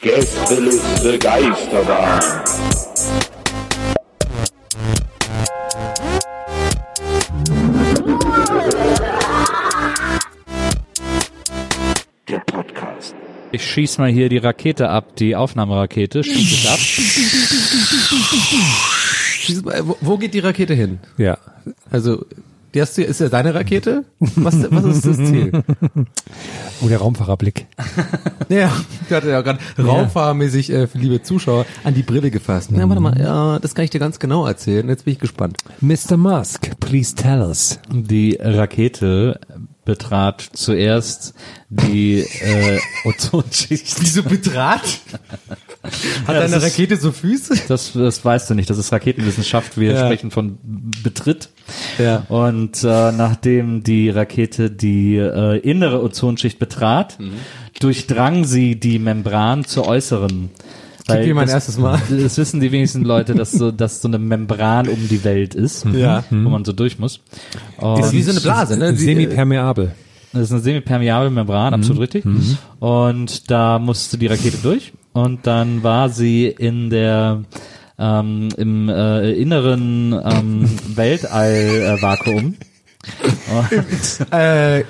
Gästeliste Geisterbahn. Der Podcast. Ich schieß mal hier die Rakete ab, die Aufnahmerakete. Schieß es ab. Schieß mal, Wo, wo geht die Rakete hin? Ja. Also, die hast du, ist ja deine Rakete? Was, was ist das Ziel? Oh, der Raumfahrerblick. Ja, ich hatte ja gerade raumfahrermäßig äh, für liebe Zuschauer an die Brille gefasst. Na, warte mal, ja, das kann ich dir ganz genau erzählen. Jetzt bin ich gespannt. Mr. Musk, please tell us. Die Rakete betrat zuerst die äh, Ozonschicht. Wieso betrat? Hat Ja, ist- Rakete so Füße? Das, das weißt du nicht, das ist Raketenwissenschaft. Wir Ja. sprechen von Betritt. Ja. Und äh, nachdem die Rakete die äh, innere Ozonschicht betrat, Mhm. durchdrang sie die Membran zur äußeren. Weil hier mein das, erstes Mal. Das wissen die wenigsten Leute, dass so, dass so eine Membran um die Welt ist, Ja. wo man so durch muss. Und Ist wie so eine Blase, ne? Semipermeabel. das ist eine semipermeable Membran, absolut richtig. Und da musste die Rakete durch und dann war sie in der ähm, im äh, inneren ähm, Weltall-Vakuum. äh,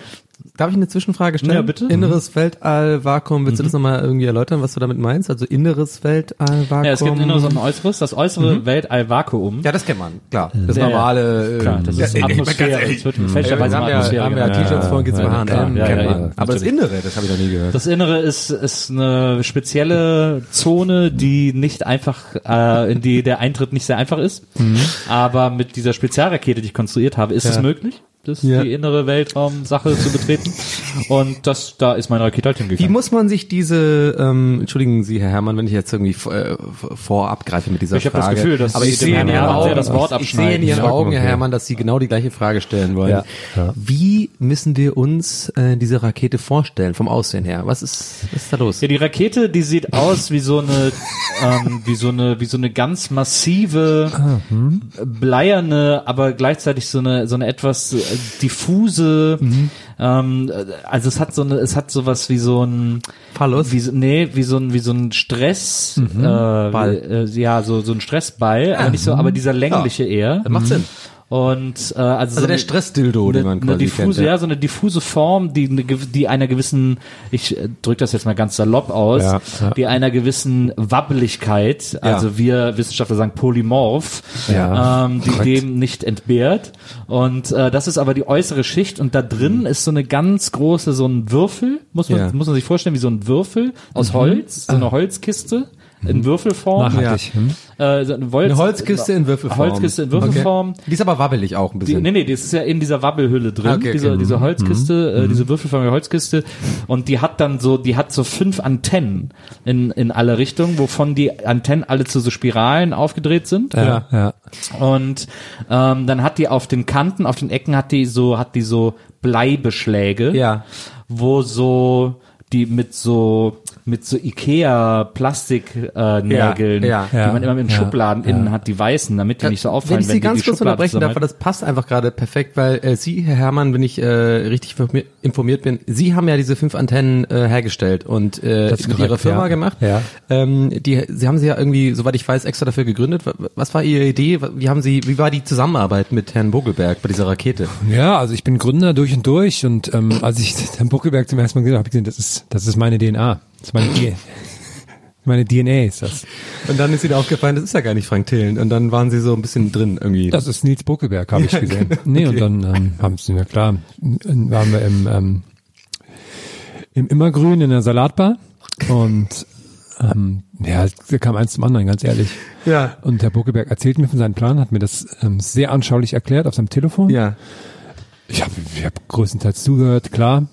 darf ich eine Zwischenfrage stellen? Ja, bitte. Inneres Weltall, Vakuum. Willst du das nochmal irgendwie erläutern, was du damit meinst? Also inneres Weltall, Vakuum. ja, es gibt ein inneres und ein äußeres. Das äußere Weltall-Vakuum. Ja, das kennt man, klar. Das Ja, ja. normale. äh, Klar, das ist ja, Atmosphäre. ganz ehrlich. Es wird mit Ja, fälschlicherweise mal wir, Atmosphäre haben wir ja genannt. T-Shirts von Ja, ja, ja, ja, man. ja, Aber das. Innere, das habe ich noch nie gehört. Das Innere ist, ist eine spezielle Zone, die nicht einfach, äh, in die der Eintritt nicht sehr einfach ist. Aber mit dieser Spezialrakete, die ich konstruiert habe, ist Ja. es möglich, das Ja. die innere Weltraumsache zu betreten. Und das, da ist meine Rakete halt Wie hingegangen. muss man sich diese, ähm, entschuldigen Sie, Herr Herrmann, wenn ich jetzt irgendwie äh, vorab greife mit dieser Ich hab das Frage. Gefühl, dass aber Sie ich sehe in Herrn Ihren Herrmann Augen, sehr das Wort ich sehe in abschneiden. Ihren Augen, Herr. Herrmann, dass Sie genau die gleiche Frage stellen wollen. Ja, ja. Wie müssen wir uns äh, diese Rakete vorstellen, vom Aussehen her? Was ist, was ist da los? Ja, die Rakete, die sieht aus wie so eine, ähm, wie so eine, wie so eine ganz massive, bleierne, aber gleichzeitig so eine, so eine etwas diffuse, ähm, äh, also es hat so eine, es hat sowas wie so ein, Phallus? wie so, nee, wie so ein, wie so ein Stress, äh, Ball. Äh, ja, so, so ein Stressball, aber nicht so, aber dieser längliche eher. Das macht Sinn. Und äh, also, so Also der eine- Stressdildo, den eine, man eine quasi diffuse, kennt. ja, so eine diffuse Form, die, die einer gewissen, ich äh, drücke das jetzt mal ganz salopp aus, Ja, ja. die einer gewissen Wabbeligkeit, also wir Wissenschaftler sagen Polymorph, ähm, die korrekt. dem nicht entbehrt. Und äh, das ist aber die äußere Schicht und da drin ist so eine ganz große, so ein Würfel, muss man, muss man sich vorstellen, wie so ein Würfel aus Holz, so eine Holzkiste in Würfelform. Nachhaltig. Hm? Äh, so eine, Holz, Eine Holzkiste in Würfelform. Holzkiste in Würfelform. Okay. Die ist aber wabbelig auch ein Die, bisschen. nee, nee, die ist ja in dieser Wabbelhülle drin, okay, okay. diese, diese Mhm. Holzkiste, äh, diese würfelförmige Holzkiste. Und die hat dann so, die hat so fünf Antennen in, in alle Richtungen, wovon die Antennen alle zu so Spiralen aufgedreht sind. Ja, ja. Und ähm, dann hat die auf den Kanten, auf den Ecken hat die so, hat die so Bleibeschläge, Ja. wo so die mit so mit so Ikea Plastiknägeln, äh, Ja, die ja. man immer in Ja, Schubladen innen hat, die weißen, damit die nicht so auffallen, wenn ich Sie die ganz die kurz Schubladen unterbrechen darf, weil das passt einfach gerade perfekt, weil äh, Sie, Herr Herrmann, wenn ich äh, richtig informi- informiert bin, Sie haben ja diese fünf Antennen äh, hergestellt und äh, mit korrekt, Ihrer Firma ja. gemacht. Ja. Ähm, die, Sie haben sie ja irgendwie, soweit ich weiß, extra dafür gegründet. Wa- Was war Ihre Idee? Wie haben Sie, wie war die Zusammenarbeit mit Herrn Vogelberg bei dieser Rakete? Ja, also ich bin Gründer durch und durch und ähm, als ich Herrn Buckelberg zum ersten Mal gesehen habe, habe ich gesehen, das ist, das ist meine DNA. Das ist meine, D- meine DNA ist das. Und dann ist Ihnen aufgefallen, das ist ja gar nicht Frank Thelen. Und dann waren Sie so ein bisschen drin irgendwie. Das ist Nils Buckelberg, habe ich Ja, gesehen. genau. Nee, Okay. und dann ähm, haben sie mir klar, waren wir im, ähm, im Immergrün in der Salatbar und ähm, ja, da kam eins zum anderen, ganz ehrlich. ja. Und Herr Buckelberg erzählt mir von seinem Plan, hat mir das ähm, sehr anschaulich erklärt auf seinem Telefon. Ja. Ich habe ich hab größtenteils zugehört, klar,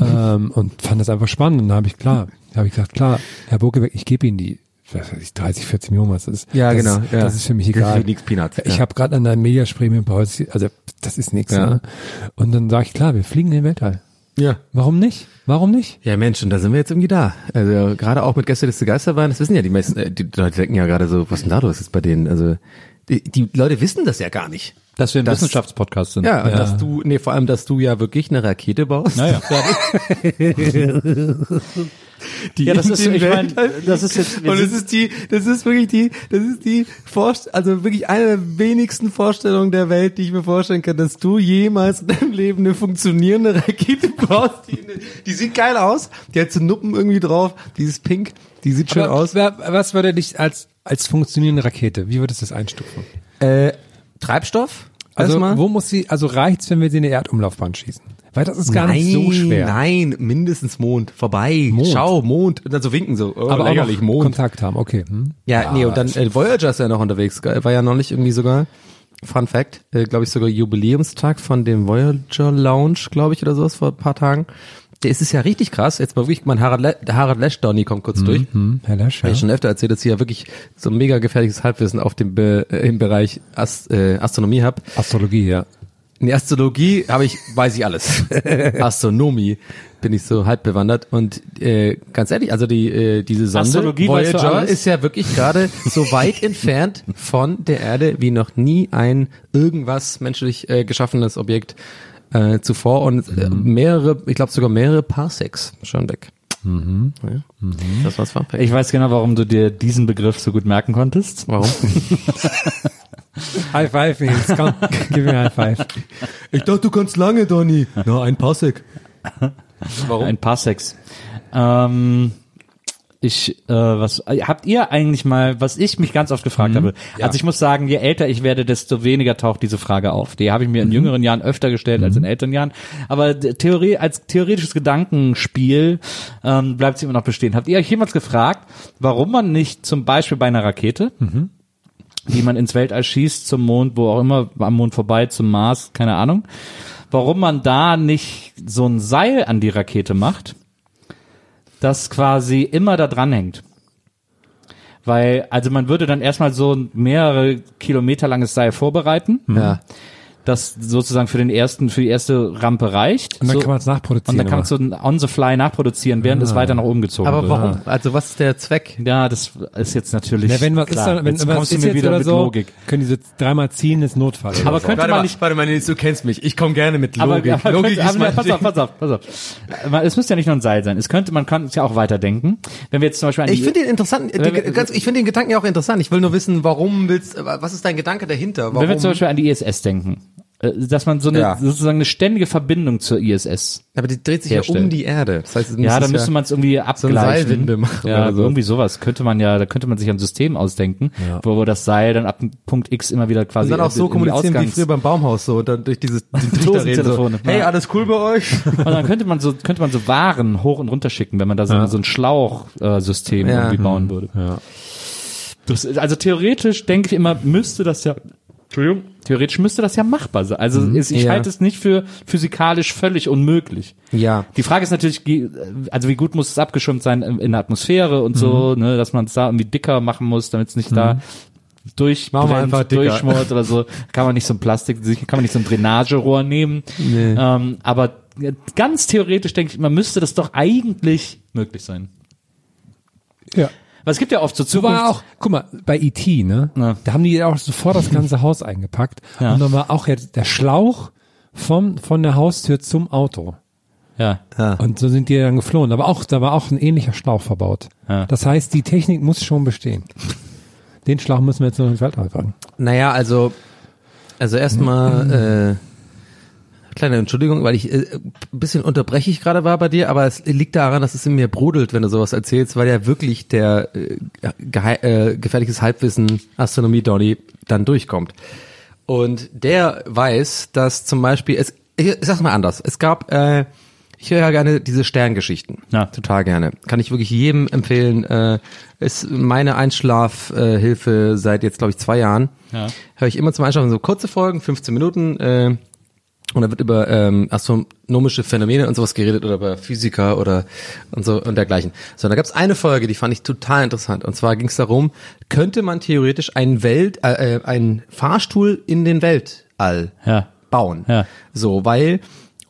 ähm, und fand das einfach spannend. Und dann habe ich klar, habe ich gesagt, klar, Herr Buckelberg, ich gebe Ihnen die was weiß ich, 30, 40 Millionen, was das ist. Ja, das genau, Ist, ja. Das ist für mich egal. nix Peanuts, Ich ja. habe gerade an einem Mediaspremium Pause, also das ist nichts. Ja. Ne? Und dann sage ich, klar, wir fliegen in den Weltall. Ja. Warum nicht? Warum nicht? Ja, Mensch, und da sind wir jetzt irgendwie da. Also gerade auch mit Gästeliste Geisterbahn, das wissen ja die meisten, äh, die Leute denken ja gerade so, was ist denn da los jetzt bei denen? Also die, die Leute wissen das ja gar nicht. Dass wir ein Das- Wissenschaftspodcast sind. Ja, und dass du, nee, vor allem, dass du ja wirklich eine Rakete baust. Naja. Die Ja, das ist- ich mein, das ist jetzt- und es ist die, das ist wirklich die, das ist die Vorst also wirklich eine der wenigsten Vorstellungen der Welt, die ich mir vorstellen kann, dass du jemals in deinem Leben eine funktionierende Rakete baust. Die, die sieht geil aus, die hat so Nuppen irgendwie drauf, dieses Pink, die sieht schön Aber aus. wer- Was würde dich als, als funktionierende Rakete, wie würdest du das einstufen? Äh, Treibstoff? Also Erstmal? wo muss sie, also reicht's, wenn wir sie in eine Erdumlaufbahn schießen? Weil das ist gar nein, nicht so schwer. Nein, mindestens Mond. Vorbei. Mond. Schau, Mond. Und dann so winken so. Oh, aber lächerlich, Mond. Kontakt haben, okay. Hm? Ja, nee, und dann äh, Voyager ist ja noch unterwegs. War ja noch nicht irgendwie sogar, Fun Fact, äh, glaube ich sogar Jubiläumstag von dem Voyager Lounge, glaube ich, oder sowas vor ein paar Tagen. Der ist es ja richtig krass. Jetzt mal wirklich, mein Harald, Le Harald Lesch Donny kommt kurz durch. Hm, Herr Lesch, Hab ja. ich schon öfter erzählt, dass ich ja wirklich so ein mega gefährliches Halbwissen auf dem Be äh, im Bereich Ast äh, Astronomie hab. Astrologie, ja. In der Astrologie habe ich, weiß ich alles. Astronomie bin ich so halb bewandert und äh, ganz ehrlich, also die äh, diese Sonde Astrologie Voyager ist ja wirklich gerade so weit entfernt von der Erde wie noch nie ein irgendwas menschlich äh, geschaffenes Objekt äh, zuvor und äh, mehrere, ich glaube sogar mehrere Parsecs schon weg. Ja. Das war's Fact. Ich weiß genau, warum du dir diesen Begriff so gut merken konntest. Warum? High five, Nils, komm, gib mir ein High five. Ich dachte, du kannst lange, Donny. Na, ein Parsec. Warum? Ein Parsecs. Ähm, ich, äh, was habt ihr eigentlich mal, was ich mich ganz oft gefragt habe, also ich muss sagen, je älter ich werde, desto weniger taucht diese Frage auf. Die habe ich mir in jüngeren Jahren öfter gestellt als in älteren Jahren. Aber Theorie, als theoretisches Gedankenspiel ähm, bleibt sie immer noch bestehen. Habt ihr euch jemals gefragt, warum man nicht zum Beispiel bei einer Rakete, die man ins Weltall schießt, zum Mond, wo auch immer, am Mond vorbei, zum Mars, keine Ahnung, warum man da nicht so ein Seil an die Rakete macht, das quasi immer da dran hängt. Weil, also man würde dann erstmal so mehrere Kilometer langes Seil vorbereiten, Ja. Das sozusagen für den ersten, für die erste Rampe reicht. Und dann so, kann man es und nachproduzieren. dann kannst du ein on the fly nachproduzieren, während es weiter nach oben gezogen Aber wird. warum? Also was ist der Zweck? Ja, das ist jetzt natürlich. Na, wenn was klar. ist, dann, wenn jetzt was kommst du ist mir wieder mit so, Logik. können die so dreimal ziehen, ist Notfall. Aber so. könnte warte man mal, nicht warte mal, Nils, du kennst mich. Ich komme gerne mit Aber, Logik. aber Logik könnte, ist aber, mein pass auf, pass auf, pass auf. Es müsste ja nicht nur ein Seil sein. Es könnte, man kann es ja auch weiterdenken. Wenn wir jetzt zum Beispiel an Ich die- finde den interessant, Wenn wir- die, ganz, ich finde den Gedanken ja auch interessant. Ich will nur wissen, warum willst, was ist dein Gedanke dahinter? Warum? wenn wir zum Beispiel an die ISS denken, äh, dass man so eine Ja. sozusagen eine ständige Verbindung zur ISS. aber die dreht sich ja herstellen. um die Erde. Das heißt, Ja, da müsste man es irgendwie abgleichen. Seilwinde machen Ja, oder so. irgendwie sowas könnte man ja, da könnte man sich ein System ausdenken, wo, wo das Seil dann ab Punkt X immer wieder quasi Und dann auch so kommunizieren wie früher beim Baumhaus so dann durch dieses reden so, hey, Ja. alles cool bei euch? Und dann könnte man so, könnte man so Waren hoch und runter schicken, wenn man da so, so ein Schlauchsystem äh, Ja. irgendwie bauen würde. Das, ist- also theoretisch denke ich immer, müsste das ja, Entschuldigung, theoretisch müsste das ja machbar sein. Also ist, ich Ja. halte es nicht für physikalisch völlig unmöglich. Ja. Die Frage ist natürlich, wie- also wie gut muss es abgeschirmt sein in der Atmosphäre und so, Mhm. ne, dass man es da irgendwie dicker machen muss, damit es nicht da durch Machen wir einfach dicker. durchschmort oder so. Kann man nicht so ein Plastik, kann man nicht so ein Drainagerohr nehmen. Nee. Ähm, aber ganz theoretisch denke ich, man müsste das doch eigentlich möglich sein. Ja. Es gibt ja oft so So Zukunft. war auch, guck mal, bei E.T., ne? Ja. Da haben die auch sofort das ganze Haus eingepackt. Ja. Und dann war auch jetzt der Schlauch vom, von der Haustür zum Auto. Ja. Und so sind die dann geflohen. Aber auch, da war auch ein ähnlicher Schlauch verbaut. Ja. Das heißt, die Technik muss schon bestehen. Den Schlauch müssen wir jetzt noch ins Weltall packen. Naja, also, also erstmal, äh, kleine Entschuldigung, weil ich äh, ein bisschen unterbrechig gerade war bei dir, aber es liegt daran, dass es in mir brodelt, wenn du sowas erzählst, weil ja wirklich der äh, äh, gefährliches Halbwissen Astronomie Donny dann durchkommt. Und der weiß, dass zum Beispiel, es, ich, ich sag's mal anders, es gab, äh, ich höre ja gerne diese Sterngeschichten. Ja. Total gerne. Kann ich wirklich jedem empfehlen. Äh, ist meine Einschlafhilfe äh, seit jetzt, glaube ich, zwei Jahren. Ja. Höre ich immer zum Einschlafen so kurze Folgen, 15 Minuten. Äh, und da wird über ähm, astronomische Phänomene und sowas geredet oder über Physiker oder und so und dergleichen. So, und da gab es eine Folge, die fand ich total interessant. Und zwar ging es darum, könnte man theoretisch einen Welt, äh, äh, einen Fahrstuhl in den Weltall Ja. bauen. Ja. So, weil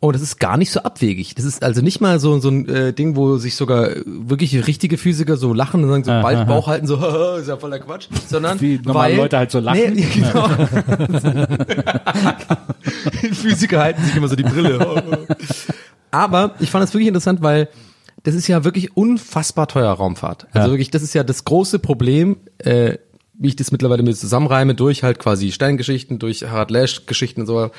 oh, das ist gar nicht so abwegig. Das ist also nicht mal so so ein äh, Ding, wo sich sogar äh, wirklich richtige Physiker so lachen und sagen so bald aha. Bauch halten so "Haha, ist ja voller Quatsch, sondern Wie normale weil, Leute halt so lachen. Nee, genau. Physiker halten sich immer so die Brille. Aber ich fand das wirklich interessant, weil das ist ja wirklich unfassbar teuer Raumfahrt. Also Ja. wirklich, das ist ja das große Problem, äh, wie ich das mittlerweile mir zusammenreime, durch halt quasi Sterngeschichten, durch Harald Lesch Geschichten und so.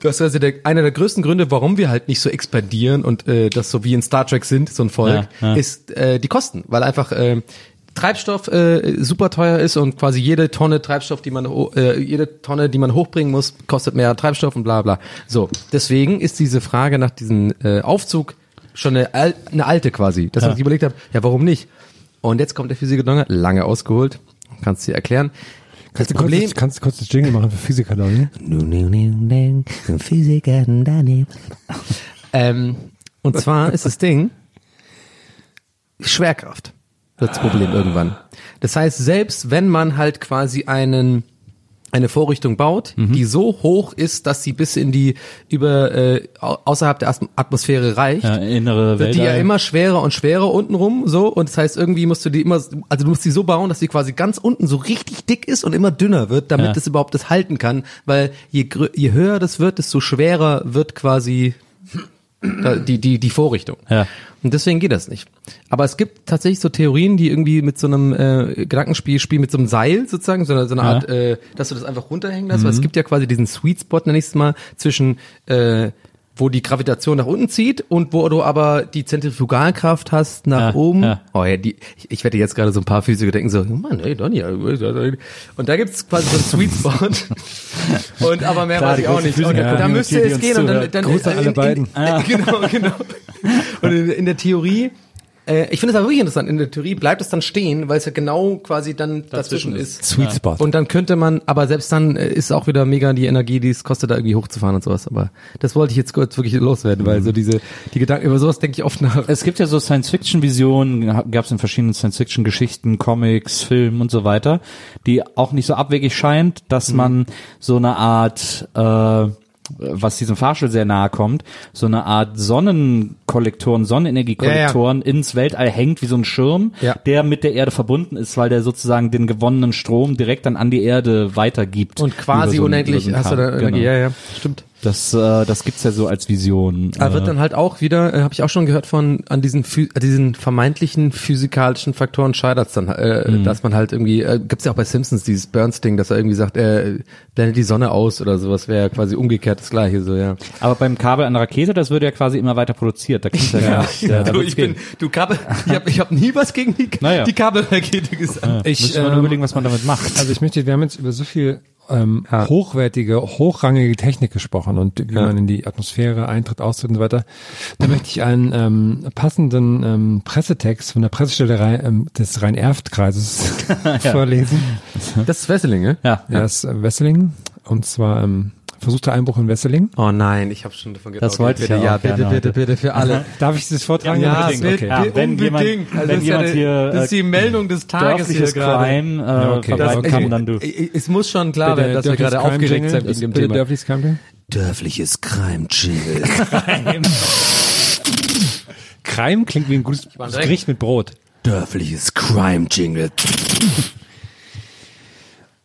Das ist also der, einer der größten Gründe, warum wir halt nicht so expandieren und äh, das so wie in Star Trek sind, so ein Volk, Ja, ja. ist äh, die Kosten, weil einfach äh, Treibstoff äh, super teuer ist und quasi jede Tonne Treibstoff, die man äh, jede Tonne, die man hochbringen muss, kostet mehr Treibstoff und bla bla. So, deswegen ist diese Frage nach diesem äh, Aufzug schon eine, al eine alte quasi. Dass Ja. sich überlegt hat, ja warum nicht? Und jetzt kommt der Physiker Donner, lange ausgeholt, kannst du dir erklären. Kannst du, Problem, kurz, kannst du kurz das Jingle machen für Physiker, nu, Physiker Donny. ähm, und zwar ist das Ding Schwerkraft wird das Problem irgendwann. Das heißt, selbst wenn man halt quasi einen eine Vorrichtung baut, die so hoch ist, dass sie bis in die über äh, au- außerhalb der Atmosphäre reicht, Ja, innere wird die ja immer schwerer und schwerer untenrum so. Und das heißt irgendwie musst du die immer also du musst die so bauen, dass sie quasi ganz unten so richtig dick ist und immer dünner wird, damit Ja. das überhaupt das halten kann, weil je je höher das wird, desto schwerer wird quasi die die die Vorrichtung. Ja. Und deswegen geht das nicht. Aber es gibt tatsächlich so Theorien, die irgendwie mit so einem äh, Gedankenspiel spielen, mit so einem Seil sozusagen, so eine, so eine Ja. Art, äh, dass du das einfach runterhängen lässt, weil es gibt ja quasi diesen Sweet Spot, nenn ich es mal, zwischen äh, wo die Gravitation nach unten zieht und wo du aber die Zentrifugalkraft hast nach Ja, oben. ja. Oh ja, die, ich, ich wette jetzt gerade so ein paar Physiker denken so, Mann, hey Donny, äh, und da gibt's quasi so einen Sweet Spot. und aber mehr Klar, weiß ich auch nicht. Und Physiker da müsste es gehen und dann, dann Gruß an alle beiden. äh, genau, genau. Und in, in der Theorie, äh, ich finde es aber wirklich interessant, in der Theorie bleibt es dann stehen, weil es ja genau quasi dann dazwischen, ist. Sweet Spot. Und dann könnte man, aber selbst dann äh, ist auch wieder mega die Energie, die es kostet, da irgendwie hochzufahren und sowas. Aber das wollte ich jetzt kurz wirklich loswerden, weil so diese, die Gedanken, über sowas denke ich oft nach. Es gibt ja so Science-Fiction-Visionen, gab es in verschiedenen Science-Fiction-Geschichten, Comics, Filmen und so weiter, die auch nicht so abwegig scheint, dass man so eine Art, äh, was diesem Fahrstuhl sehr nahe kommt, so eine Art Sonnenkollektoren, Sonnenenergiekollektoren ins Weltall hängt wie so ein Schirm, Ja. der mit der Erde verbunden ist, weil der sozusagen den gewonnenen Strom direkt dann an die Erde weitergibt. Und quasi so unendlich hast du da. Energie. Genau. Ja, ja, stimmt. Das, äh, das gibt's ja so als Vision. Aber wird äh, dann halt auch wieder, äh, habe ich auch schon gehört von an diesen Phy äh, diesen vermeintlichen physikalischen Faktoren scheitert's dann, äh, Mhm. dass man halt irgendwie, äh, gibt's ja auch bei Simpsons dieses Burns-Ding, dass er irgendwie sagt, äh, blende die Sonne aus oder sowas, wäre quasi umgekehrt das gleiche, so ja. Aber beim Kabel an der Rakete, das wird ja quasi immer weiter produziert. Da kriegst du ja, ja, da du, wird's ich bin, gehen. du Kabel, ich habe ich hab nie was gegen die, Naja. die Kabelrakete gesagt. Ich, Müssen wir nur ähm, überlegen, was man damit macht. Also ich möchte, wir haben jetzt über so viel ähm, hochwertige, hochrangige Technik gesprochen und wie Ja. man in die Atmosphäre eintritt, austritt und so weiter. Da möchte ich einen ähm, passenden ähm, Pressetext von der Pressestelle Rhein, ähm, des Rhein-Erft-Kreises vorlesen. Das ist Wesseling, ne? Ja, Ja, das ist Wesseling und zwar ähm, versuchter Einbruch in Wesseling. Oh nein, ich habe schon davon gedacht. Das wollte ich bitte, ja ja, auch bitte, gerne bitte, bitte, für alle. Darf ich das vortragen? Ja, Unbedingt, bitte, okay. Ja, wenn jemand- unbedingt. Also wenn das ist jemand ja hier, das ist die äh, Meldung des Tages hier Dörfliches gerade. Crime äh, Ja, okay. Okay. kann, dann du. Es muss schon klar Bitte werden, dass wir gerade aufgeregt sind wegen Das- dem bitte Thema. dörfliches Crime-Jingle. Dörfliches Crime-Jingle. Crime klingt wie ein gutes Gericht mit Brot. Störfliches Crime-Jingle.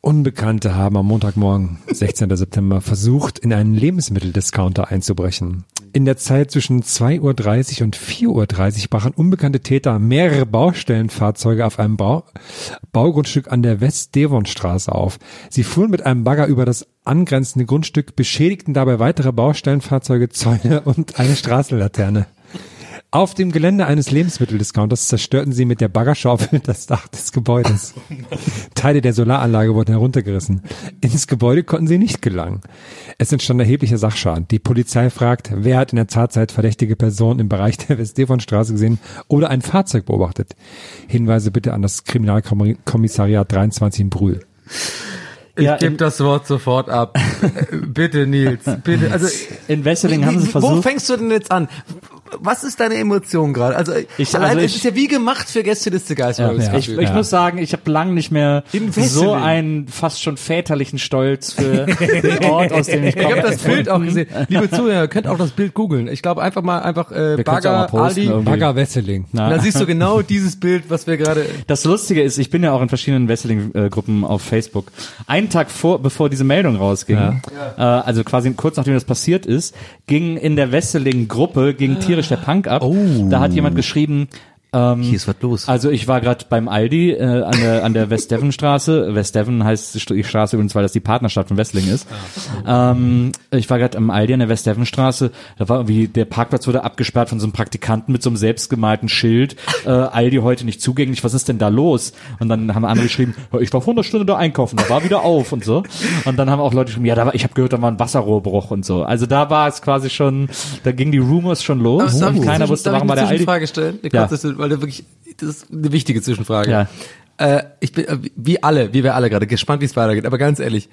Unbekannte haben am Montagmorgen, 16. September, versucht, in einen Lebensmitteldiscounter einzubrechen. In der Zeit zwischen 2.30 Uhr und 4.30 Uhr brachen unbekannte Täter mehrere Baustellenfahrzeuge auf einem Bau Baugrundstück an der West-Devon-Straße auf. Sie fuhren mit einem Bagger über das angrenzende Grundstück, beschädigten dabei weitere Baustellenfahrzeuge, Zäune und eine Straßenlaterne. Auf dem Gelände eines Lebensmitteldiscounters zerstörten sie mit der Baggerschaufel das Dach des Gebäudes. Teile der Solaranlage wurden heruntergerissen. Ins Gebäude konnten sie nicht gelangen. Es entstand erheblicher Sachschaden. Die Polizei fragt, wer hat in der Tatzeit verdächtige Personen im Bereich der Westdevon-Straße gesehen oder ein Fahrzeug beobachtet. Hinweise bitte an das Kriminalkommissariat 23 in Brühl. Ich Ja, gebe das Wort sofort ab. Bitte, Nils. Bitte. Also, In Wesseling haben sie Wo versucht. fängst du denn jetzt an? Was ist deine Emotion gerade? Also, Ich- allein, also es ich- ist ja wie gemacht für Gästeliste Geist. Ja, habe ich ich, ich muss sagen, ich habe lange nicht mehr In so Wesseling. einen fast schon väterlichen Stolz für den Ort, aus dem ich Ich komme. habe das Bild auch gesehen. Liebe Zuhörer, ihr könnt auch das Bild googeln. Ich glaube einfach mal einfach äh, Wir Bagger, posten irgendwie. Bagger Wesseling. Und dann siehst du genau dieses Bild, was wir gerade. Das Lustige ist, ich bin ja auch in verschiedenen Wrestling-Gruppen auf Facebook. Einen Tag vor, bevor diese Meldung rausging, äh, also quasi kurz nachdem das passiert ist, ging in der Wrestling-Gruppe ging tierisch der Punk ab. Da hat jemand geschrieben, ähm, Hier ist was los. Also ich war gerade beim Aldi äh, an der an der West-Devon-Straße. West-Devon heißt die St- die Straße übrigens, weil das die Partnerstadt von Wessling ist. Ähm, ich war gerade am Aldi an der West-Devon-Straße. Da war irgendwie der Parkplatz wurde abgesperrt von so einem Praktikanten mit so einem selbstgemalten Schild. Äh, Aldi heute nicht zugänglich. Was ist denn da los? Und dann haben andere geschrieben, ich war vor einer Stunde da einkaufen, da war wieder auf und so. Und dann haben auch Leute geschrieben, ja, da war, ich habe gehört, da war ein Wasserrohrbruch und so. Also da war es quasi schon, da ging die Rumors schon los Darf und ich keiner wusste, warum ich war eine der Aldi. Zwischenfrage stellen? Ja. Weil du wirklich, das ist eine wichtige Zwischenfrage. Ja. Äh, ich bin, äh, wie alle, wie wir alle gerade, gespannt, wie es weitergeht. Aber ganz ehrlich,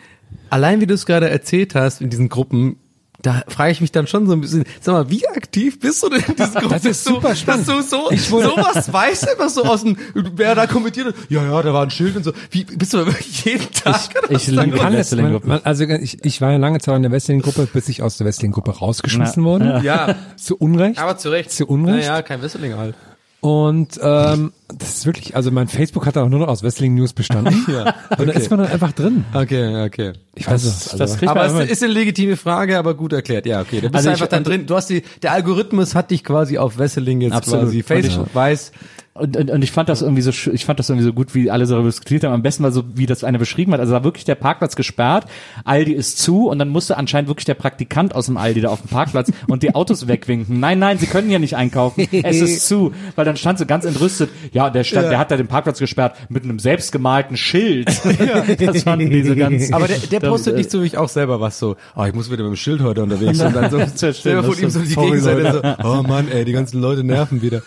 allein wie du es gerade erzählt hast in diesen Gruppen, da frage ich mich dann schon so ein bisschen, sag mal, wie aktiv bist du denn in diesen Gruppen? Das ist super spannend. Dass du so, sowas weißt, einfach so aus dem, wer da kommentiert hat, ja, ja, da war ein Schild und so. Wie, bist du da wirklich jeden Tag? Ich da los? Kann es, man, Wrestling-Gruppen. man, also ich, ich war ja lange Zeit in der Wrestling-Gruppe, bis ich aus der Wrestling-Gruppe rausgeschmissen Na, wurde. Ja, Zu Unrecht. aber zu Recht. Zu Unrecht. Naja, kein Wrestling halt. Und ähm, das ist wirklich, also mein Facebook hat auch nur noch aus Wrestling News bestanden. ja. Und da ist man dann einfach drin. Okay, okay. Ich weiß es. Also, Das kriegt Aber es ist eine legitime Frage, aber gut erklärt. Ja, okay. Du bist Also ich- einfach dann drin. Du hast die, der Algorithmus hat dich quasi auf Wesseling jetzt Absolut. quasi. Facebook weiß. Und, und, und ich fand das irgendwie so, ich fand das irgendwie so gut, wie alle darüber diskutiert haben. Am besten mal so, wie das einer beschrieben hat. Also da war wirklich der Parkplatz gesperrt, Aldi ist zu und dann musste anscheinend wirklich der Praktikant aus dem Aldi da auf dem Parkplatz und die Autos wegwinken. Nein, nein, sie können ja nicht einkaufen. Es ist zu, weil dann stand so ganz entrüstet. Ja, der stand, der hat da den Parkplatz gesperrt mit einem selbstgemalten Schild. das fanden die so ganz. Aber der, der postet nicht so wie ich auch selber was so. Oh, ich muss wieder mit dem Schild heute unterwegs und dann so selber von ihm das so die Gegenseite so. Oh Mann, ey, die ganzen Leute nerven wieder.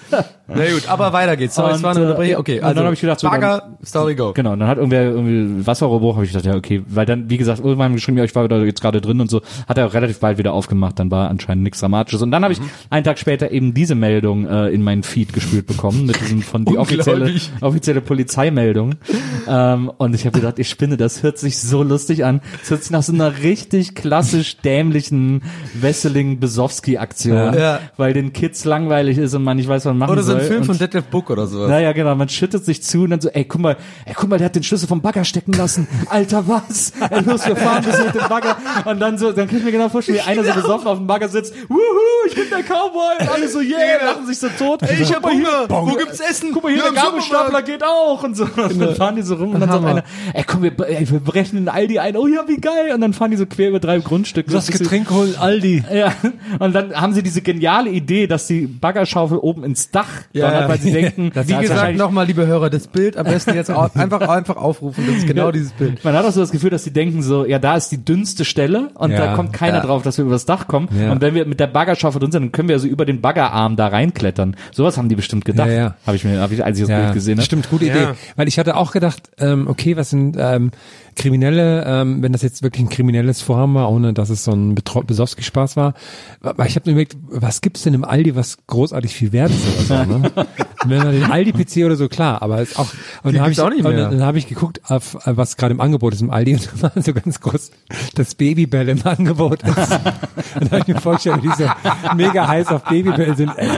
Na gut, aber weiter geht's. Sorry, es Und, war eine äh, Unterbrechung. Okay, also dann hab ich gedacht, so, Bagger, Story go. Genau, und dann hat irgendwer irgendwie Wasserrohrbruch, habe ich gedacht, ja, okay, weil dann, wie gesagt, irgendwann haben geschrieben, ja, ich war da jetzt gerade drin und so, hat er auch relativ bald wieder aufgemacht, dann war anscheinend nichts Dramatisches. Und dann habe ich Mhm. einen Tag später eben diese Meldung äh, in meinen Feed gespült bekommen, mit diesem von die offizielle, offizielle Polizeimeldung. ähm, und ich habe gedacht, ich spinne, das hört sich so lustig an. Das hört sich nach so einer richtig klassisch dämlichen Wesseling-Besowski-Aktion, Ja. Weil den Kids langweilig ist und man nicht weiß, was man machen Oder so soll. ein Film und von Detlef Book oder sowas. naja, genau, man schüttet sich zu und dann so, ey, guck mal, ey, guck mal, der hat den Schlüssel vom Bagger stecken lassen. Alter, was? Ey, los, wir fahren bis mit dem Bagger. Und dann so, dann kann ich mir genau vorstellen, wie einer so besoffen auf dem Bagger sitzt. Wuhu, ich bin der Cowboy. Und alle so, yeah, lachen sich so tot. Ey, ich hab Hunger. Wo gibt's Essen? Guck mal hier, der Gabelstapler geht auch und so. Und dann fahren die so rum und dann sagt einer, ey, komm, wir, ey, wir brechen in Aldi ein. Oh ja, wie geil. Und dann fahren die so quer über drei Grundstücke. das Getränk holen, Aldi. Ja, und dann haben sie diese geniale Idee, dass die Baggerschaufel oben ins Dach Ja, donnert, weil sie denken, Wie ja, gesagt, wahrscheinlich- nochmal, liebe Hörer, das Bild am besten jetzt au- einfach, einfach aufrufen. Das ist genau dieses Bild. Man hat auch so das Gefühl, dass sie denken so, ja, da ist die dünnste Stelle und Ja, da kommt keiner ja. drauf, dass wir übers Dach kommen. Ja. Und wenn wir mit der Baggerschaufel drin sind, dann können wir also über den Baggerarm da reinklettern. Sowas haben die bestimmt gedacht. Ja, ja. Habe ich mir, habe ich, als ich das Bild gesehen habe. Stimmt, gute Ja. Idee. Weil ich hatte auch gedacht, ähm, okay, was sind ähm, Kriminelle, ähm, wenn das jetzt wirklich ein kriminelles Vorhaben war, ohne dass es so ein Besowski-Spaß war. Aber ich habe mir überlegt, was gibt's denn im Aldi, was großartig viel wert ist oder so, ne? Wenn man den Aldi-PC oder so, klar, aber ist auch, und dann habe ich, auch nicht und mehr. dann, dann habe ich geguckt, auf, äh, was gerade im Angebot ist im Aldi und da war so ganz groß, das Babybell im Angebot ist. und da habe ich mir vorgestellt, wie die so mega heiß auf Babybell sind. Ey,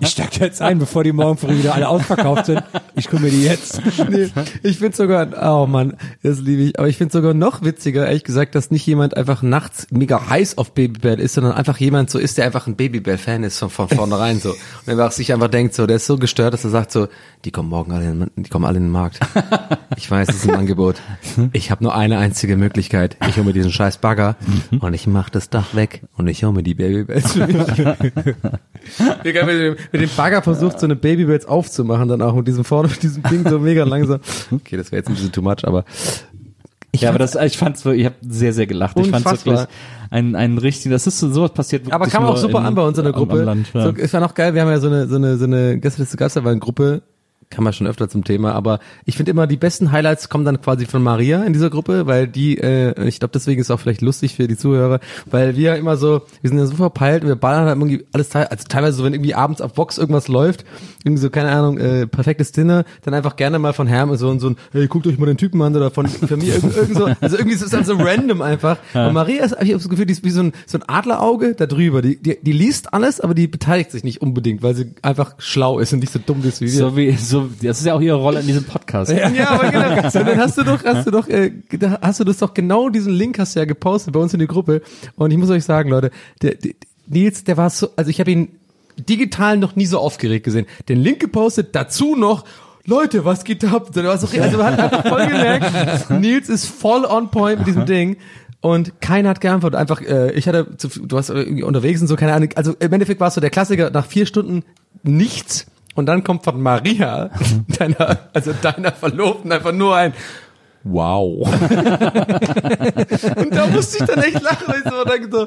ich steig jetzt ein, bevor die morgen früh wieder alle ausverkauft sind. Ich gucke mir die jetzt. nee, ich finde sogar, oh Mann, das liebe ich, aber ich finde sogar noch witziger, ehrlich gesagt, dass nicht jemand einfach nachts mega heiß auf Babybell ist, sondern einfach jemand so ist, der einfach ein Babybell-Fan ist von, von vornherein so. Und einfach sich einfach denkt so, der ist so gestört, dass er sagt so, die kommen morgen alle, in, die kommen alle in den Markt. Ich weiß, es ist ein Angebot. Ich habe nur eine einzige Möglichkeit. Ich hole mir diesen scheiß Bagger und ich mach das Dach weg und ich hole mir die Babybells mit dem, mit dem Bagger versucht, so eine Babybells aufzumachen, dann auch mit diesem vorne, mit diesem Ding so mega langsam. Okay, das wäre jetzt ein bisschen too much, aber ja, aber das, ich fand's, ich habe sehr, sehr gelacht. Ich fand's Unfassbar. wirklich ein, ein richtig, das ist so, sowas passiert aber kam auch super in, an bei uns in der am- am Gruppe. Land, ja. so, es war noch geil, wir haben ja so eine, so eine, so eine Gästeliste Geisterwein-Gruppe, kam ja schon öfter zum Thema, aber ich finde immer, die besten Highlights kommen dann quasi von Maria in dieser Gruppe, weil die, äh, ich glaube, deswegen ist es auch vielleicht lustig für die Zuhörer, weil wir immer so, wir sind ja so verpeilt und wir ballern halt irgendwie alles, also teilweise so, wenn irgendwie abends auf Box irgendwas läuft, irgendwie so, keine Ahnung, äh, perfektes Dinner, dann einfach gerne mal von Herm so, so ein, hey, guckt euch mal den Typen an oder von, mir irgend, irgend so, also irgendwie ist es dann so random einfach. Und Maria ist, ich habe das Gefühl, die ist wie so ein, so ein Adlerauge da drüber, die, die, die liest alles, aber die beteiligt sich nicht unbedingt, weil sie einfach schlau ist und nicht so dumm ist wie wir. So wie, so, das ist ja auch ihre Rolle in diesem Podcast. Ja, aber genau. Und dann hast du doch, hast du doch, äh, hast du das doch genau diesen Link hast du ja gepostet bei uns in die Gruppe. Und ich muss euch sagen, Leute, der, der Nils, der war so, also ich habe ihn digital noch nie so aufgeregt gesehen. Den Link gepostet, dazu noch. Leute, was geht ab? Der war so, also man hat einfach voll gemerkt, Nils ist voll on point mit diesem Ding. Und keiner hat geantwortet. Einfach, äh, ich hatte, zu, du warst irgendwie unterwegs und so, keine Ahnung. Also im Endeffekt war es so der Klassiker, nach vier Stunden nichts. Und dann kommt von Maria, deiner, also deiner Verlobten, einfach nur ein Wow. und da musste ich dann echt lachen, weil ich so denke so,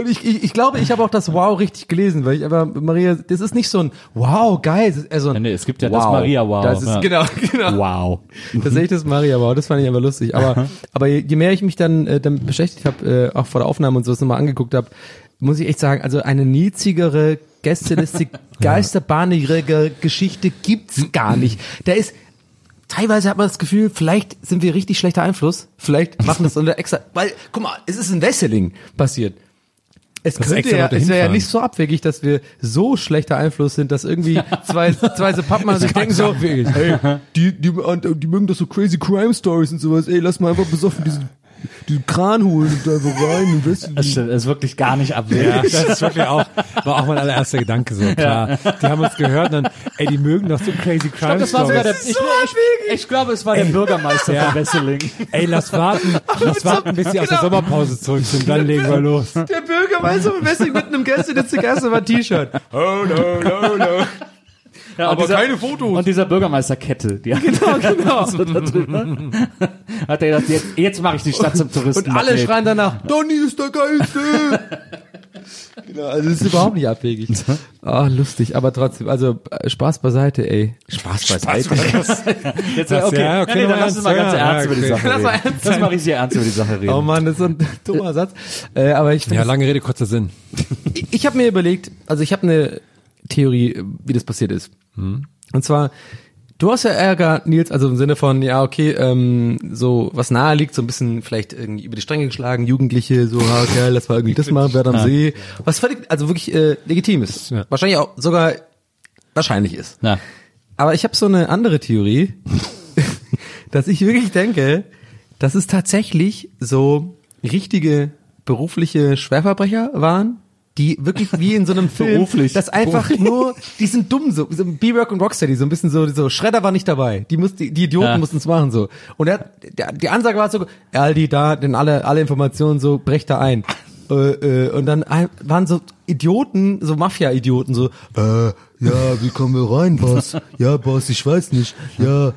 und ich, ich, ich glaube, ich habe auch das Wow richtig gelesen, weil ich aber, Maria, das ist nicht so ein Wow, geil, es ist eher so ein Nee, es gibt ja das Maria Wow, Das ist, ja. genau, genau. Wow. Tatsächlich das Maria Wow, das fand ich aber lustig. Aber, aber je, mehr ich mich dann äh, damit beschäftigt habe, äh, auch vor der Aufnahme und sowas nochmal angeguckt habe, muss ich echt sagen, also eine niedrigere Gästeliste, geisterbahnige Geschichte gibt's gar nicht. Der ist, teilweise hat man das Gefühl, vielleicht sind wir richtig schlechter Einfluss. Vielleicht machen das unter extra, weil, guck mal, es ist in Wesseling passiert. Es Das könnte ja, es wäre ja nicht so abwegig, dass wir so schlechter Einfluss sind, dass irgendwie zwei, zwei so Pappmann sich denken so, hey, die, die, die mögen doch so crazy Crime Stories und sowas, ey, lass mal einfach besoffen diesen, diesen Kran holen und einfach rein in Wesseling. Das stimmt, das ist wirklich gar nicht abwegig. Ja, das ist wirklich auch, war auch mein allererster Gedanke so, klar. Die haben uns gehört und dann, ey, die mögen doch so crazy crime Das war sogar der, ich, ich, ich glaube, es war der Bürgermeister Ja. von Wesseling. Ey, lass warten, lass warten, bis sie aus der Genau. Sommerpause zurück sind, dann legen wir los. Der Bürgermeister von Wesseling mit einem Gäste, der zuerst war T-Shirt. Oh no, no, no. Ja, Aber dieser, keine Fotos. Und dieser Bürgermeisterkette, die genau, genau. so. Hat er gedacht, jetzt, jetzt mache ich die Stadt zum Touristen. Und alle schreien danach, Donny ist der Geilste. genau, also es ist überhaupt nicht abwegig. Ah, lustig, aber trotzdem, also äh, Spaß beiseite, ey. Spaß beiseite. Jetzt, Das- okay, ja, ja, okay, nee, dann lass uns mal ganz ja, ernst über die. Sache reden. Lass mal richtig ernst über die Sache reden. Oh Mann, das ist so ein dummer Satz. Äh, aber ich, Ja, ja, lange Rede, kurzer Sinn. ich, ich habe mir überlegt, also ich habe eine Theorie, wie das passiert ist. Und zwar, du hast ja Ärger, Nils, also im Sinne von, ja, okay, ähm, so was nahe liegt, so ein bisschen vielleicht irgendwie über die Stränge geschlagen, Jugendliche, so, ah, geil, lass mal irgendwie das machen, Wert am See. Was völlig, also wirklich äh, legitim ist. Ja. Wahrscheinlich auch sogar wahrscheinlich ist. Na, Aber ich habe so eine andere Theorie, dass ich wirklich denke, dass es tatsächlich so richtige berufliche Schwerverbrecher waren, die wirklich wie in so einem Film, Beruflich. das einfach nur, die sind dumm so, so B-Rock und Rocksteady, so ein bisschen so, so Schredder war nicht dabei, die mussten, die Idioten Ja. mussten es machen so. Und er, der, die Ansage war so, Aldi, da, denn alle, alle Informationen so, brecht da ein. Äh, äh, und dann waren so Idioten, so Mafia-Idioten, so, äh, ja, wie kommen wir rein, Boss? Ja, Boss, ich weiß nicht. Ja,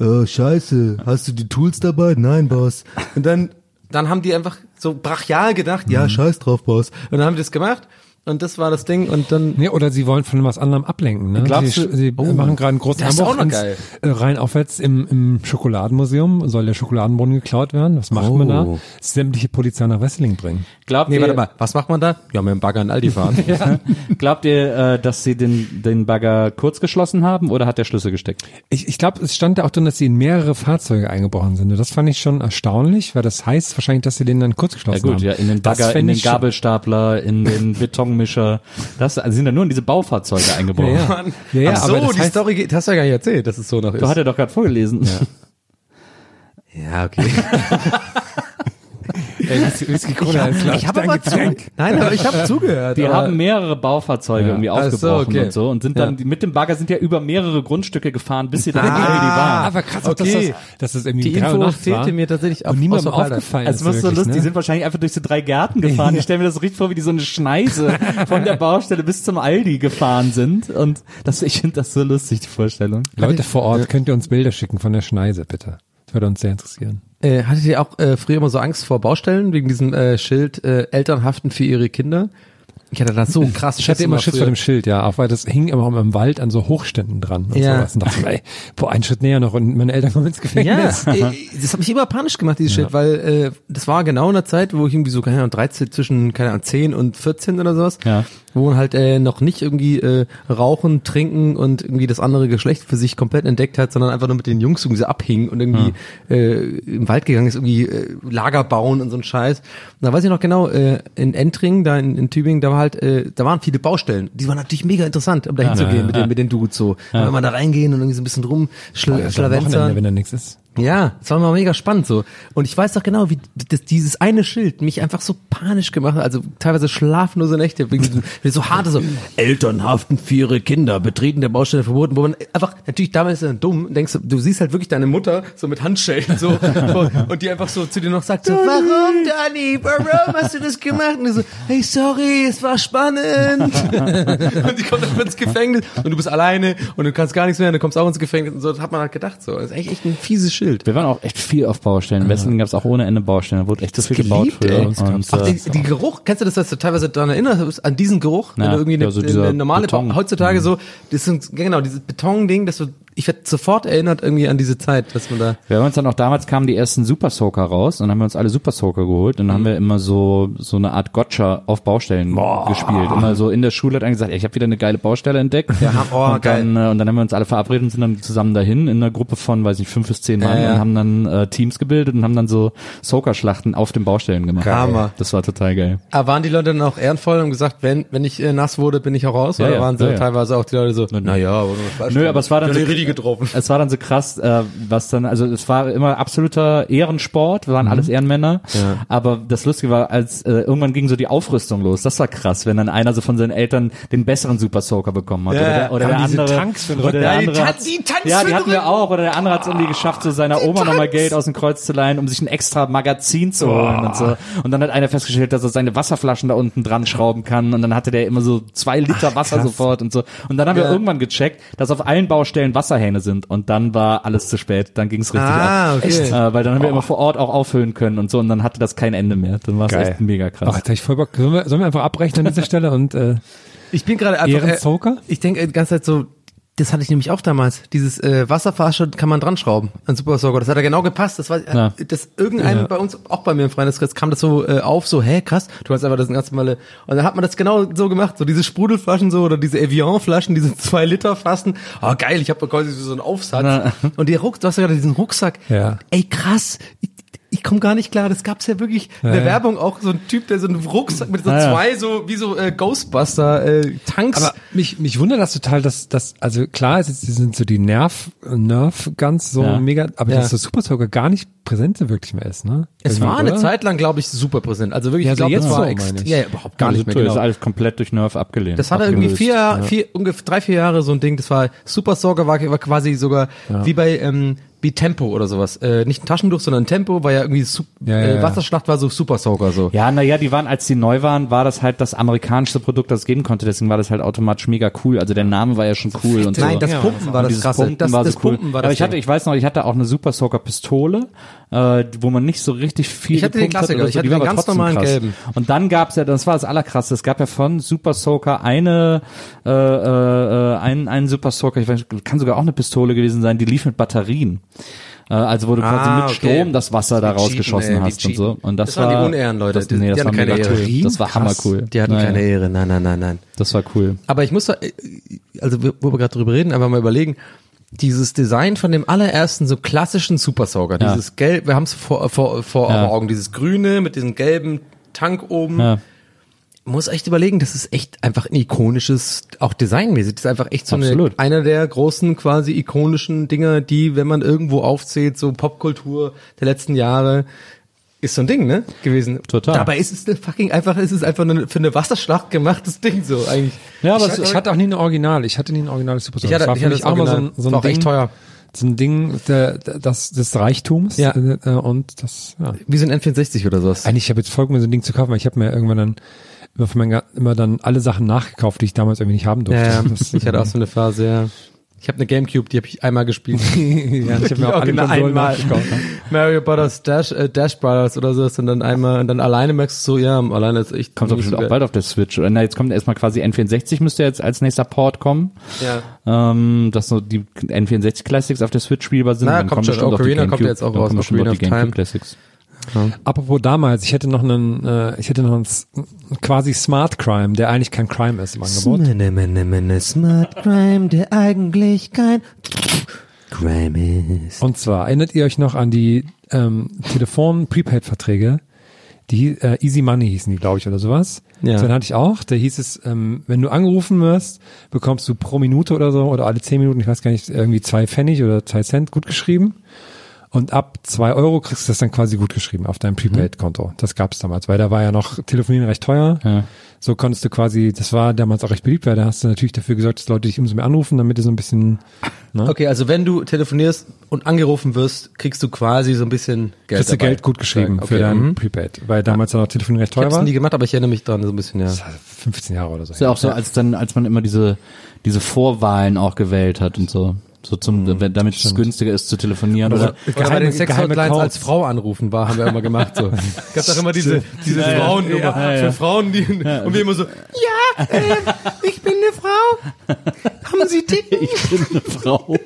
äh, scheiße, hast du die Tools dabei? Nein, Boss. Und dann, dann haben die einfach so brachial gedacht, ja, scheiß drauf, Boss. Und dann haben die das gemacht. Und das war das Ding und dann Nee, oder sie wollen von was anderem ablenken. Ne? Glaubst sie du- sie machen gerade einen großen Hamburg ins, geil. äh, rein aufwärts im, im Schokoladenmuseum. Soll der Schokoladenbrunnen geklaut werden? Was macht man da? Oh. Sämtliche Polizei nach Wesseling bringen. Glaubt Nee, ihr, warte mal, was macht man da? Ja, mit dem Bagger in Aldi fahren. glaubt ihr, äh, dass sie den, den Bagger kurz geschlossen haben oder hat der Schlüssel gesteckt? Ich, ich glaube, es stand da auch drin, dass sie in mehrere Fahrzeuge eingebrochen sind. Und das fand ich schon erstaunlich, weil das heißt wahrscheinlich, dass sie den dann kurz Ja geschlossen gut, haben. ja, in den Bagger, in den Gabelstapler, in den Betonmischer. Das also sind ja nur in diese Baufahrzeuge eingebaut. Ja, ja. ja, ja Ach aber so, das die heißt, Story geht, hast du ja gar nicht erzählt, dass es so noch ist. Du hat er doch gerade vorgelesen. ja, okay. Whisky- Whisky Cola ist ich habe aber zu, nein, aber ich habe zugehört. Die aber- haben mehrere Baufahrzeuge irgendwie Ach so, aufgebrochen okay. und so und sind dann Ja. die, mit dem Bagger sind ja über mehrere Grundstücke gefahren, bis sie dann Ah. in Aldi waren. Aber krass, auch, Okay. dass, das, dass das irgendwie Die Info fehlte mir tatsächlich und niemandem aufgefallen Also ist. was so wirklich, lustig, die ne? sind wahrscheinlich einfach durch so drei Gärten gefahren. Ich stelle mir das richtig vor, wie die so eine Schneise von der Baustelle bis zum Aldi gefahren sind. Und das, ich finde das so lustig, die Vorstellung. Leute vor Ort, könnt ihr uns Bilder schicken von der Schneise, bitte. Das würde uns sehr interessieren. Äh, hattet ihr auch äh, früher immer so Angst vor Baustellen wegen diesem äh, Schild äh, Eltern haften für ihre Kinder? Ich hatte das so krass. Ich hatte immer Schiss vor dem Schild, ja, auch weil das hing immer im Wald an so Hochständen dran und Ja. sowas. Und dachte, ey, boah, einen Schritt näher noch und meine Eltern kommen ins Ja, Gefängnis. äh, das hat mich immer panisch gemacht, dieses Schild, weil äh, das war genau in der Zeit, wo ich irgendwie so, keine Ahnung, 13, zwischen, keine Ahnung, 10 und 14 oder sowas, Ja. wo man halt äh, noch nicht irgendwie äh, rauchen, trinken und irgendwie das andere Geschlecht für sich komplett entdeckt hat, sondern einfach nur mit den Jungs irgendwie so abhing und irgendwie äh, im Wald gegangen ist, irgendwie äh, Lager bauen und so ein Scheiß. Und da weiß ich noch genau, äh, in Entring, da in, in Tübingen, da war halt, äh, da waren viele Baustellen. Die waren natürlich mega interessant, um da hinzugehen mit, den, mit den Dudes so. Wenn wir da reingehen und irgendwie so ein bisschen rum Boah, ja, so am schlawenzern. Wochenende, wenn da nichts ist. Ja, es war mal mega spannend so. Und ich weiß doch genau, wie das, dieses eine Schild mich einfach so panisch gemacht hat. Also teilweise schlaflose Nächte, so harte so, Eltern haften für ihre Kinder, betreten der Baustelle verboten, wo man einfach, natürlich damals ist dann dumm, denkst du, du siehst halt wirklich deine Mutter so mit Handschellen so, und die einfach so zu dir noch sagt so, warum Dani, warum hast du das gemacht? Und du so, hey sorry, es war spannend. und die kommt dann ins Gefängnis und du bist alleine und du kannst gar nichts mehr und du kommst auch ins Gefängnis und so, das hat man halt gedacht so. Das ist echt, echt ein fieses Schild. Wir waren auch echt viel auf Baustellen. In Wesseling gab es auch ohne Ende Baustellen. Da wurde echt so viel gebaut geliebt, ey. Und, Auch äh, die, die Geruch, kennst du das, dass du teilweise daran erinnerst, an diesen Geruch, wenn Ja, du irgendwie eine, ja, so eine normale, Beton. Mhm. heutzutage so, das sind, genau, dieses Betonding, dass du, ich werde sofort erinnert irgendwie an diese Zeit, dass man da, Wir haben uns dann auch damals kamen die ersten Super Soaker raus und dann haben wir uns alle Super Soaker geholt und dann haben wir immer so so eine Art Gotcha auf Baustellen gespielt. Immer so in der Schule hat einer gesagt, ey, ich habe wieder eine geile Baustelle entdeckt. Ja, oh, und dann äh, und dann haben wir uns alle verabredet und sind dann zusammen dahin in einer Gruppe von, weiß ich, fünf bis zehn Mann Ja, ja. und haben dann äh, Teams gebildet und haben dann so Soaker Schlachten auf den Baustellen gemacht. Hammer. Das war total geil. aber waren die Leute dann auch ehrenvoll und gesagt, wenn, wenn ich äh, nass wurde, bin ich auch raus? Ja, oder ja, waren sie ja, ja. teilweise auch die Leute so, naja, aber Nö, aber es war dann so, richtig getroffen. es war dann so krass, äh, was dann, also es war immer absoluter Ehrensport, wir waren alles Ehrenmänner, Ja. aber das Lustige war, als äh, irgendwann ging so die Aufrüstung los, das war krass, wenn dann einer so von seinen Eltern den besseren Super Soaker bekommen hat. Ja, oder der, oder der andere, Tanks für den oder Rücken. der Ja, die die Tanks ja, die hatten wir auch, oder der andere hat es irgendwie geschafft, so seiner Oma nochmal Geld aus dem Kreuz zu leihen, um sich ein extra Magazin zu holen und so. Und dann hat einer festgestellt, dass er seine Wasserflaschen da unten dran schrauben kann. Und dann hatte der immer so zwei Liter Wasser sofort und so. Und dann haben wir Ja. irgendwann gecheckt, dass auf allen Baustellen Wasserhähne sind und dann war alles zu spät, dann ging es richtig Ah, ab. okay. Echt? Äh, weil dann haben wir immer vor Ort auch auffüllen können und so und dann hatte das kein Ende mehr. Dann war es echt mega Ach, krass. jetzt hab ich voll Bock. Sollen wir, sollen wir einfach abbrechen an dieser Stelle und äh, Ich bin gerade einfach, äh, ich denke die ganze Zeit so, das hatte ich nämlich auch damals. Dieses äh, Wasserflasche kann man dran schrauben an Super Soaker. Das hat ja genau gepasst. Das war Ja. äh, das irgendeinem Ja. bei uns, auch bei mir im Freundeskreis, kam das so äh, auf, so, hä, krass, du hast einfach das ganze Mal. Und dann hat man das genau so gemacht, so diese Sprudelflaschen so oder diese Evian-Flaschen, diese zwei Liter Flaschen. Oh geil, ich habe quasi so einen Aufsatz. Ja. Und der Ruck, du hast ja gerade diesen Rucksack. Ja. Ey, krass. Ich, komme gar nicht klar, das gab's ja wirklich in der Ja. Werbung auch so ein Typ, der so einen Rucksack mit so Ja, ja. zwei so wie so äh, Ghostbuster äh, Tanks Aber mich, mich wundert das total, dass das, also klar, es ist- sind so die Nerv, Nerf ganz so Ja. mega, aber Ja. dass das Super Soaker gar nicht präsent so wirklich mehr ist, ne? Es war eine oder? Zeit lang, glaube ich, super präsent. Also wirklich, Ja, ich so glaube, jetzt das war so, ext- meine ich. ja, ja, überhaupt gar nicht mehr. Das Genau. ist alles komplett durch Nerf abgelehnt. Das hatte irgendwie vier, vier, ungefähr drei, vier Jahre so ein Ding. Das war Super Soaker war, war quasi sogar wie bei ähm, wie Tempo oder sowas. Äh, nicht ein Taschentuch, sondern ein Tempo, war ja irgendwie Sup Ja, ja, äh, ja. Wasserschlacht war so Super Soaker so. Ja, naja, die waren, als die neu waren, war das halt das amerikanischste Produkt, das es geben konnte. Deswegen war das halt automatisch mega cool. Also der Name war ja schon cool und so. Nein, das Pumpen war das krasse. Pumpen Das, war das so cool. Pumpen war Aber das ich hatte, ich weiß noch, ich hatte auch eine Super Soaker Pistole äh, wo man nicht so richtig viel Ich hatte den hat Klassiker, oder ich so, hatte die war den ganz normalen krass. gelben. Und dann gab's ja, das war das allerkrasseste, es gab ja von Super Soaker eine, äh, äh, einen, einen Super Soaker, ich weiß, kann sogar auch eine Pistole gewesen sein, die lief mit Batterien. Äh, also wo du quasi Ah, mit okay. Strom das Wasser da rausgeschossen ey, hast und so. Und das, Das waren die war Unehrenleute, Das, die- nee, das die war hatten keine mega Ehre. cool. Das war hammercool. Krass, Die hatten Naja, keine Ehre. Nein, nein, nein, nein. Das war cool. Aber ich muss äh, also wo wir gerade drüber reden, einfach mal überlegen, dieses Design von dem allerersten so klassischen Super Soaker, Ja. dieses gelb, wir haben es vor, vor, vor Ja. Augen, dieses grüne mit diesem gelben Tank oben. Ja. Muss echt überlegen, das ist echt einfach ein ikonisches, auch designmäßig, das ist einfach echt so eine, einer der großen quasi ikonischen Dinger, die, wenn man irgendwo aufzählt, so Popkultur der letzten Jahre, ist so ein Ding, ne, gewesen. Total. Dabei ist es eine fucking einfach, ist es einfach eine, für eine Wasserschlacht gemachtes Ding so eigentlich. Ja, aber ich, es, ich hatte auch nie ein Original. Ich hatte nie ein originales Super Ich hatte- das war ich für hatte mich das auch mal so ein, Original. so ein Ding, echt teuer. So ein Ding der, das, des Reichtums. Ja. Äh, und das, ja. Wie so ein N64 oder sowas. Eigentlich, ich habe jetzt vollkommen so ein Ding zu kaufen, weil ich habe mir irgendwann dann immer, von meinen, immer dann alle Sachen nachgekauft, die ich damals irgendwie nicht haben durfte. Ja, ja. Das, ich hatte auch so eine Phase, ja. Ich habe eine Gamecube, die habe ich einmal gespielt. ja, ich habe mir auch alle Konsolen einmal. nachgekauft. ne? Mario Brothers Dash, äh, Dash Brothers oder so, und dann einmal, und dann alleine merkst du so, ja, alleine ist echt kommt doch bestimmt so auch bald auf der Switch. Oder, Na, jetzt kommt erstmal quasi N64 müsste jetzt als nächster Port kommen. Ja. Ähm, dass so die N64 Classics auf der Switch spielbar sind. Na, Dann kommt schon. Ocarina kommt Gamecube- jetzt auch dann raus, kommen Ocarina of Time. Gamecube Classics. Apropos damals, ich hätte noch einen, äh, ich hätte noch einen quasi Smart Crime, der eigentlich kein Crime ist im Angebot. Mene, mene, mene, Smart Crime, der eigentlich kein Crime ist. Und zwar erinnert ihr euch noch an die ähm, Telefon-Prepaid-Verträge? Die äh, Easy Money hießen die, glaube ich, oder sowas. Ja. So, dann hatte ich auch. Da hieß es, ähm, wenn du angerufen wirst, bekommst du pro Minute oder so oder alle zehn Minuten, ich weiß gar nicht, irgendwie zwei Pfennig oder zwei Cent gut geschrieben. Und ab zwei Euro kriegst du das dann quasi gut geschrieben auf deinem Prepaid-Konto. Das gab's damals, weil da war ja noch Telefonieren recht teuer. Ja. So konntest du quasi, das war damals auch recht beliebt, weil da hast du natürlich dafür gesorgt, dass Leute dich umso mehr anrufen, damit du so ein bisschen, ne? Okay, also wenn du telefonierst und angerufen wirst, kriegst du quasi so ein bisschen Geld kriegst du dabei. Geld gut geschrieben Okay, für dein mhm. Prepaid, weil damals dann auch Telefonieren recht Ich teuer hab's war. nie gemacht, aber ich erinnere mich dran so ein bisschen, ja. Das war 15 Jahre oder so. Ist ja auch so, als dann, als man immer diese, diese Vorwahlen auch gewählt hat und so. So zum, damit es günstiger ist zu telefonieren oder, Oder bei Geheime- den Sexhotlines als. Frau anrufen war, haben wir immer gemacht so. Gab's auch immer diese diese Frauennummer ja, ja. für Frauen, die und wir immer so, ja, äh, ich bin eine Frau. Haben Sie Titten? ich bin eine Frau.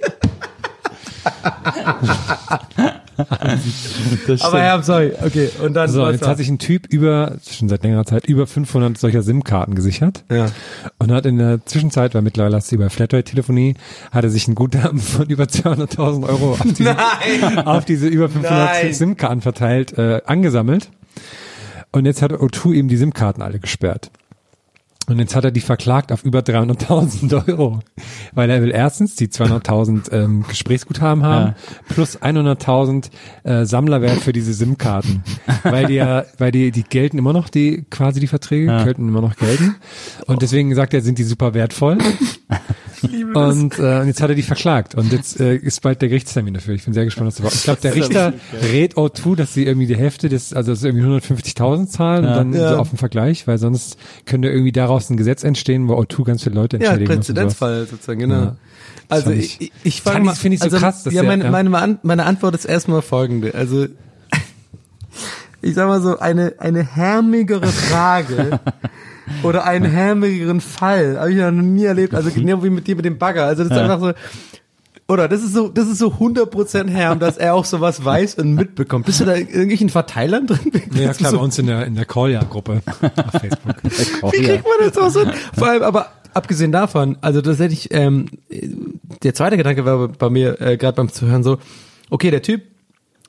das Aber ja, sorry, okay. Und dann So, jetzt da? hat sich ein Typ über, schon seit längerer Zeit, über 500 solcher SIM-Karten gesichert. Ja. Und hat in der Zwischenzeit, weil mittlerweile hast du über Flatrate-Telefonie, hat er sich ein Guthaben von über 200.000 Euro auf diese, Nein. auf diese über 500 Nein. SIM-Karten verteilt, äh, angesammelt. Und jetzt hat O2 eben die SIM-Karten alle gesperrt. Und jetzt hat er die verklagt auf über 300.000 Euro, weil er will erstens die 200.000 ähm, Gesprächsguthaben haben plus 100.000 äh, Sammlerwert für diese SIM-Karten, weil die ja, weil die die gelten immer noch die quasi die Verträge gelten immer noch gelten. Und deswegen sagt er, sind die super wertvoll. Und äh, und jetzt hat er die verklagt und jetzt äh, ist bald der Gerichtstermin dafür. Ich bin sehr gespannt, was da Ich glaube, der Richter rät O2, dass sie irgendwie die Hälfte des, also dass sie irgendwie 150.000 zahlen und dann Ja. so auf den Vergleich, weil sonst könnte irgendwie daraus ein Gesetz entstehen, wo O2 ganz viele Leute Ja, entschädigen sowas. Präzedenzfall sozusagen, genau. Ja. Also ich, ich- ich, fand mal, finde ich so also, krass, dass ja, meine, ja. meine, meine Antwort ist erstmal folgende. Also ich sag mal so, eine, eine härmigere Frage oder einen härmigeren Fall habe ich noch nie erlebt. Also genau wie mit dir mit dem Bagger. Also das ist einfach so, oder das ist so, das ist so 100% Herm, dass er auch sowas weiß und mitbekommt. Bist du da in irgendwelchen Verteilern drin? Ja, Das klar, so, bei uns in der, in der Call-Ja-Gruppe auf Facebook. wie kriegt man das auch so? Vor allem, aber abgesehen davon, also tatsächlich, ähm, der zweite Gedanke war bei mir äh, gerade beim Zuhören so, okay, der Typ,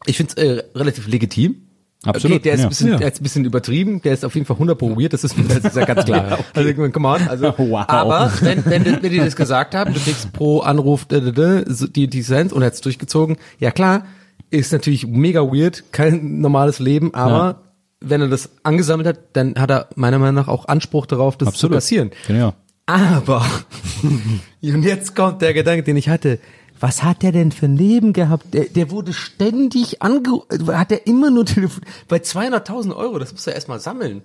ich finde es äh, relativ legitim. Absolut, Okay, der ist, ja. ein bisschen, Ja. der ist ein bisschen übertrieben, der ist auf jeden Fall 100 pro weird, das ist, das ist ja ganz klar. Also, come on, also, Wow. aber wenn, wenn, wenn die das gesagt haben, du kriegst pro Anruf die, die Cent und er hat's durchgezogen, ja klar, ist natürlich mega weird, kein normales Leben, aber Ja. wenn er das angesammelt hat, dann hat er meiner Meinung nach auch Anspruch darauf, das zu kassieren. Genau. Aber, und jetzt kommt der Gedanke, den ich hatte. Was hat der denn für ein Leben gehabt? Der, der wurde ständig ange... Hat er immer nur telefon... Bei 200.000 Euro, das muss er erstmal sammeln.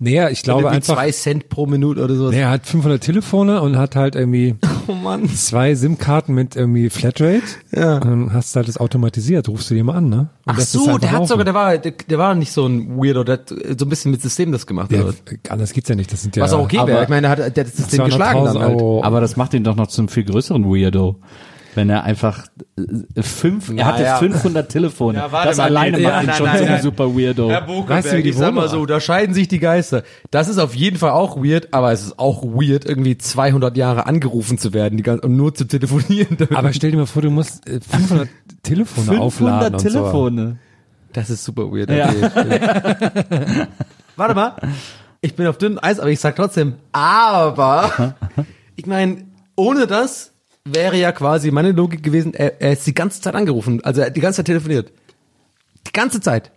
Naja, ich glaube Irgendwie einfach, zwei Cent pro Minute oder so. Nee, er hat 500 Telefone und hat halt irgendwie Oh Mann. zwei SIM-Karten mit irgendwie Flatrate. Ja. Und dann hast du halt das automatisiert, rufst du dir mal an, ne? Und Ach so, einfach der hat sogar, der war, der, der war nicht so ein Weirdo, der hat so ein bisschen mit System das gemacht. Ja, oder? anders geht's ja nicht. Das sind ja. Was auch okay aber- wäre. Ich meine, der hat, der hat das System geschlagen 200.000 dann halt. Euro. Aber das macht ihn doch noch zum viel größeren Weirdo. Wenn er einfach äh, fünf, er hatte ja. 500 Telefone. Ja, warte das mal, alleine macht ihn schon nein, zum nein. super Weirdo. Herr Bokelberg, Weißt du, wie die ich sag mal so, da scheiden sich die Geister. Das ist auf jeden Fall auch weird, aber es ist auch weird, irgendwie 200 Jahre angerufen zu werden, die ganze, um nur zu telefonieren. Aber stell dir mal vor, du musst äh, 500 Telefone aufladen 500 und so. Telefone. Das ist super weird. Ja. Okay. Warte mal. Ich bin auf dünnem Eis, aber ich sag trotzdem, aber ich meine, ohne das wäre ja quasi meine Logik gewesen, er, er ist die ganze Zeit angerufen, also er hat die ganze Zeit telefoniert. Die ganze Zeit.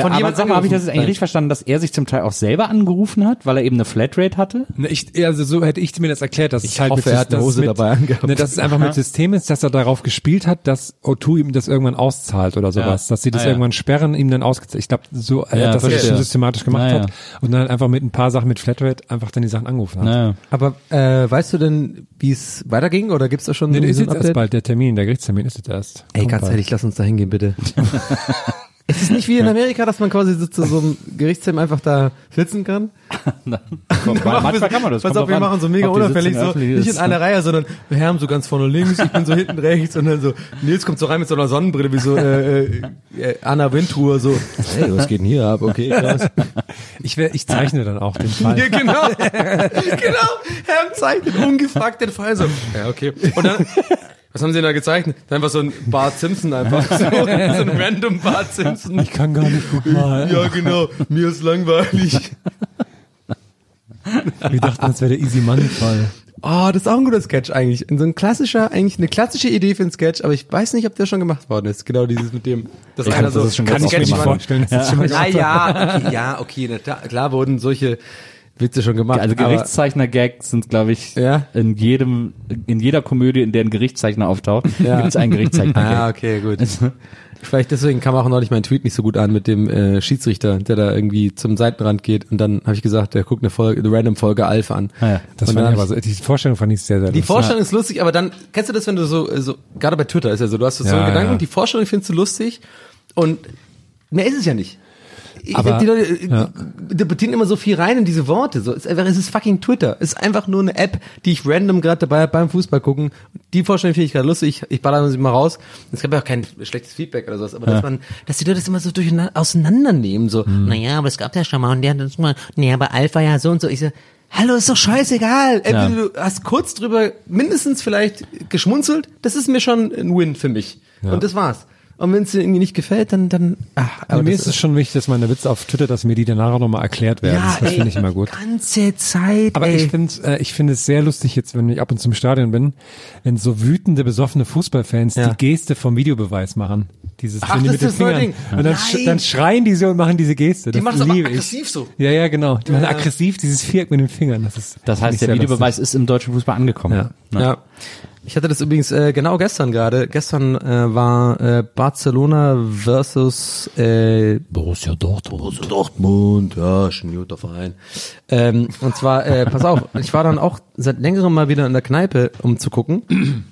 Ja, Von aber jemand sag mal, habe ich das jetzt eigentlich richtig verstanden, dass er sich zum Teil auch selber angerufen hat, weil er eben eine Flatrate hatte? Ne, ich, also so hätte ich mir das erklärt, dass Ich es halt hoffe, mit, er hat eine dass es Hose mit, dabei angehabt. Ne, dass es einfach mit System ist, dass er darauf gespielt hat, dass O2 ihm das irgendwann auszahlt oder sowas, Ja. dass sie das Ah, ja. irgendwann sperren, ihm dann ausgezahlt. Ich glaube, so, äh, Ja, dass er das schon systematisch gemacht Ah, ja. hat und dann einfach mit ein paar Sachen mit Flatrate einfach dann die Sachen angerufen hat. Naja. Aber äh, weißt du denn, wie es weiterging oder gibt's da schon Nee, ist so ein jetzt erst bald, der Termin, der Gerichtstermin ist jetzt erst. Ey, Kommt ganz bald. ehrlich, lass uns da hingehen, bitte. ist es nicht wie in Amerika, dass man quasi so zu so einem Gerichtstermin einfach da sitzen kann? Manchmal kann man das. Pass auf, wir an, machen so mega unauffällig, so nicht ist. in einer Reihe, sondern wir haben so ganz vorne links, ich bin so hinten rechts und dann so, Nils kommt so rein mit so einer Sonnenbrille, wie so äh, äh, äh, Anna Wintour, so, hey, was geht denn hier ab? Okay, krass. Ich, wär, ich zeichne dann auch den Fall. Ja, genau. genau. Herr zeichnet ungefragt den Fall so. Ja, okay. Und dann, was haben sie denn da gezeichnet? Einfach so ein Bart Simpson einfach. So, so ein random Bart Simpson. Ich kann gar nicht gut malen. Ja, genau. Mir ist langweilig. Wir dachten, das wäre der Easy Money Fall. Oh, das ist auch ein guter Sketch eigentlich. So ein klassischer, eigentlich eine klassische Idee für einen Sketch, aber ich weiß nicht, ob der schon gemacht worden ist. Genau dieses mit dem, dass Ich einer glaub, das so, ist schon Kann ganz ich mir nicht vorstellen. Das ist schon mal Na ja, okay, ja, okay, klar wurden solche Witze schon gemacht. Also Gerichtszeichner-Gags sind, glaube ich, Ja? in jedem, in jeder Komödie, in der ein Gerichtszeichner auftaucht, Ja. gibt es einen Gerichtszeichner-Gag. Ah, okay, gut. Vielleicht deswegen kam auch neulich mein Tweet nicht so gut an mit dem äh, Schiedsrichter, der da irgendwie zum Seitenrand geht und dann habe ich gesagt, der guckt eine Folge, eine random Folge Alf an. Ah, ja. Das Und fand ich aber so, die Vorstellung fand ich sehr, sehr Die lustig. Vorstellung ist lustig, aber dann, kennst du das, wenn du so, so gerade bei Twitter ist ja so, du hast so Ja, einen Gedanken, ja. die Vorstellung findest du lustig und mehr ist es ja nicht. Aber- die Leute äh, ja. interpretieren immer so viel rein in diese Worte. So, es ist einfach, es ist fucking Twitter. Es ist einfach nur eine App, die ich random gerade dabei hab beim Fußball gucken. Die Vorstellung finde ich gerade lustig. Ich, baller sie mal raus. Es gab ja auch kein schlechtes Feedback oder sowas, aber dass man, dass die Leute das immer so durcheinander auseinandernehmen. So, Hm. naja, aber es gab ja schon mal und der hat das mal, naja, aber Alpha ja so und so. Ich so, Hallo, ist doch scheißegal. Ja. du hast kurz drüber mindestens vielleicht geschmunzelt, das ist mir schon ein Win für mich. Und das war's. Und wenn es dir irgendwie nicht gefällt, dann, dann, ach, Aber mir das ist es schon wichtig, dass meine Witze auf Twitter, dass mir die danach auch nochmal erklärt werden. ja, das finde ich immer gut. ganze Zeit, Aber ey. ich finde äh, ich finde es sehr lustig jetzt, wenn ich ab und zu im Stadion bin, wenn so wütende, besoffene Fußballfans Ja. die Geste vom Videobeweis machen. Dieses Ach, wenn die mit den Fingern. Ding. Und dann, Nein. sch dann schreien die so und machen diese Geste. Das machen es aber liebe ich. aggressiv so. Ja, ja, genau. Die machen aggressiv dieses Viereck mit den Fingern. Das ist Das heißt, der Videobeweis ist im deutschen Fußball angekommen. Ja. Ja. Ich hatte das übrigens äh, genau gestern gerade. Gestern äh, war äh, Barcelona versus äh, Borussia Dortmund. Borussia Dortmund, ja, schon ein guter Verein. Ähm, und zwar, äh, pass auf, ich war dann auch seit längerem mal wieder in der Kneipe, um zu gucken.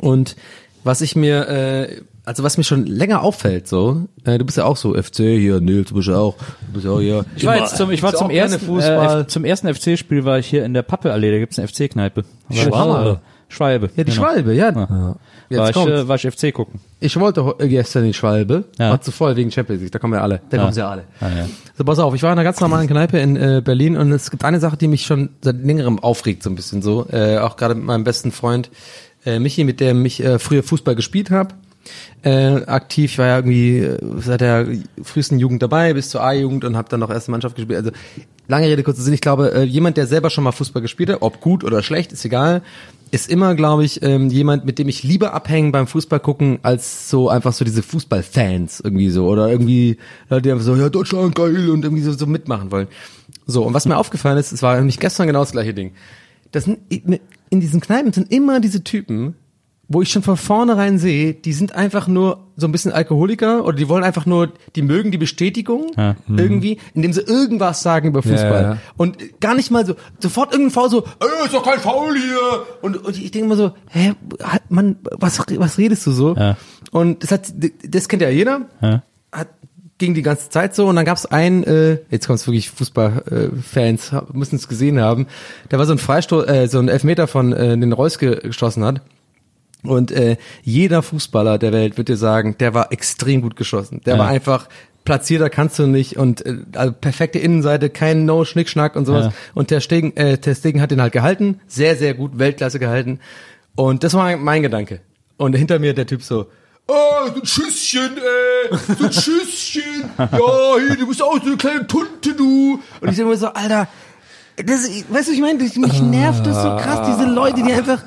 Und was ich mir, äh, also was mir schon länger auffällt, so, äh, du bist ja auch so FC hier, Nils, du bist ja auch, du bist ja auch hier. Ich war jetzt zum, ich war Ist zum ersten, Fußball. äh, zum ersten FC-Spiel war ich hier in der Pappeallee, da gibt's eine FC-Kneipe. War ich, Schwalbe. Schwalbe. ja, die genau. Schwalbe, ja. War Jetzt ich, kommt's. äh, war ich FC gucken. Ich wollte äh, gestern in Schwalbe, Ja. war zu voll wegen Champions League, da kommen wir alle, da kommen sie ja alle. Ah, ja. So, pass auf, ich war in einer ganz normalen Kneipe in äh, Berlin und es gibt eine Sache, die mich schon seit längerem aufregt, so ein bisschen so, äh, auch gerade mit meinem besten Freund äh, Michi, mit dem ich äh, früher Fußball gespielt habe. Äh, aktiv, ich war ja irgendwie äh, seit der frühesten Jugend dabei, bis zur A-Jugend und habe dann noch erste Mannschaft gespielt. Also lange Rede, kurzer Sinn, ich glaube, äh, jemand, der selber schon mal Fußball gespielt hat, ob gut oder schlecht, ist egal, ist immer, glaube ich, ähm, jemand, mit dem ich lieber abhängen beim Fußball gucken, als so einfach so diese Fußballfans irgendwie so. Oder irgendwie, Leute, die einfach so, ja, Deutschland geil und irgendwie so, so mitmachen wollen. So, und was mir aufgefallen ist, es war nämlich gestern genau das gleiche Ding. Das sind, in diesen Kneipen sind immer diese Typen, wo ich schon von vornherein sehe, die sind einfach nur so ein bisschen Alkoholiker oder die wollen einfach nur, die mögen die Bestätigung Ja. irgendwie, indem sie irgendwas sagen über Fußball. Ja, ja. Und gar nicht mal so, sofort irgendein Foul so, ey, ist doch kein Foul hier. Und, und ich denke immer so, hä, hat man, was, was redest du so? Ja. Und das hat, das kennt ja jeder. Ja. Hat, ging die ganze Zeit so und dann gab's einen, äh, jetzt kommt's wirklich Fußballfans, äh, müssen es gesehen haben, da war so ein Freistoß, äh, so ein Elfmeter von äh, den Reus ge geschossen hat. Und äh, jeder Fußballer der Welt wird dir sagen, der war extrem gut geschossen. Der Ja. war einfach platzierter kannst du nicht und äh, also perfekte Innenseite, kein No Schnickschnack und sowas. Ja. Und der Stegen, äh, der Stegen hat den halt gehalten, sehr sehr gut, Weltklasse gehalten. Und das war mein, mein Gedanke. Und hinter mir der Typ so, oh, so ein Schüsschen, ey, so ein Schüsschen, ja, hier, du bist auch so eine kleine Tunte, du. Und ich sag mir so, Alter, das, weißt du, ich meine, mich nervt das so krass, diese Leute, die einfach,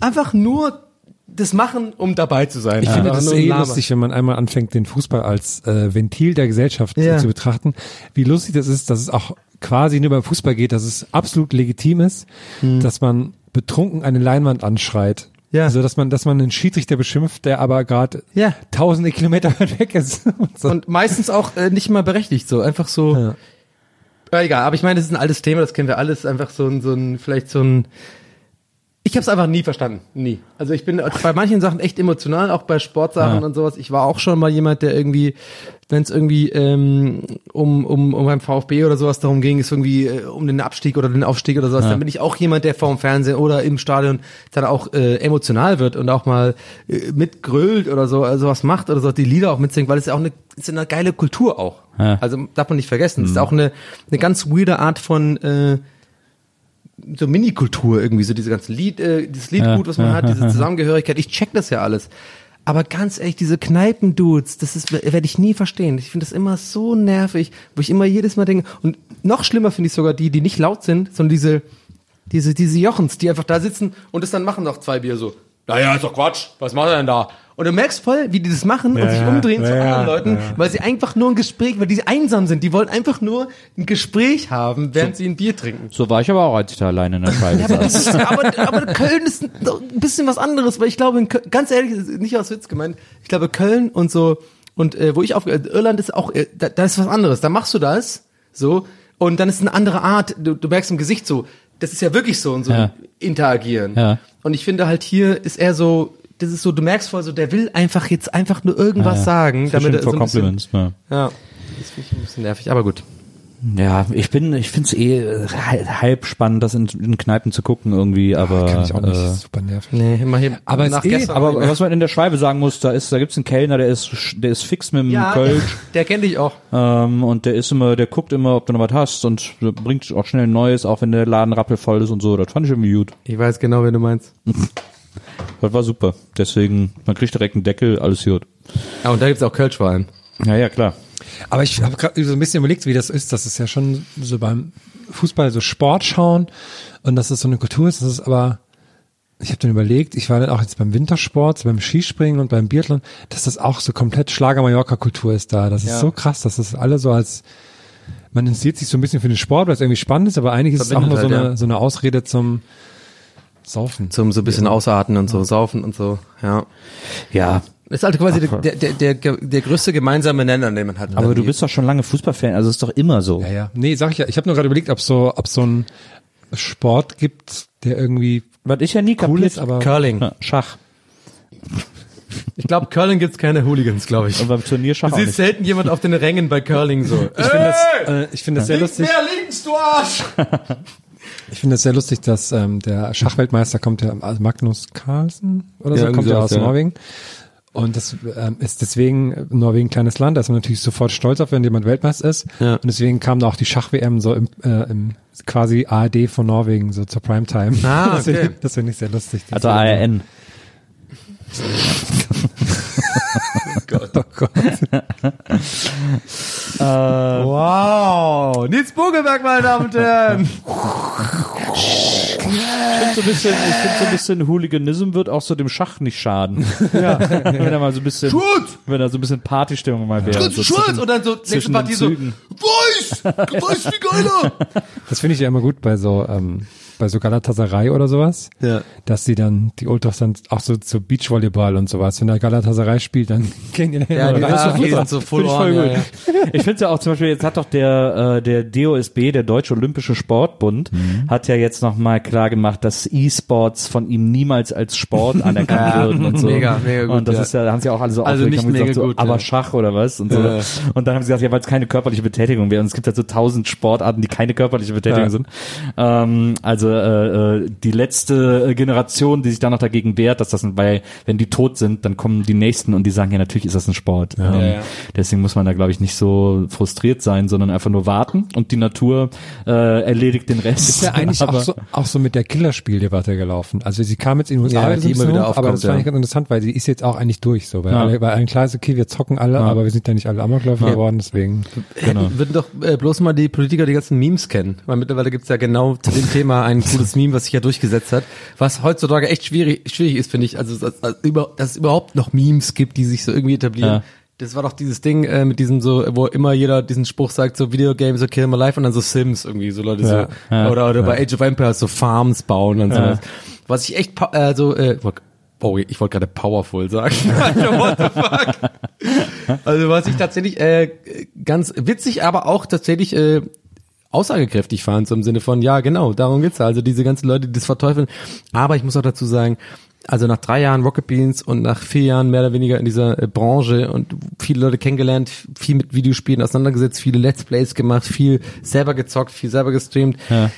einfach nur das machen, um dabei zu sein. Ich finde Einfach das nur eh labern. lustig, wenn man einmal anfängt, den Fußball als äh, Ventil der Gesellschaft Ja. zu betrachten. Wie lustig das ist, dass es auch quasi nur beim Fußball geht, dass es absolut legitim ist, dass man betrunken eine Leinwand anschreit. Hm. Ja. Also dass man, dass man einen Schiedsrichter beschimpft, der aber gerade Ja. tausende Kilometer weit weg ist. Und so. Und meistens auch äh, nicht mal berechtigt, so einfach so. Ja. Ja, egal, aber ich meine, das ist ein altes Thema, das kennen wir alles, einfach so ein, so ein, vielleicht so ein. Ich habe es einfach nie verstanden, nie. Also ich bin bei manchen Sachen echt emotional, auch bei Sportsachen Ja. und sowas. Ich war auch schon mal jemand, der irgendwie, wenn es irgendwie ähm, um um um beim VfB oder sowas darum ging, ist irgendwie äh, um den Abstieg oder den Aufstieg oder sowas, Ja. dann bin ich auch jemand, der vorm Fernsehen oder im Stadion dann auch äh, emotional wird und auch mal äh, mitgrölt oder so, also was macht oder so, die Lieder auch mitsingt, weil es ja auch eine, ist ja eine geile Kultur auch. Ja. Also darf man nicht vergessen. Es ist auch eine, eine ganz weirde Art von äh, so Mini-Kultur irgendwie, so diese ganzen Lied, äh, dieses Liedgut, was man hat, diese Zusammengehörigkeit. Ich check das ja alles. Aber ganz ehrlich, diese Kneipendudes, das ist, werde ich nie verstehen. Ich finde das immer so nervig, wo ich immer jedes Mal denke, und noch schlimmer finde ich sogar die, die nicht laut sind, sondern diese, diese, diese Jochens, die einfach da sitzen und es dann machen noch zwei Bier so. Naja, ist doch Quatsch. Was macht er denn da? Und du merkst voll, wie die das machen und Ja, sich ja, umdrehen zu ja, anderen ja, Leuten, ja. weil sie einfach nur ein Gespräch, weil die einsam sind. Die wollen einfach nur ein Gespräch haben, während sie ein Bier trinken. So war ich aber auch, als ich da alleine in der Scheibe saß. aber, aber Köln ist doch ein bisschen was anderes, weil ich glaube, in Köln, ganz ehrlich, nicht aus Witz gemeint, ich glaube, Köln und so, und äh, wo ich auf, äh, Irland ist auch, äh, da, da ist was anderes. Da machst du das, so, und dann ist eine andere Art, du, du merkst im Gesicht so, das ist ja wirklich so und so Ja. interagieren. Ja. Und ich finde halt hier ist er so, das ist so, du merkst voll so, der will einfach jetzt einfach nur irgendwas Ja, sagen, damit er so ein bisschen. Ja. ja, das finde ich ein bisschen nervig, aber gut. Ja, ich bin, ich find's eh äh, halb- spannend, das in, in Kneipen zu gucken irgendwie, aber Kann ich auch nicht. äh, Super nervig. Nee, immer hier, Aber nach eh- gestern aber was man in der Schweibe sagen muss, da ist, da gibt's einen Kellner, der ist, der ist fix mit dem ja, Kölsch. der kennt dich auch. Ähm, und der ist immer, der guckt immer, ob du noch was hast und bringt auch schnell ein Neues, auch wenn der Laden rappelvoll ist und so. Das fand ich irgendwie gut. Ich weiß genau, wen du meinst. Das war super. Deswegen, man kriegt direkt einen Deckel, alles gut. Ja, und da gibt's auch Kölsch vor allem. Ja, ja, klar. Aber ich habe gerade so ein bisschen überlegt, wie das ist. Das ist ja schon so beim Fußball so Sport schauen und dass das so eine Kultur ist. Das ist aber, ich habe dann überlegt, ich war dann auch jetzt beim Wintersport, beim Skispringen und beim Biathlon, dass das auch so komplett Schlager-Mallorca-Kultur ist da. Das ist Ja. so krass, dass das alle so als man interessiert sich so ein bisschen für den Sport, weil es irgendwie spannend ist, aber eigentlich ist es auch Verbindet nur so halt, eine, ja. so eine Ausrede zum Saufen. Zum so ein bisschen ausatmen und so, saufen und so, ja. Ja, Das ist halt quasi der, der, der, der, der größte gemeinsame Nenner, den man hat. aber du bist doch schon lange Fußballfan, also ist doch immer so. Ja, ja. Nee, sag ich ja. Ich habe nur gerade überlegt, ob so, ob so ein Sport gibt, der irgendwie Was ich ja nie cool kapiert, ist, aber Curling. Ja, Schach. Ich glaube, Curling gibt's keine Hooligans, glaube ich. Und beim Turnier Schach Du siehst nicht. selten jemand auf den Rängen bei Curling so. ich finde das, äh, ich finde das sehr lustig. links, du Arsch! Ich finde es sehr lustig, dass ähm, der Schachweltmeister kommt ja, also Magnus Carlsen oder Ja, so, irgendwie kommt ja aus ja. Norwegen. Und das ähm, ist deswegen Norwegen ein kleines Land, da ist man natürlich sofort stolz auf, wenn jemand Weltmeister ist. Ja. Und deswegen kam da auch die Schach-WM so im, äh, im quasi ARD von Norwegen, so zur Primetime. Ah, das okay. ich, das finde ich sehr lustig. Also ARN. Oh Gott. Wow! Nils Bogelberg, meine Damen und Herren! so ein bisschen, ich finde so ein bisschen Hooliganism wird auch so dem Schach nicht schaden. Ja. wenn er mal so ein bisschen, Schuld! wenn da so ein bisschen Partystimmung mal wäre. Schuld, so Schuld! zwischen- Und dann so nächste Partie so, weiß! Weiß wie geiler! Das finde ich ja immer gut bei so, ähm, bei so Galatasaray oder sowas. Ja. Dass sie dann, die Ultras dann auch so zu Beachvolleyball und sowas. Wenn der Galatasaray spielt, dann gehen die Ja, die, dahin. ah, die sind so full on, voll ja, gut. ja. Ich finde es ja auch zum Beispiel, jetzt hat doch der, äh, der DOSB, der Deutsche Olympische Sportbund, Mhm. hat ja jetzt nochmal klar gemacht, dass E-Sports von ihm niemals als Sport anerkannt Ja, würden und so. mega, mega gut, Und das ja. ist ja, da haben sie auch alle so Also nicht haben gesagt, mega so, gut, aber ja. Schach oder was und so. Ja. Und dann haben sie gesagt, ja, weil es keine körperliche Betätigung wäre. Und es gibt halt so tausend Sportarten, die keine körperliche Betätigung Ja. sind. Ähm, also äh, äh, die letzte Generation, die sich da noch dagegen wehrt, dass das, ein- weil wenn die tot sind, dann kommen die nächsten und die sagen, ja, natürlich ist das ein Sport. Ähm, Ja, ja. Deswegen muss man da, glaube ich, nicht so frustriert sein, sondern einfach nur warten und die Natur äh, erledigt den Rest. Ist ja eigentlich Aber- auch so, auch so mit der Killerspieldebatte gelaufen. Also sie kam jetzt in den USA, Ja, das die ist immer wieder aber aufkommt, das fand ja. ich ganz interessant, weil sie ist jetzt auch eigentlich durch, so, weil, Ja. alle, weil allen klar ist, okay, wir zocken alle, aber wir sind ja nicht alle Amokläufer Ja. geworden, deswegen. Genau. Würden doch äh, bloß mal die Politiker die ganzen Memes kennen. Weil mittlerweile gibt's ja genau zu dem Thema ein cooles Meme, was sich ja durchgesetzt hat. Was heutzutage echt schwierig, schwierig ist, finde ich. Also, dass, dass, es überhaupt noch Memes gibt, die sich so irgendwie etablieren. Ja. Das war doch dieses Ding äh, mit diesem so, wo immer jeder diesen Spruch sagt, so Videogames are killing my life und dann so Sims irgendwie, so Leute Ja, so. ja, oder oder bei Age of Empires so Farms bauen und sowas. Was ich echt, äh, so, äh, Oh, ich wollte gerade powerful sagen. What the fuck? Also was ich tatsächlich äh, ganz witzig, aber auch tatsächlich äh, aussagekräftig fand, so im Sinne von, ja genau, darum geht's. ja. Also diese ganzen Leute, die das verteufeln. Aber ich muss auch dazu sagen, also nach drei Jahren Rocket Beans und nach vier Jahren mehr oder weniger in dieser äh, Branche und viele Leute kennengelernt, viel mit Videospielen auseinandergesetzt, viele Let's Plays gemacht, viel selber gezockt, viel selber gestreamt Ja.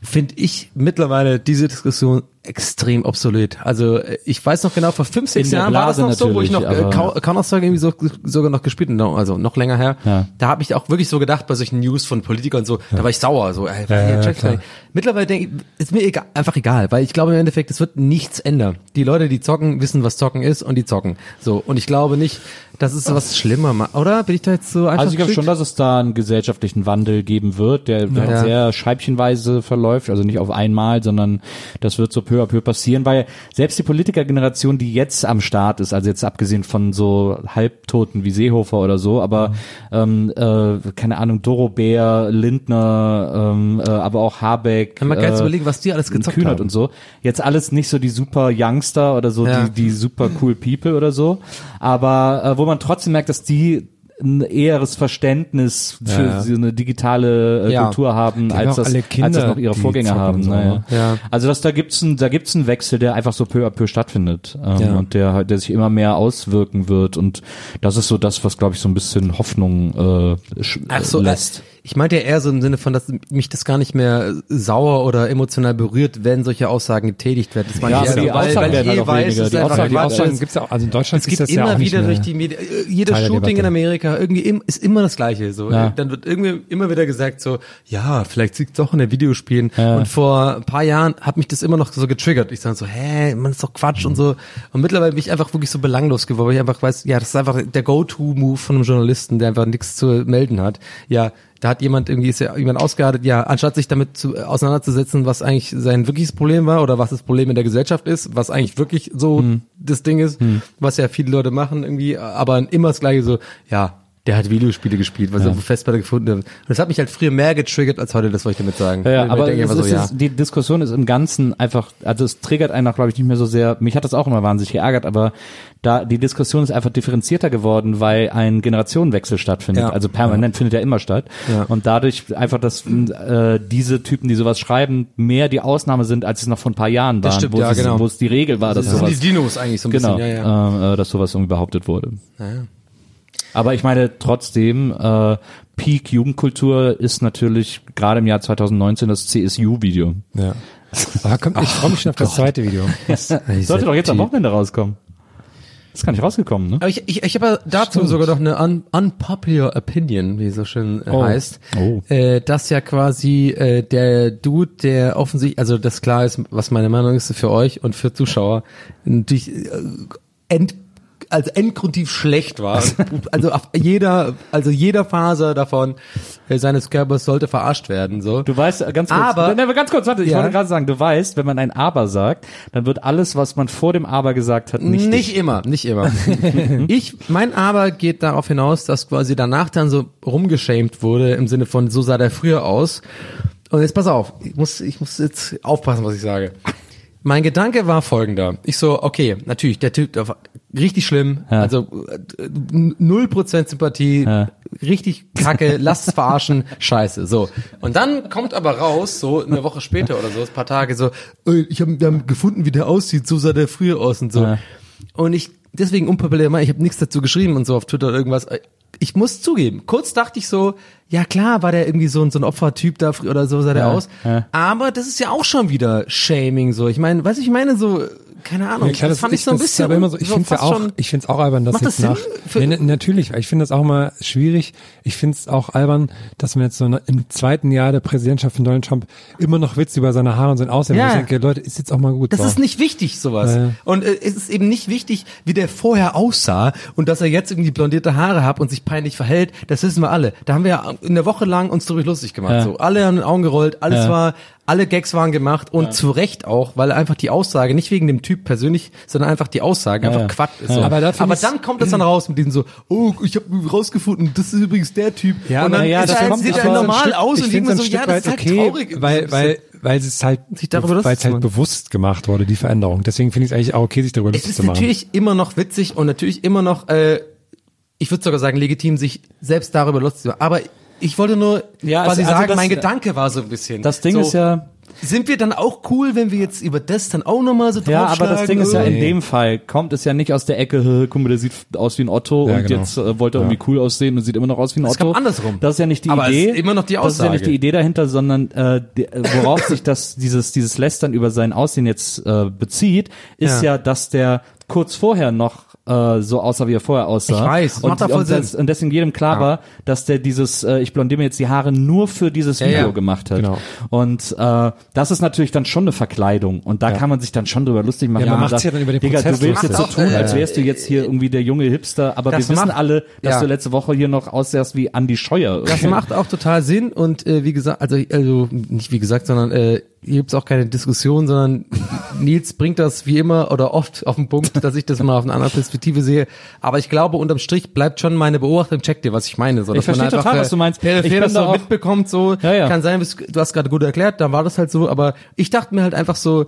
finde ich mittlerweile diese Diskussion extrem obsolet. Also äh, ich weiß noch genau, vor fünf, sechs Jahren war das noch so, wo ich noch äh, Coun- Counter-Strike irgendwie so, sogar noch gespielt habe, also noch länger her. Ja. Da habe ich auch wirklich so gedacht bei solchen News von Politikern und so, da war ich sauer. So, ey, Ja, ja. Mittlerweile denke ich, ist mir egal, einfach egal, weil ich glaube im Endeffekt, es wird nichts ändern. Die Leute, die zocken, wissen, was zocken ist und die zocken. So und ich glaube nicht, dass es was schlimmer macht, oder? Bin ich da jetzt so einfach? Also ich glaube schon, dass es da einen gesellschaftlichen Wandel geben wird, der Ja. sehr scheibchenweise verläuft, also nicht auf einmal, sondern das wird so peu à peu passieren, weil selbst die Politikergeneration, die jetzt am Start ist, also jetzt abgesehen von so Halbtoten wie Seehofer oder so, aber ähm, äh, keine Ahnung, Doro Bär, Lindner, ähm, äh, aber auch Habeck, Kann man gar nicht äh, überlegen, was die alles gezockt Kühnert haben. und so. Jetzt alles nicht so die super Youngster oder so, Ja. die, die super cool People oder so. Aber äh, wo man trotzdem merkt, dass die ein eheres Verständnis für Ja. so eine digitale äh, Ja. Kultur haben, als das, alle Kinder, als das noch ihre Vorgänger haben. naja. ne? Ja. Also dass da gibt's ein, da gibt's einen Wechsel, der einfach so peu à peu stattfindet ähm, Ja. und der halt- der sich immer mehr auswirken wird und das ist so das, was glaube ich so ein bisschen Hoffnung äh, Ach so, lässt. äh, ich meinte ja eher so im Sinne von, dass mich das gar nicht mehr sauer oder emotional berührt, wenn solche Aussagen getätigt werden. Das meine Ja, ich eher die Aussagen werden halt auch weniger. es ist Die Aussagen- Die. Aussagen Es- gibt's ja auch, also in Deutschland es gibt das ja immer auch nicht wieder durch die Medien, äh, jedes der Shooting in Debatte. Amerika, irgendwie im, ist immer das Gleiche, so. Ja. Dann wird irgendwie immer wieder gesagt so, ja, vielleicht liegt doch in den Videospielen. Ja. Und vor ein paar Jahren hat mich das immer noch so getriggert. Ich sage so, hä, man ist doch Quatsch und so. Und mittlerweile bin ich einfach wirklich so belanglos geworden, weil ich einfach weiß, ja, das ist einfach der Go-To-Move von einem Journalisten, der einfach nichts zu melden hat. Ja, da hat jemand irgendwie, ist ja jemand ausgeartet, ja, anstatt sich damit zu, auseinanderzusetzen, was eigentlich sein wirkliches Problem war oder was das Problem in der Gesellschaft ist, was eigentlich wirklich so das Ding ist, was ja viele Leute machen irgendwie, aber immer das gleiche so, ja, der hat Videospiele gespielt, was er auf der Festplatte gefunden hat. Und das hat mich halt früher mehr getriggert als heute, das wollte ich damit sagen. Ja, ja Weil ich aber denke so, ja. die Diskussion ist im Ganzen einfach, also es triggert einen auch, glaube ich, nicht mehr so sehr. Mich hat das auch immer wahnsinnig geärgert, aber da die Diskussion ist einfach differenzierter geworden, weil ein Generationenwechsel stattfindet. Ja. Also permanent findet ja immer statt. Ja. Und dadurch einfach, dass äh, diese Typen, die sowas schreiben, mehr die Ausnahme sind, als es noch vor ein paar Jahren waren, stimmt, wo, ja, es, genau. wo es die Regel war, dass Das sind sowas die Dinos eigentlich so ein genau, bisschen, ja, ja. Äh, äh, dass sowas irgendwie behauptet wurde. Aber ich meine trotzdem, äh, Peak Jugendkultur ist natürlich gerade im Jahr 2019 das CSU-Video. Ja. Aber kommt, ich freue mich schon auf das zweite Video. Sollte doch jetzt am Wochenende rauskommen. Ist gar nicht rausgekommen, ne? Aber ich, ich, ich habe dazu sogar noch eine un, unpopular opinion, wie es so schön äh, Oh. heißt, Oh. äh, dass ja quasi äh, der Dude, der offensichtlich, also das klar ist, was meine Meinung ist für euch und für Zuschauer, natürlich äh, ent also endgrundtief schlecht war. also auf jeder, also jeder Faser davon äh, seines Körpers sollte verarscht werden. So. Du weißt, äh, ganz kurz, Aber- ne, ganz kurz, warte, ich Ja. wollte gerade sagen, du weißt, wenn man ein Aber sagt, dann wird alles, was man vor dem Aber gesagt hat, nicht. Nicht immer, nicht immer. ich, mein Aber geht darauf hinaus, dass quasi danach dann so rumgeschämt wurde im Sinne von, so sah der früher aus. Und jetzt pass auf, ich muss, ich muss jetzt aufpassen, was ich sage. Mein Gedanke war folgender. Ich so, okay, natürlich, der Typ, der war richtig schlimm, Ja. also äh, null Prozent Sympathie, Ja. richtig kacke, lasst es verarschen, scheiße, so. Und dann kommt aber raus, so eine Woche später oder so, ein paar Tage so, "Ey, ich habe wir haben gefunden, wie der aussieht, so sah der früher aus und so. Ja. Und ich, deswegen unpopulär, ich habe nichts dazu geschrieben und so auf Twitter oder irgendwas. Ich muss zugeben, kurz dachte ich so, ja klar, war der irgendwie so ein, so ein Opfertyp da oder so sah der Ja, aus. ja. Aber das ist ja auch schon wieder Shaming so. Ich meine, weiß ich meine so, keine Ahnung, Ja, klar, das, fand ich so ein das bisschen. aber immer so, ich finde es ja auch, ich finde es auch albern, dass jetzt das nach, nee, ne, natürlich, ich finde das auch mal schwierig. Ich finde es auch albern, dass man jetzt so im zweiten Jahr der Präsidentschaft von Donald Trump immer noch Witze über seine Haare und sein Aussehen. Ja. Ich denke, Leute, ist jetzt auch mal gut. Das so. ist nicht wichtig, sowas. Ja. Und äh, es ist eben nicht wichtig, wie der vorher aussah und dass er jetzt irgendwie blondierte Haare hat und sich peinlich verhält. Das wissen wir alle. Da haben wir ja in der Woche lang uns darüber lustig gemacht. Ja. So, alle an den Augen gerollt, alles war, alle Gags waren gemacht und zu Recht auch, weil einfach die Aussage, nicht wegen dem Typ persönlich, sondern einfach die Aussage einfach ja. Quatsch ist. So. Ja. Aber, Aber dann kommt es dann raus mit diesen so, oh, ich habe rausgefunden, das ist übrigens der Typ. Ja, und dann ja, ist das kommt- sieht er normal Stück- aus und denkt man so, ja, das ist halt traurig. Weil, weil, weil es ist halt, Sich darüber weil es halt bewusst gemacht wurde, die Veränderung. Deswegen finde ich es eigentlich auch okay, sich darüber Es lustig ist zu machen. natürlich immer noch witzig und natürlich immer noch, äh, ich würde sogar sagen, legitim, sich selbst darüber lustig zu machen. Aber ich wollte nur Ja, quasi also- also sagen, das- mein Gedanke war so ein bisschen. Das Ding so, ist ja, Sind wir dann auch cool, wenn wir jetzt über das dann auch nochmal so ja, aber das Ding ist ja, in dem Fall kommt es ja nicht aus der Ecke, "Hä, guck mal, der sieht aus wie ein Otto Ja, und genau. jetzt äh, wollte er irgendwie cool aussehen und sieht immer noch aus wie ein Es Otto. kam andersrum. Das ist ja nicht die Aber es Idee. ist immer noch die Das ist ja nicht Aussage. die Idee dahinter, sondern äh, die, äh, worauf sich das dieses dieses Lästern über sein Aussehen jetzt äh, bezieht, ist Ja. ja, dass der kurz vorher noch äh, so aussah, wie er vorher aussah. Ich weiß, das und, macht voll und, das, Sinn. und deswegen jedem klar Ja. war, dass der dieses, äh, ich blondiere mir jetzt die Haare nur für dieses Video ja. gemacht hat. Genau. Und äh, das ist natürlich dann schon eine Verkleidung. Und da kann man sich dann schon drüber lustig machen. Ja, man wenn macht's ja dann über den Digga, Prozess du willst jetzt so tun, Macht als wärst du jetzt hier irgendwie der junge Hipster, aber Das wir wissen macht- alle, dass du letzte Woche hier noch aussahst wie Andy Scheuer. Das macht auch total Sinn und äh, wie gesagt, also, also nicht wie gesagt, sondern äh, hier gibt's auch keine Diskussion, sondern Nils bringt das wie immer oder oft auf den Punkt, dass ich das mal auf eine andere Perspektive sehe. Aber ich glaube, unterm Strich bleibt schon meine Beobachtung, check dir, was ich meine. So, Ich verstehe total, äh, was du meinst. Ich Peripher das da so mitbekommt, so Ja, ja. kann sein, du hast gerade gut erklärt, dann war das halt so, aber ich dachte mir halt einfach so,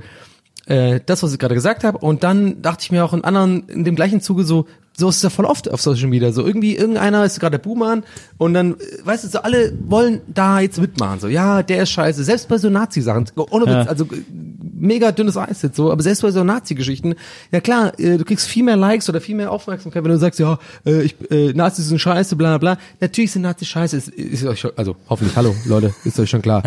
äh, das, was ich gerade gesagt habe. Und dann dachte ich mir auch in anderen, in dem gleichen Zuge so, so ist es ja voll oft auf Social Media. So irgendwie irgendeiner ist gerade der Boomer und dann, äh, weißt du, so alle wollen da jetzt mitmachen. So, ja, der ist scheiße. Selbst bei so Nazi-Sachen, ohne Witz, Ja. also äh, mega dünnes Eis jetzt so, aber selbst bei so Nazi-Geschichten, ja klar, äh, du kriegst viel mehr Likes oder viel mehr Aufmerksamkeit, wenn du sagst, ja, ich, äh, Nazis sind scheiße, bla bla bla. Natürlich sind Nazis scheiße, ist, ist euch schon, also hoffentlich, hallo Leute, ist euch schon klar.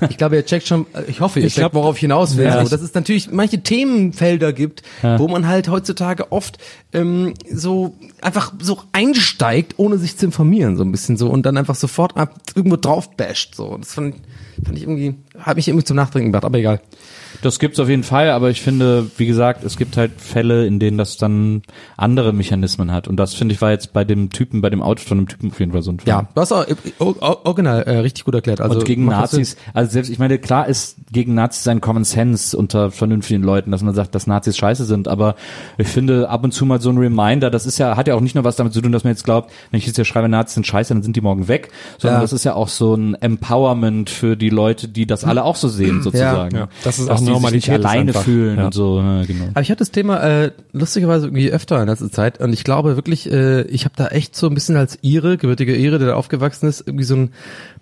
ich glaube, ihr checkt schon, ich hoffe, ihr Ich checkt, glaub- worauf ich hinaus will. Ja. So, dass es natürlich manche Themenfelder gibt, wo man halt heutzutage oft ähm, so einfach so einsteigt, ohne sich zu informieren, so ein bisschen so und dann einfach sofort ab, irgendwo drauf basht. So, das fand, fand ich irgendwie, hat mich irgendwie zum Nachdenken gebracht, aber egal. Das gibt's auf jeden Fall, aber ich finde, wie gesagt, es gibt halt Fälle, in denen das dann andere Mechanismen hat. Und das finde ich war jetzt bei dem Typen, bei dem Auto von dem Typen auf jeden Fall so ein Fall. Ja, du hast auch original äh, richtig gut erklärt. Also und gegen Nazis, also selbst, ich meine, klar ist gegen Nazis ein Common Sense unter vernünftigen Leuten, dass man sagt, dass Nazis scheiße sind, aber ich finde ab und zu mal so ein Reminder, das ist ja, hat ja auch nicht nur was damit zu tun, dass man jetzt glaubt, wenn ich jetzt hier schreibe, Nazis sind scheiße, dann sind die morgen weg, sondern Ja. das ist ja auch so ein Empowerment für die Leute, die das alle auch so sehen, sozusagen. Ja, das ist dass auch die sich nicht alleine einfach. fühlen Ja. und so, ja, genau. Aber ich hatte das Thema äh, lustigerweise irgendwie öfter in letzter Zeit und ich glaube wirklich, äh, ich habe da echt so ein bisschen als Ire, gebürtige Ire, der da aufgewachsen ist, irgendwie so ein,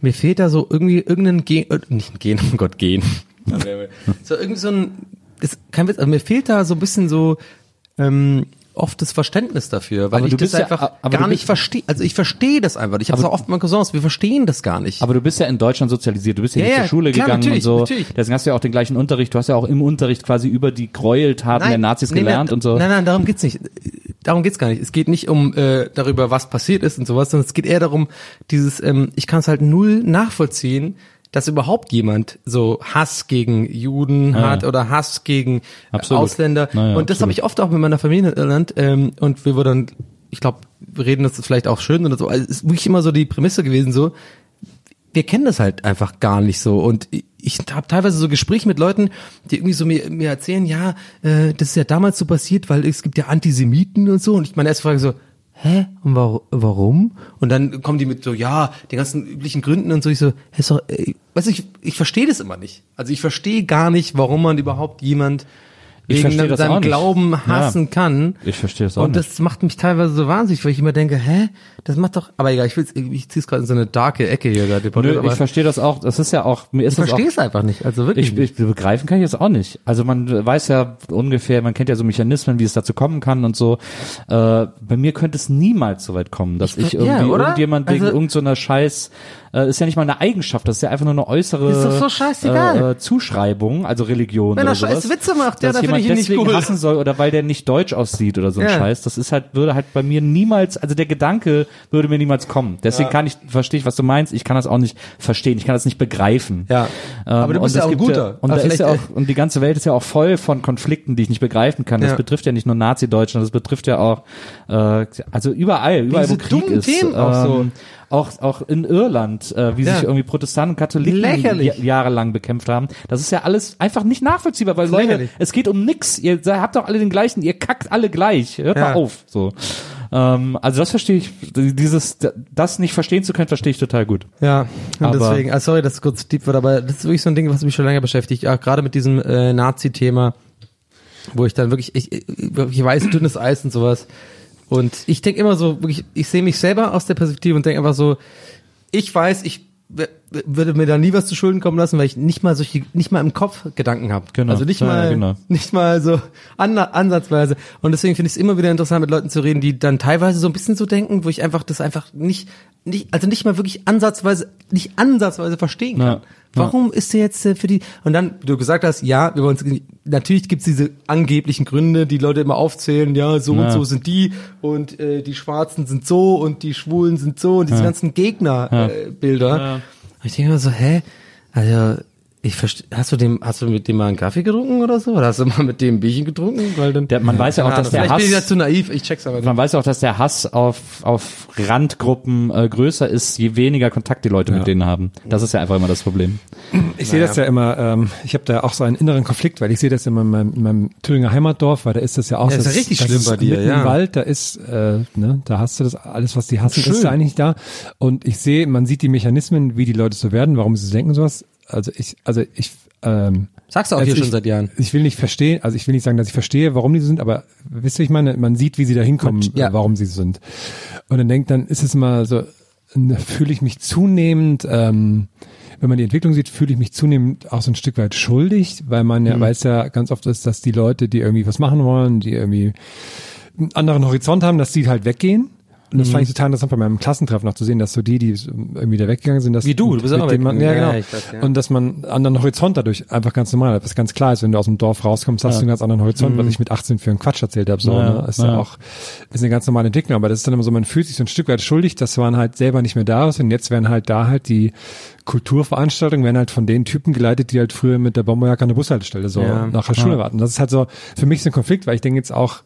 mir fehlt da so irgendwie irgendein Gen, äh, nicht ein Gen, oh Gott, Gen. so irgendwie so ein, ist kein Witz, aber mir fehlt da so ein bisschen so ähm, oft das Verständnis dafür, weil Aber ich du das bist ja- einfach aber gar nicht verstehe. Also ich verstehe das einfach. Ich habe es auch oft mit Cousins, wir verstehen das gar nicht. Aber du bist ja in Deutschland sozialisiert, du bist ja, Ja, nicht ja, zur Schule klar, gegangen und so. natürlich. Deswegen hast du ja auch den gleichen Unterricht. Du hast ja auch im Unterricht quasi über die Gräueltaten der Nazis nee, gelernt nein, und so. Nein, nein, darum geht's nicht. Darum geht's gar nicht. Es geht nicht um äh, darüber, was passiert ist und sowas, sondern es geht eher darum, dieses, ähm, ich kann es halt null nachvollziehen, dass überhaupt jemand so Hass gegen Juden Ja. hat oder Hass gegen Absolut. Ausländer. Naja, und das habe ich oft auch mit meiner Familie in Irland. Ähm, und wir wurden, dann, ich glaube, wir reden das vielleicht auch schön oder so. Also es ist wirklich immer so die Prämisse gewesen, so, wir kennen das halt einfach gar nicht so. Und ich- ich habe teilweise so Gespräche mit Leuten, die irgendwie so mir, mir erzählen, ja, äh, das ist ja damals so passiert, weil es gibt ja Antisemiten und so. Und ich meine erste Frage so, hä, und wa- warum? Und dann kommen die mit so, ja, den ganzen üblichen Gründen und so. Ich so, hä, ist doch, ey, weißt du, ich, ich verstehe das immer nicht. Also ich verstehe gar nicht, warum man überhaupt jemand wegen verstehe das seinem auch nicht. Glauben hassen Ja. kann. Ich verstehe das auch Und nicht. das macht mich teilweise so wahnsinnig, weil ich immer denke, hä, das macht doch, aber egal, ich will, ich zieh's gerade in so eine darke Ecke hier gerade. Nö, ich verstehe das auch. Das ist ja auch, mir ist ich das verstehe es einfach nicht, also wirklich. Ich, ich begreifen kann ich es auch nicht. Also man weiß ja ungefähr, man kennt ja so Mechanismen, wie es dazu kommen kann und so. Äh, bei mir könnte es niemals so weit kommen, dass ich, ja, irgendwie oder? irgendjemand wegen Also- irgendeiner so Scheiß, äh, ist ja nicht mal eine Eigenschaft, das ist ja einfach nur eine äußere Ist doch so scheißegal. Äh, äh, Zuschreibung, also Religion Wenn er oder sowas. scheiß Witze macht, ja, dass dann finde jemand ich ihn nicht deswegen cool. hassen soll oder weil der nicht deutsch aussieht oder so ein Ja. Scheiß. Das ist halt, würde halt bei mir niemals, also der Gedanke würde mir niemals kommen. Deswegen kann ich, verstehe ich, was du meinst. Ich kann das auch nicht verstehen. Ich kann das nicht begreifen. Ja. Ähm, Aber du bist und ja es auch ein gibt guter. und, Aber da ist ja vielleicht, auch, und die ganze Welt ist ja auch voll von Konflikten, die ich nicht begreifen kann. Das Ja. betrifft ja nicht nur Nazi-Deutschland, das betrifft ja auch, äh, also überall, überall Diese wo Krieg dummen ist. Themen auch so. Auch, auch in Irland, äh, wie Ja. sich irgendwie Protestanten und Katholiken Lächerlich. ja- jahrelang bekämpft haben. Das ist ja alles einfach nicht nachvollziehbar, weil Leute, Lächerlich. es geht um nix. Ihr habt doch alle den gleichen, ihr kackt alle gleich. Hört Ja. mal auf. So. Ähm, also das verstehe ich, dieses, das nicht verstehen zu können, verstehe ich total gut. Ja, und Aber- deswegen, ah, sorry, dass es kurz deep wird, aber das ist wirklich so ein Ding, was mich schon länger beschäftigt, ja, gerade mit diesem äh, Nazi-Thema, wo ich dann wirklich, ich, ich, ich weiß, dünnes Eis und sowas. Und ich denke immer so, wirklich, ich sehe mich selber aus der Perspektive und denke einfach so, ich weiß, ich würde mir da nie was zu Schulden kommen lassen, weil ich nicht mal solche, nicht mal im Kopf Gedanken habe. Genau. Also nicht Ja, mal, genau. nicht mal so an, ansatzweise. Und deswegen finde ich es immer wieder interessant, mit Leuten zu reden, die dann teilweise so ein bisschen so denken, wo ich einfach das einfach nicht, nicht, also nicht mal wirklich ansatzweise, nicht ansatzweise verstehen kann. Ja. Warum ist der jetzt äh, für die, und dann, wie du gesagt hast, ja, wir wollen uns, natürlich gibt's diese angeblichen Gründe, die Leute immer aufzählen, ja, so Ja. und so sind die und äh, die Schwarzen sind so und die Schwulen sind so und diese ganzen Gegnerbilder. Äh. Ja. Und ich denke immer so, hä? Also, ich verstehe, hast du dem, hast du mit dem mal einen Kaffee getrunken oder so? Oder hast du mal mit dem ein Bierchen getrunken? Weil dann, Der- man weiß ja auch, dass der Vielleicht bin ich Hass- ja zu naiv, ich check's aber nicht. Man weiß auch, dass der Hass auf, auf Randgruppen äh, größer ist, je weniger Kontakt die Leute mit denen haben. Das ist ja einfach immer das Problem. Ich sehe das ja immer, ähm, ich habe da auch so einen inneren Konflikt, weil ich sehe das immer in meinem, in meinem Thüringer Heimatdorf, weil da ist das ja auch Ja, ist das, ja richtig das schlimm ist bei dir, mitten ja. im Wald, da ist, äh, ne, da hast du das, alles, was die hassen, Schön. ist da eigentlich da. Und ich sehe, man sieht die Mechanismen, wie die Leute so werden, warum sie so denken sowas. Also ich, also ich, ähm, Sagst du auch also hier ich, schon seit Jahren. Ich will nicht verstehen, also ich will nicht sagen, dass ich verstehe, warum die so sind, aber wisst ihr, ich meine, man sieht, wie sie da hinkommen, Ja. äh, warum sie so sind. Und dann denkt, dann ist es mal so, da fühle ich mich zunehmend, ähm, wenn man die Entwicklung sieht, fühle ich mich zunehmend auch so ein Stück weit schuldig, weil man Mhm. ja weiß ja ganz oft ist, dass die Leute, die irgendwie was machen wollen, die irgendwie einen anderen Horizont haben, dass die halt weggehen. Und das Mhm. fand ich total interessant bei meinem Klassentreffen noch zu sehen, dass so die, die irgendwie da weggegangen sind, dass Wie du, du bist auch denen man, ja, genau. Ja, weiß, ja. Und dass man einen anderen Horizont dadurch einfach ganz normal hat, was ganz klar ist, wenn du aus dem Dorf rauskommst, hast du einen ganz anderen Horizont, was ich mit 18 für einen Quatsch erzählt habe, so, Ja, ne? Ist ja. ja. auch, ist eine ganz normale Entwicklung, aber das ist dann immer so, man fühlt sich so ein Stück weit schuldig, dass man halt selber nicht mehr da ist und jetzt werden halt da halt die Kulturveranstaltungen werden halt von den Typen geleitet, die halt früher mit der Bomberjacke an der Bushaltestelle so Ja. nach der Schule warten. Das ist halt so für mich so ein Konflikt, weil ich denke jetzt auch,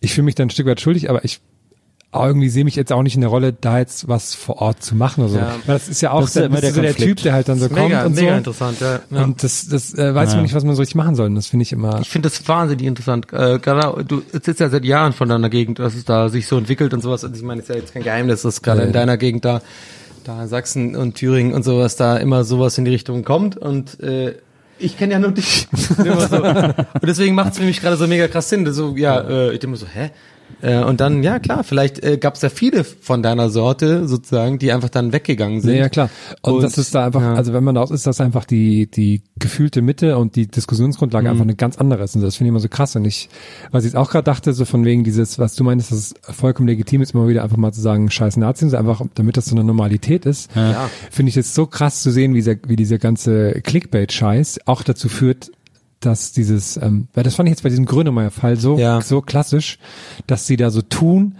ich fühle mich dann ein Stück weit schuldig, aber ich aber irgendwie sehe mich jetzt auch nicht in der Rolle, da jetzt was vor Ort zu machen oder so. Ja. Weil das ist ja auch Das ist dann immer der so der. Typ, der halt dann so kommt mega, und mega so. interessant, ja. ja. Und das, das äh, weiß Ja. man nicht, was man so richtig machen soll. Und das finde ich immer. Ich finde das wahnsinnig interessant. Äh, gerade du sitzt ja seit Jahren von deiner Gegend, dass es da sich so entwickelt und sowas. Und ich meine, es ist ja jetzt kein Geheimnis, dass gerade in deiner Gegend da, da in Sachsen und Thüringen und sowas, da immer sowas in die Richtung kommt. Und äh, ich kenne ja nur dich. so. Und deswegen macht es für mich gerade so mega krass Sinn. So, ja, äh, ich denke mir so, hä? Äh, und dann, ja klar, vielleicht äh, gab es ja viele von deiner Sorte sozusagen, die einfach dann weggegangen sind. Ja, ja, klar. Und, Und, das ist da einfach, ja. also wenn man da ist, das einfach die, die gefühlte Mitte und die Diskussionsgrundlage Mhm. einfach eine ganz andere ist. Und das finde ich immer so krass. Und ich, was ich auch gerade dachte, so von wegen dieses, was du meinst, dass es vollkommen legitim ist, immer wieder einfach mal zu sagen, scheiß Nazis, einfach damit das so eine Normalität ist, Ja. finde ich es so krass zu sehen, wie, dieser, wie dieser ganze Clickbait-Scheiß auch dazu führt, dass dieses, ähm, weil das fand ich jetzt bei diesem Grönemeyer-Fall so, Ja. so klassisch, dass sie da so tun,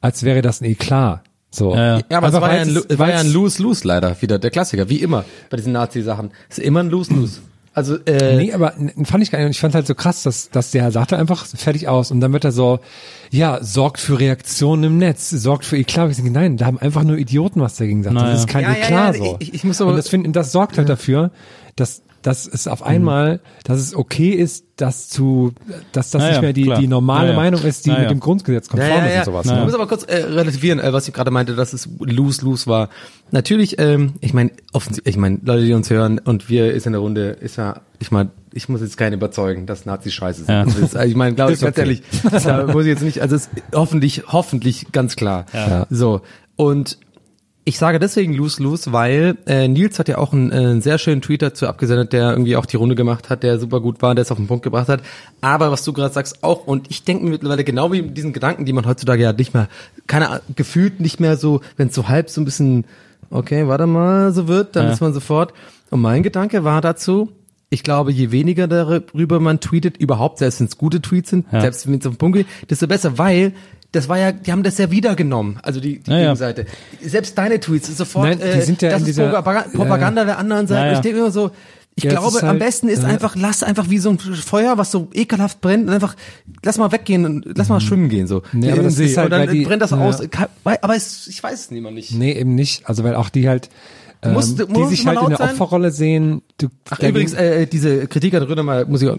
als wäre das ein Eklat. So. Ja, ja. Ja, aber es Einfach war ja, ein, Lo- war ja ein Lose-Lose leider, wieder der Klassiker, wie immer bei diesen Nazi-Sachen. Es ist immer ein Lose-Lose. Also, äh, Nee, aber fand ich gar nicht. Ich fand halt so krass, dass, dass der sagte einfach fertig aus und dann wird er so, ja, sorgt für Reaktionen im Netz, sorgt für Eklat. Ich denke, nein, da haben einfach nur Idioten was dagegen gesagt. Naja. Das ist kein Ja, ja, Eklat ja, so. ich- ich muss aber- und das find, das sorgt halt dafür, dass dass es auf einmal, dass es okay ist, das zu, dass das Naja, nicht mehr die, klar. die normale Naja. Meinung ist, die Naja. mit dem Grundgesetz konform ist und sowas. Ich ne? muss aber kurz äh, relativieren, äh, was ich gerade meinte, dass es lose-lose war. Natürlich, ähm, ich meine, offensichtlich, ich meine, Leute, die uns hören und wir ist in der Runde, ist ja, ich meine, ich muss jetzt keinen überzeugen, dass Nazis scheiße sind. Ja. Ist, also ich meine, glaube ich, ganz okay. ehrlich, da muss ich jetzt nicht, also es ist hoffentlich, hoffentlich ganz klar. Ja. So. Und ich sage deswegen lose-lose, weil äh, Nils hat ja auch einen, äh, einen sehr schönen Tweet dazu abgesendet, der irgendwie auch die Runde gemacht hat, der super gut war, der es auf den Punkt gebracht hat. Aber was du gerade sagst auch, und ich denke mir mittlerweile genau wie mit diesen Gedanken, die man heutzutage ja nicht mehr, keine gefühlt nicht mehr so, wenn es so halb so ein bisschen, okay, warte mal, so wird, dann Ja. ist man sofort. Und mein Gedanke war dazu, ich glaube, je weniger darüber man tweetet, überhaupt, selbst wenn es gute Tweets sind, Ja. selbst wenn es auf den Punkt geht, desto besser, weil das war ja, die haben das ja wieder genommen, also die, die Ja, ja. Gegenseite. Selbst deine Tweets sofort, Nein, die äh, sind ja das in ist dieser- Propaganda, Propaganda der anderen Seite. Ja, ja. Ich denke immer so, ich Ja, glaube, ist am halt- besten ist ja. einfach, lass einfach wie so ein Feuer, was so ekelhaft brennt, und einfach, lass mal weggehen und lass mal schwimmen gehen, so. Nee, aber das See. ist halt, und dann die- brennt das ja. aus. Aber es, ich weiß es immer nicht. Nee, eben nicht. Also weil auch die halt, ähm, musst- die sich halt in der? Opferrolle sehen. Du, Ach, übrigens, äh, diese Kritik an Röder mal, muss ich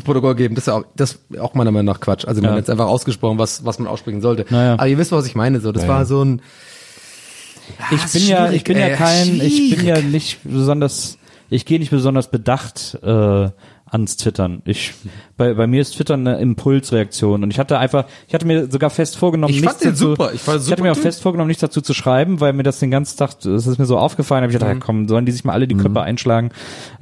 Protokoll geben, das ist auch, das ist auch meiner Meinung nach Quatsch. Also man Ja. hat jetzt einfach ausgesprochen, was, was man aussprechen sollte. Naja. Aber ihr wisst, was ich meine, so. Das Ja, war ja. so ein, Ich ist bin ja, ich bin ja ey, kein, ich bin ja nicht besonders, ich gehe nicht besonders bedacht äh, ans Twittern. Ich bei, bei mir ist Twitter eine Impulsreaktion und ich hatte einfach, ich hatte mir sogar fest vorgenommen, Ich nichts fand den dazu, super. Ich ich super hatte mir auch fest vorgenommen, nichts dazu zu schreiben, weil mir das den ganzen Tag, das ist mir so aufgefallen, habe ich gedacht, ja, komm, sollen die sich mal alle die Köpfe einschlagen.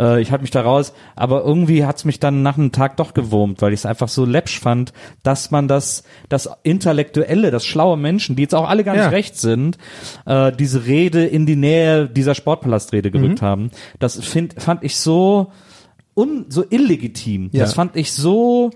Äh, ich halte mich da raus, aber irgendwie hat's mich dann nach einem Tag doch gewurmt, weil ich es einfach so läppsch fand, dass man das, das Intellektuelle, das schlaue Menschen, die jetzt auch alle gar nicht Ja. recht sind, äh, diese Rede in die Nähe dieser Sportpalastrede gerückt haben. Das find, fand ich so un, so illegitim. Ja. Das fand ich so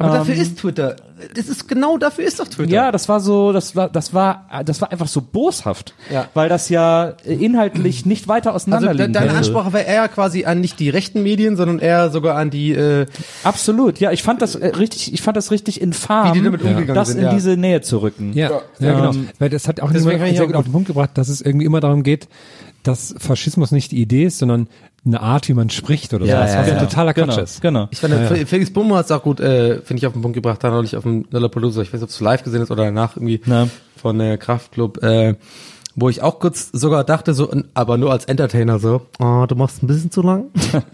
aber dafür ähm, ist Twitter. Das ist genau dafür ist doch Twitter. ja, das war so, das war, das war, das war einfach so boshaft, Ja. weil das ja äh, inhaltlich nicht weiter Also auseinander de liegen deine. Ansprache war eher quasi an nicht die rechten Medien, sondern eher sogar an die äh, Absolut, ja, ich fand das äh, richtig, ich fand das richtig infam, Wie die damit umgegangen das sind, in ja. diese Nähe zu rücken. Ja, ja, genau. Ähm, Weil das hat auch niemand sehr auch gut auf den Punkt gebracht, dass es irgendwie immer darum geht, dass Faschismus nicht die Idee ist, sondern eine Art, wie man spricht oder Ja, so. ja, was ja. totaler Quatsch genau, ist. genau. Ich fand, ja, Felix Bummer hat es auch gut, äh, finde ich, auf den Punkt gebracht, da neulich auf dem Lollapalooza, ich weiß nicht, ob du live gesehen hast oder danach irgendwie Ja. von der Kraftclub, äh, wo ich auch kurz sogar dachte, so, aber nur als Entertainer so, oh, du machst ein bisschen zu lang.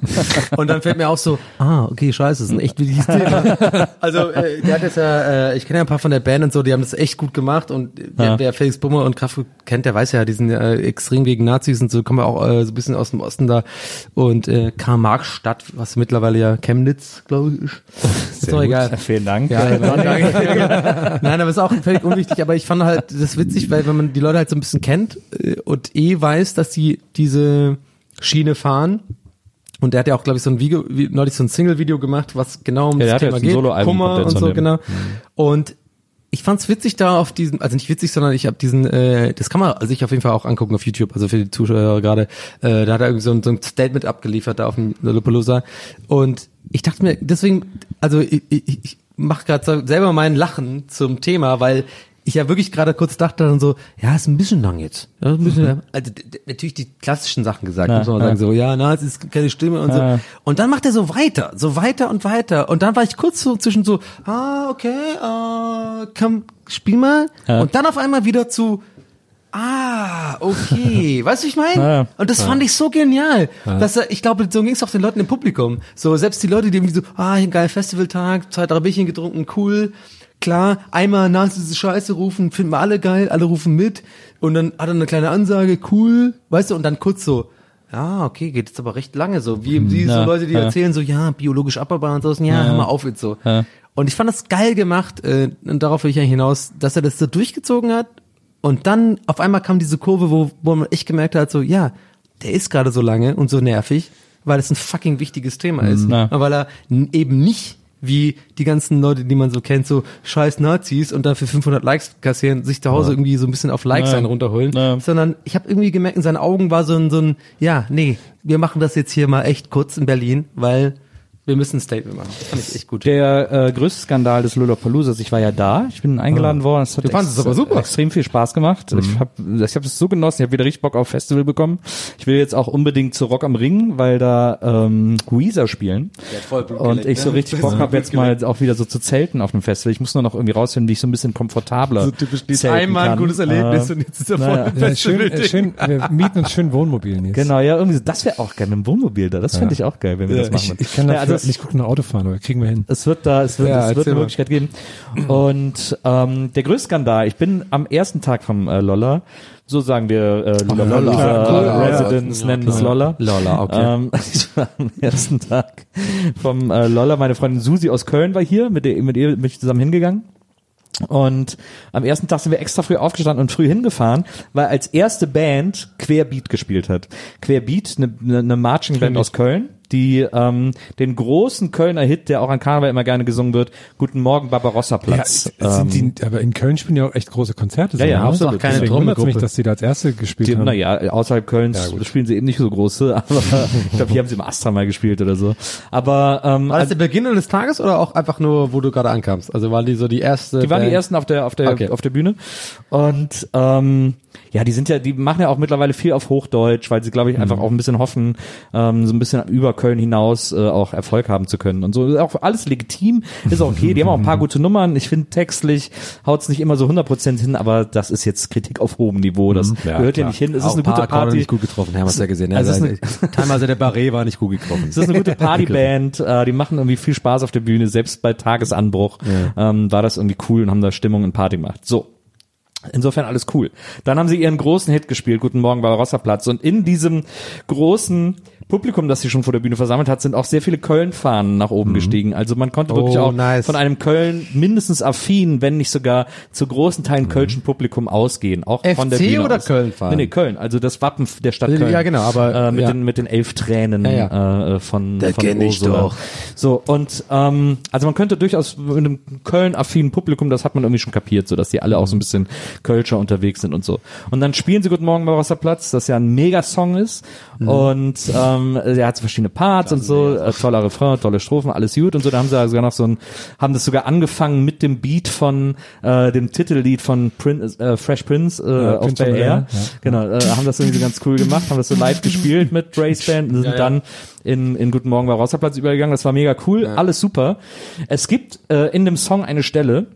Und dann fällt mir auch so, ah, okay, scheiße, das ist ein echt wichtiges Thema. Also, äh, der hat jetzt ja, äh, ich kenne ja ein paar von der Band und so, die haben das echt gut gemacht und äh, wer, Ja. wer Felix Bummer und Kraftclub kennt, der weiß ja, die sind äh, extrem gegen Nazis und so, kommen wir auch äh, so ein bisschen aus dem Osten da und äh, Karl-Marx-Stadt, was mittlerweile ja Chemnitz, glaube ich, ist. Doch egal. Vielen Dank. Ja, genau. Nein, aber ist auch völlig unwichtig. Aber ich fand halt das witzig, weil wenn man die Leute halt so ein bisschen kennt äh, und eh weiß, dass sie diese Schiene fahren. Und der hat ja auch, glaube ich, so ein Video, neulich so ein Single-Video gemacht, was genau um Ja, das Thema geht. Kummer und so, genau. Und ich fand's witzig da auf diesem, also nicht witzig, sondern ich habe diesen, äh, das kann man sich auf jeden Fall auch angucken auf YouTube, also für die Zuschauer gerade, äh, da hat er irgendwie so ein, so ein Statement abgeliefert da auf dem Lollapalooza. Und ich dachte mir, deswegen, also ich, ich, ich mache gerade selber meinen Lachen zum Thema, weil ich ja wirklich gerade kurz dachte dann so, ja, ist ein bisschen lang jetzt. Ja, ein bisschen, also d- d- natürlich die klassischen Sachen gesagt, Ja, muss man ja. sagen, so, ja, na, es ist keine Stimme und Ja. so. Und dann macht er so weiter, so weiter und weiter. Und dann war ich kurz so zwischen so, ah, okay, äh, komm, spiel mal. Ja. Und dann auf einmal wieder zu, ah, okay. weißt du, ich meine? Ja. Und das fand ich so genial. Dass er, ich glaube, so ging es auch den Leuten im Publikum. So, selbst die Leute, die irgendwie so, ah, ein geiler Festivaltag, zwei, drei Bierchen getrunken, cool. Klar, einmal nach diese Scheiße rufen, finden wir alle geil, alle rufen mit. Und dann hat er eine kleine Ansage, cool, weißt du, und dann kurz so, ja, okay, geht jetzt aber recht lange so. Wie, so Ja, Leute, die ja. erzählen so, ja, biologisch abbaubar und so, ja, hör mal auf jetzt so. Ja. Und ich fand das geil gemacht, äh, und darauf will ich eigentlich hinaus, dass er das so durchgezogen hat. Und dann auf einmal kam diese Kurve, wo, wo man echt gemerkt hat, so, ja, der ist gerade so lange und so nervig, weil es ein fucking wichtiges Thema ist. Ja. Und weil er eben nicht wie die ganzen Leute, die man so kennt, so scheiß Nazis und dafür 500 Likes kassieren, sich zu Hause irgendwie so ein bisschen auf Likes Ja. einen runterholen, Ja. sondern ich habe irgendwie gemerkt, in seinen Augen war so ein, so ein, ja, nee, wir machen das jetzt hier mal echt kurz in Berlin, weil wir müssen ein Statement machen. Das fand ich echt gut. Der äh, größte Skandal des Lollapaloozas, ich war ja da, ich bin eingeladen worden, es hat Du fandest es aber super. extrem viel Spaß gemacht. Ich habe ich hab es so genossen, ich habe wieder richtig Bock auf Festival bekommen. Ich will jetzt auch unbedingt zu Rock am Ring, weil da ähm, Weezer spielen. Und ich so richtig Bock habe jetzt mal auch wieder so zu zelten auf einem Festival. Ich muss nur noch irgendwie rausfinden, wie ich so ein bisschen komfortabler So typisch zelten Einmal ein gutes Erlebnis Äh, und jetzt ist er naja. voll Ja, schön, äh, schön, wir mieten uns schön Wohnmobil, Nils. Genau, ja, irgendwie so, das wäre auch geil, mit dem Wohnmobil da. Das finde ich auch geil, wenn wir das machen. Ich, ich kann Ja, dafür also es- nicht gut nach Auto fahren, aber kriegen wir hin. Es wird da, es wird, Ja, es wird eine mal. Möglichkeit geben. Und ähm, der größte Skandal, ich bin am ersten Tag vom äh, Lolla, so sagen wir äh, Lolla, Lolla. Lolla, Lolla. Residents Ja, nennen es Lolla. Lolla, okay. Ähm, ich war am ersten Tag vom äh, Lolla, meine Freundin Susi aus Köln war hier, mit, der, mit ihr bin ich zusammen hingegangen. Und am ersten Tag sind wir extra früh aufgestanden und früh hingefahren, weil als erste Band Querbeat gespielt hat. Querbeat, eine ne, ne Marching Band aus Köln, die ähm, den großen Kölner Hit, der auch an Karneval immer gerne gesungen wird, Guten Morgen Barbarossa Ja, Platz. sind ähm, die, aber in Köln spielen ja auch echt große Konzerte. Ja, ja, ne? absolut. Keine Deswegen wundert's mich, dass die da als erste gespielt die, haben. naja, außerhalb Kölns Ja, spielen sie eben nicht so große, aber ich glaube, hier haben sie im Astra mal gespielt oder so. Aber ähm, War das der Beginn des Tages oder auch einfach nur, wo du gerade ankamst? Also waren die so die erste? Die waren die Band? ersten auf der auf der Okay. auf der Bühne und ähm, ja, die sind ja, die machen ja auch mittlerweile viel auf Hochdeutsch, weil sie, glaube ich, einfach auch ein bisschen hoffen, ähm, so ein bisschen über Köln hinaus äh, auch Erfolg haben zu können und so. Ist Auch alles legitim, ist auch okay. Die haben auch ein paar gute Nummern. Ich finde textlich haut's nicht immer so 100% hin, aber das ist jetzt Kritik auf hohem Niveau. Das Ja, gehört ja nicht hin. Es ist Auch eine gute Party. nicht gut getroffen, haben wir es ja gesehen. Also Also ist teilweise der Barret war nicht gut getroffen. Es ist eine gute Partyband, äh, die machen irgendwie viel Spaß auf der Bühne, selbst bei Tagesanbruch ähm, war das irgendwie cool und haben da Stimmung und Party gemacht. So. Insofern alles cool. Dann haben sie ihren großen Hit gespielt, Guten Morgen Barbarossa Platz. Und in diesem großen Publikum, das sie schon vor der Bühne versammelt hat, sind auch sehr viele Köln-Fahnen nach oben gestiegen. Also man konnte wirklich Oh, auch nice. von einem Köln mindestens affin, wenn nicht sogar zu großen Teilen kölschen Publikum ausgehen. Auch von der FC Bühne oder aus. Köln-Fahnen? Nee, nee, Köln. Also das Wappen der Stadt Ja, Köln. genau, aber, äh, mit, ja. den, mit den elf Tränen Ja, ja. Äh, von, Der von kenn ich doch. So, und ähm, also man könnte durchaus mit einem Köln-affinen Publikum, das hat man irgendwie schon kapiert, so dass die alle auch so ein bisschen Kölscher unterwegs sind und so. Und dann spielen sie Guten Morgen Barbarossa-Platz, das ja ein Megasong ist. Mhm. Und ähm, er hat so verschiedene Parts und so, äh, toller Refrain, tolle Strophen, alles gut und so. Da haben sie sogar noch so ein, haben das sogar angefangen mit dem Beat von äh, dem Titellied von Prince, äh, Fresh Prince äh, Ja, auf of Air. Ja. Genau, äh, haben das irgendwie so ganz cool gemacht, haben das so live gespielt mit Brace Band und sind dann in, in Guten Morgen Barbarossa Platz übergegangen. Das war mega cool, alles super. Es gibt äh, in dem Song eine Stelle,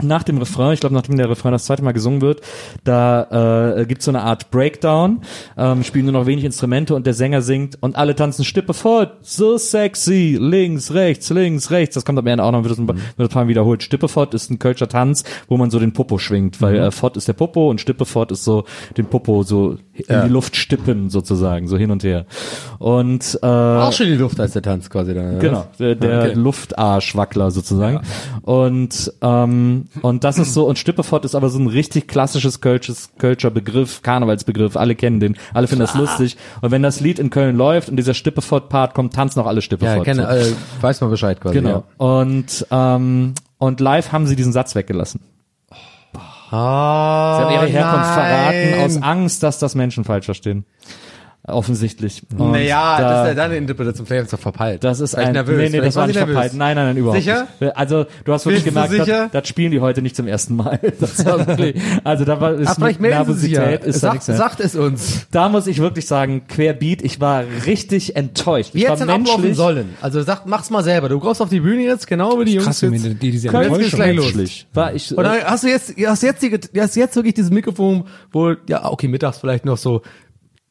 nach dem Refrain, ich glaube, nachdem der Refrain das zweite Mal gesungen wird, da äh, gibt's so eine Art Breakdown, ähm, spielen nur noch wenig Instrumente und der Sänger singt und alle tanzen Stippe fort, so sexy, links, rechts, links, rechts. Das kommt am Ende auch noch, wird das ein, wird ein paar Mal wiederholt. Stippe fort ist ein Kölscher Tanz, wo man so den Popo schwingt, weil äh, fort ist der Popo und Stippe fort ist so den Popo so in die Luft stippen sozusagen, so hin und her. Und äh, Auch schon die Luft als der Tanz quasi dann. Genau, der, der Okay. Luftarschwackler sozusagen. Und ähm, und das ist so und Stippefort ist aber so ein richtig klassisches Kölsches, Kölscher Begriff, Karnevalsbegriff. Alle kennen den, alle finden das lustig. Und wenn das Lied in Köln läuft und dieser Stippefort-Part kommt, tanzen auch alle Ja, Stippefort. kenne, so. äh, weiß man Bescheid quasi. Genau. Und ähm, und live haben sie diesen Satz weggelassen. Ja. Sie haben ihre Herkunft nein. verraten aus Angst, dass das Menschen falsch verstehen. Offensichtlich. Und Naja, da- das ist ja deine Interpretation. Vielleicht ist er verpeilt. Das ist Vielleicht ein, nervös. nee, nee, das war nicht nervös. verpeilt. Nein, nein, nein, überhaupt Sicher? nicht. Also, du hast wirklich Bist du gemerkt, sicher? das, das spielen die heute nicht zum ersten Mal. Das war wirklich, also da war, ist Ah, vielleicht sich ja. Nervosität, ist da Sagt, mehr. sagt es uns. Da muss ich wirklich sagen, querbeat, ich war richtig enttäuscht. Wie ich war hätte es denn ablaufen menschlich, sollen? Also sag, mach's mal selber. Du brauchst auf die Bühne jetzt, genau wie die Jungs Krass, jetzt. die, die, die, gleich los. menschlich. War ich, Und dann hast du jetzt, hast jetzt, die, hast jetzt wirklich dieses Mikrofon, wo, ja, okay, mittags vielleicht noch so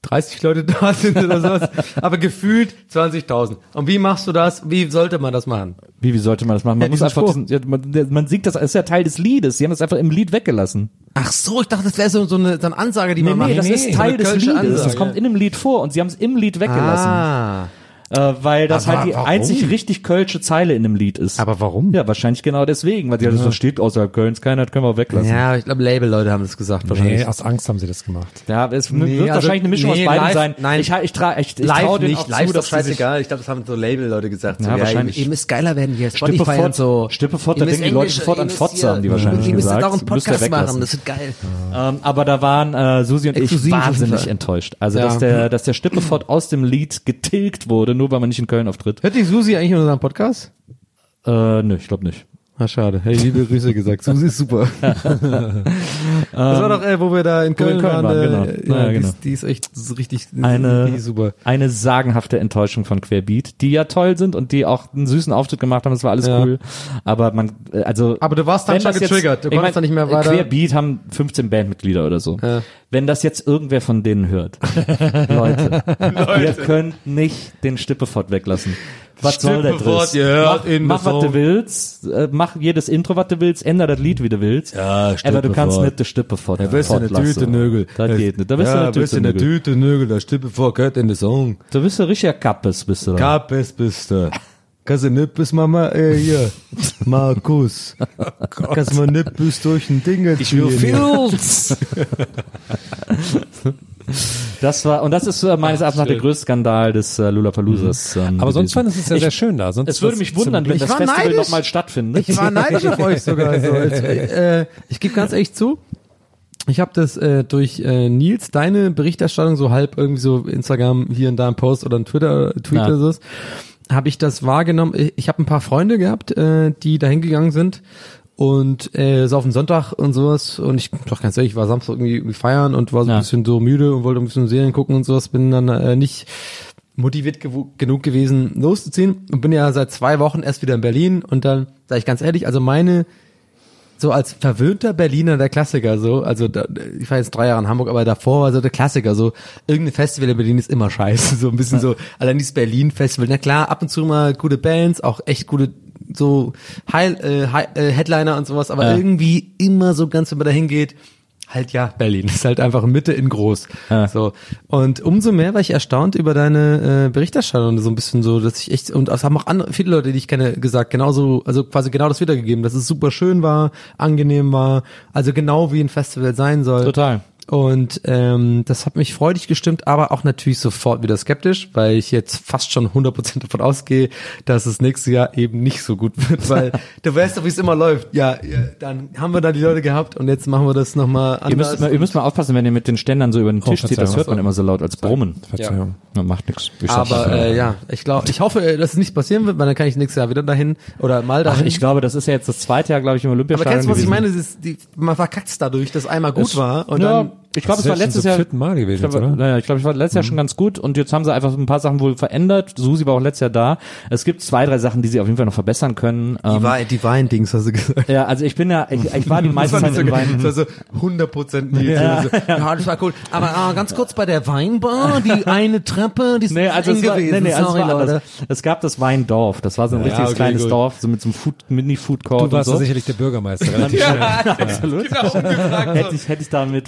30 Leute da sind oder sowas, aber gefühlt 20.000. Und wie machst du das? Wie sollte man das machen? wie, wie sollte man das machen? Man Ja, muss einfach, diesen, ja, man, man sieht das, das ist ja Teil des Liedes. Sie haben das einfach im Lied weggelassen. Ach so, ich dachte, das wäre so, so, eine, so eine Ansage, die Nee, man macht. nee, das ist so Teil eine des Liedes. Das Ansage. kommt in dem Lied vor und sie haben es im Lied weggelassen. Ah. Äh, weil das Aber halt die warum? einzig richtig kölsche Zeile in dem Lied ist. Aber warum? Ja, wahrscheinlich genau deswegen, weil die halt, das steht außerhalb Kölns, keiner, können wir auch weglassen. Ja, ich glaube, Label-Leute haben das gesagt wahrscheinlich. Nee, aus Angst haben sie das gemacht. Ja, es Nee, wird also- wahrscheinlich eine Mischung nee, aus beiden live- sein. nein. ich, ich, tra, ich, ich live trau nicht, auch live zu, ist scheißegal. Ich glaube, das haben so Label-Leute gesagt. So, Ja, wahrscheinlich. Ihr, müsst geiler werden hier, Spotify Stippefort, und so. Stippefort, da denken die Leute sofort an Fotze, haben die wahrscheinlich Ihr müsst gesagt. auch einen Podcast machen, das wird geil. Ähm, aber da waren äh, Susi und ich wahnsinnig enttäuscht. Also Ja. dass der, dass der Stippefort aus dem Lied getilgt wurde, nur weil man nicht in Köln auftritt. Hört die Susi eigentlich in unserem Podcast? Äh, nö, ich glaube nicht. Ah, schade. Hey, liebe Grüße gesagt. Susi ist super. das war doch, äh, wo wir da in Köln, Köln waren. waren, äh, genau. Ja, Ja, die, genau. ist, die ist echt so richtig, Eine, richtig super. eine sagenhafte Enttäuschung von Querbeat, die ja toll sind und die auch einen süßen Auftritt gemacht haben, das war alles Ja. cool. Aber man, äh, also. Aber du warst dann schon getriggert. Du ich konntest dann nicht mehr weiter- Querbeat haben 15 Bandmitglieder oder so. Wenn das jetzt irgendwer von denen hört, Leute, ihr könnt nicht den Stippefort weglassen. Was soll der Driss? Mach, mach was du willst, äh, mach jedes Intro, was du willst, änder das Lied, wie du willst. Ja, Aber du kannst nicht den Stippefort Da bist du eine. Tüte Nögel. Das geht nicht. Da bist du ja, eine bist du Tüte eine Nögel. Tüte Nögel, da Stippe vor, gehört in der Song. Du bist ein richtiger Kappes, bist du da. Kapes bist du. Kannst du nicht bis Mama, äh, hier, Markus. Kannst du mal nicht bis durch ein Ding Ich will Fields. das war, und das ist äh, meines Erachtens nach der größte Skandal des äh, Lollapaloozas. Ähm, Aber sonst fand es sehr, Ich- sehr schön da. Sonst Es würde mich wundern, wenn das Festival nochmal stattfindet. Ich war neidisch auf euch sogar. So. Als, äh, ich gebe ganz ehrlich zu, ich habe das äh, durch äh, Nils, deine Berichterstattung, so halb irgendwie so Instagram hier und da ein Post oder ein Twitter, Tweet Ja. oder so, habe ich das wahrgenommen. Ich, habe ein paar Freunde gehabt, äh, die da hingegangen sind. Und äh, so auf den Sonntag und sowas. Und ich doch ganz ehrlich, ich war Samstag irgendwie, irgendwie feiern und war so Ja. ein bisschen so müde und wollte ein bisschen Serien gucken und sowas, bin dann äh, nicht motiviert gewu- genug gewesen, loszuziehen. Und bin ja seit zwei Wochen erst wieder in Berlin. Und dann sage ich ganz ehrlich, also meine so als verwöhnter Berliner der Klassiker so, also da, ich war jetzt drei Jahre in Hamburg, aber davor war so der Klassiker so, irgendein Festival in Berlin ist immer scheiße, so ein bisschen so, allein dieses Berlin-Festival, na klar, ab und zu mal gute Bands, auch echt gute so High, äh, High, äh, Headliner und sowas, aber Ja. irgendwie immer so ganz, wenn man da hingeht, halt ja, Berlin ist halt einfach Mitte in groß. Ja. So. Und umso mehr war ich erstaunt über deine äh, Berichterstattung, so ein bisschen so, dass ich echt, und das haben auch andere, viele Leute, die ich kenne, gesagt, genauso, also quasi genau das wiedergegeben, dass es super schön war, angenehm war, also genau wie ein Festival sein soll. Total. Und ähm, das hat mich freudig gestimmt, aber auch natürlich sofort wieder skeptisch, weil ich jetzt fast schon 100% davon ausgehe, dass es nächstes Jahr eben nicht so gut wird, weil du weißt doch, wie es immer läuft. Ja, dann haben wir da die Leute gehabt und jetzt machen wir das nochmal Ihr anders. müsst, mal, ihr müsst mal aufpassen, wenn ihr mit den Ständern so über den Tisch zieht, das hört man immer so laut als Brummen. Verzeihung. Ja, macht nichts. Ich aber äh, ja, ich glaube, ich hoffe, dass es nicht passieren wird, weil dann kann ich nächstes Jahr wieder dahin oder mal Ach, dahin. ich glaube, das ist ja jetzt das zweite Jahr, glaube ich, im aber Olympiastadion kennst du, was ich gewesen. meine? Das ist, die, man verkackt es dadurch, dass einmal gut Es- war und ja, dann ich glaube, Das es war letztes zum Jahr vierten Mal gewesen Ich glaube, jetzt, oder? naja, ich glaube, ich war letztes Jahr schon ganz gut und jetzt haben sie einfach ein paar Sachen wohl verändert. Susi war auch letztes Jahr da. Es gibt zwei, drei Sachen, die sie auf jeden Fall noch verbessern können. die, Ähm, Wein, die Wein-Dings hast du gesagt. ja, also ich bin ja, ich, ich war die meiste Zeit nicht so, im geil. Wein. das war so 100% Nils. Ja. So, ja, das war cool. Aber äh, ganz kurz bei der Weinbar, die eine Treppe, die ist Nee, also eng es war, gewesen. nee, nee, also es war Leute. Es gab das Weindorf. Das war so ein Ja, richtiges okay, kleines gut. Dorf, so mit so einem Food, Mini-Food-Court Du warst und ja so. sicherlich der Bürgermeister. schnell. Absolut. hätte ich, hätte ich da mit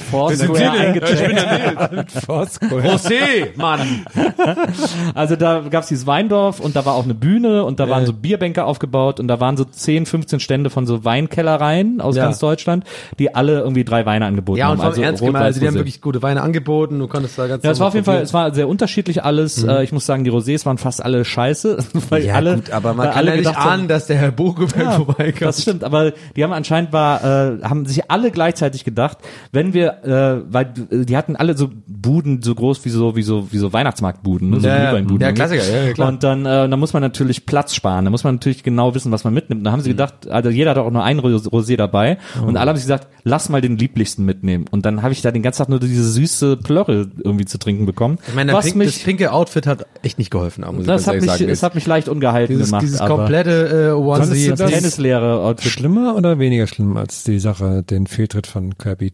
Die eingecheckt. José, Mann. Also da gab's dieses Weindorf und da war auch eine Bühne und da waren so Bierbänke aufgebaut und da waren so 10, 15 Stände von so Weinkellereien aus Ja. ganz Deutschland, die alle irgendwie drei Weine angeboten Ja, haben. und vor allem also ernst Rot, gemeint, also die haben Rosé. wirklich gute Weine angeboten, du konntest da ganz ja, es war auf jeden Fall, es war sehr unterschiedlich alles. Äh, ich muss sagen, die Rosés waren fast alle scheiße, weil ja, alle, gut, aber man kann alle ja nicht ahnen, dass der Herr Bogeberg Ja, vorbeikommt. Das stimmt, aber die haben anscheinend war, äh, haben sich alle gleichzeitig gedacht, wenn wir, äh, weil äh, die hatten alle so Buden so groß wie so wie so wie so Weihnachtsmarktbuden, ne? so Ja, ja. Glühweinbuden Ja, irgendwie. Klassiker, ja, klar. Und dann, äh, dann muss man natürlich Platz sparen, da muss man natürlich genau wissen, was man mitnimmt. Da haben sie Mhm. gedacht, also jeder hat auch nur ein Ros- Rosé dabei und alle haben sich gesagt, lass mal den lieblichsten mitnehmen. Und dann habe ich da den ganzen Tag nur diese süße Plörre irgendwie zu trinken bekommen. Ich meine, was pink, mich, das pinke Outfit hat echt nicht geholfen, muss ich das ganz hat mich, sagen. es hat mich leicht ungehalten dieses, gemacht. dieses komplette äh, das das- Tennislehre-Outfit Schlimmer oder weniger schlimm als die Sache, den Fehltritt von Kirby?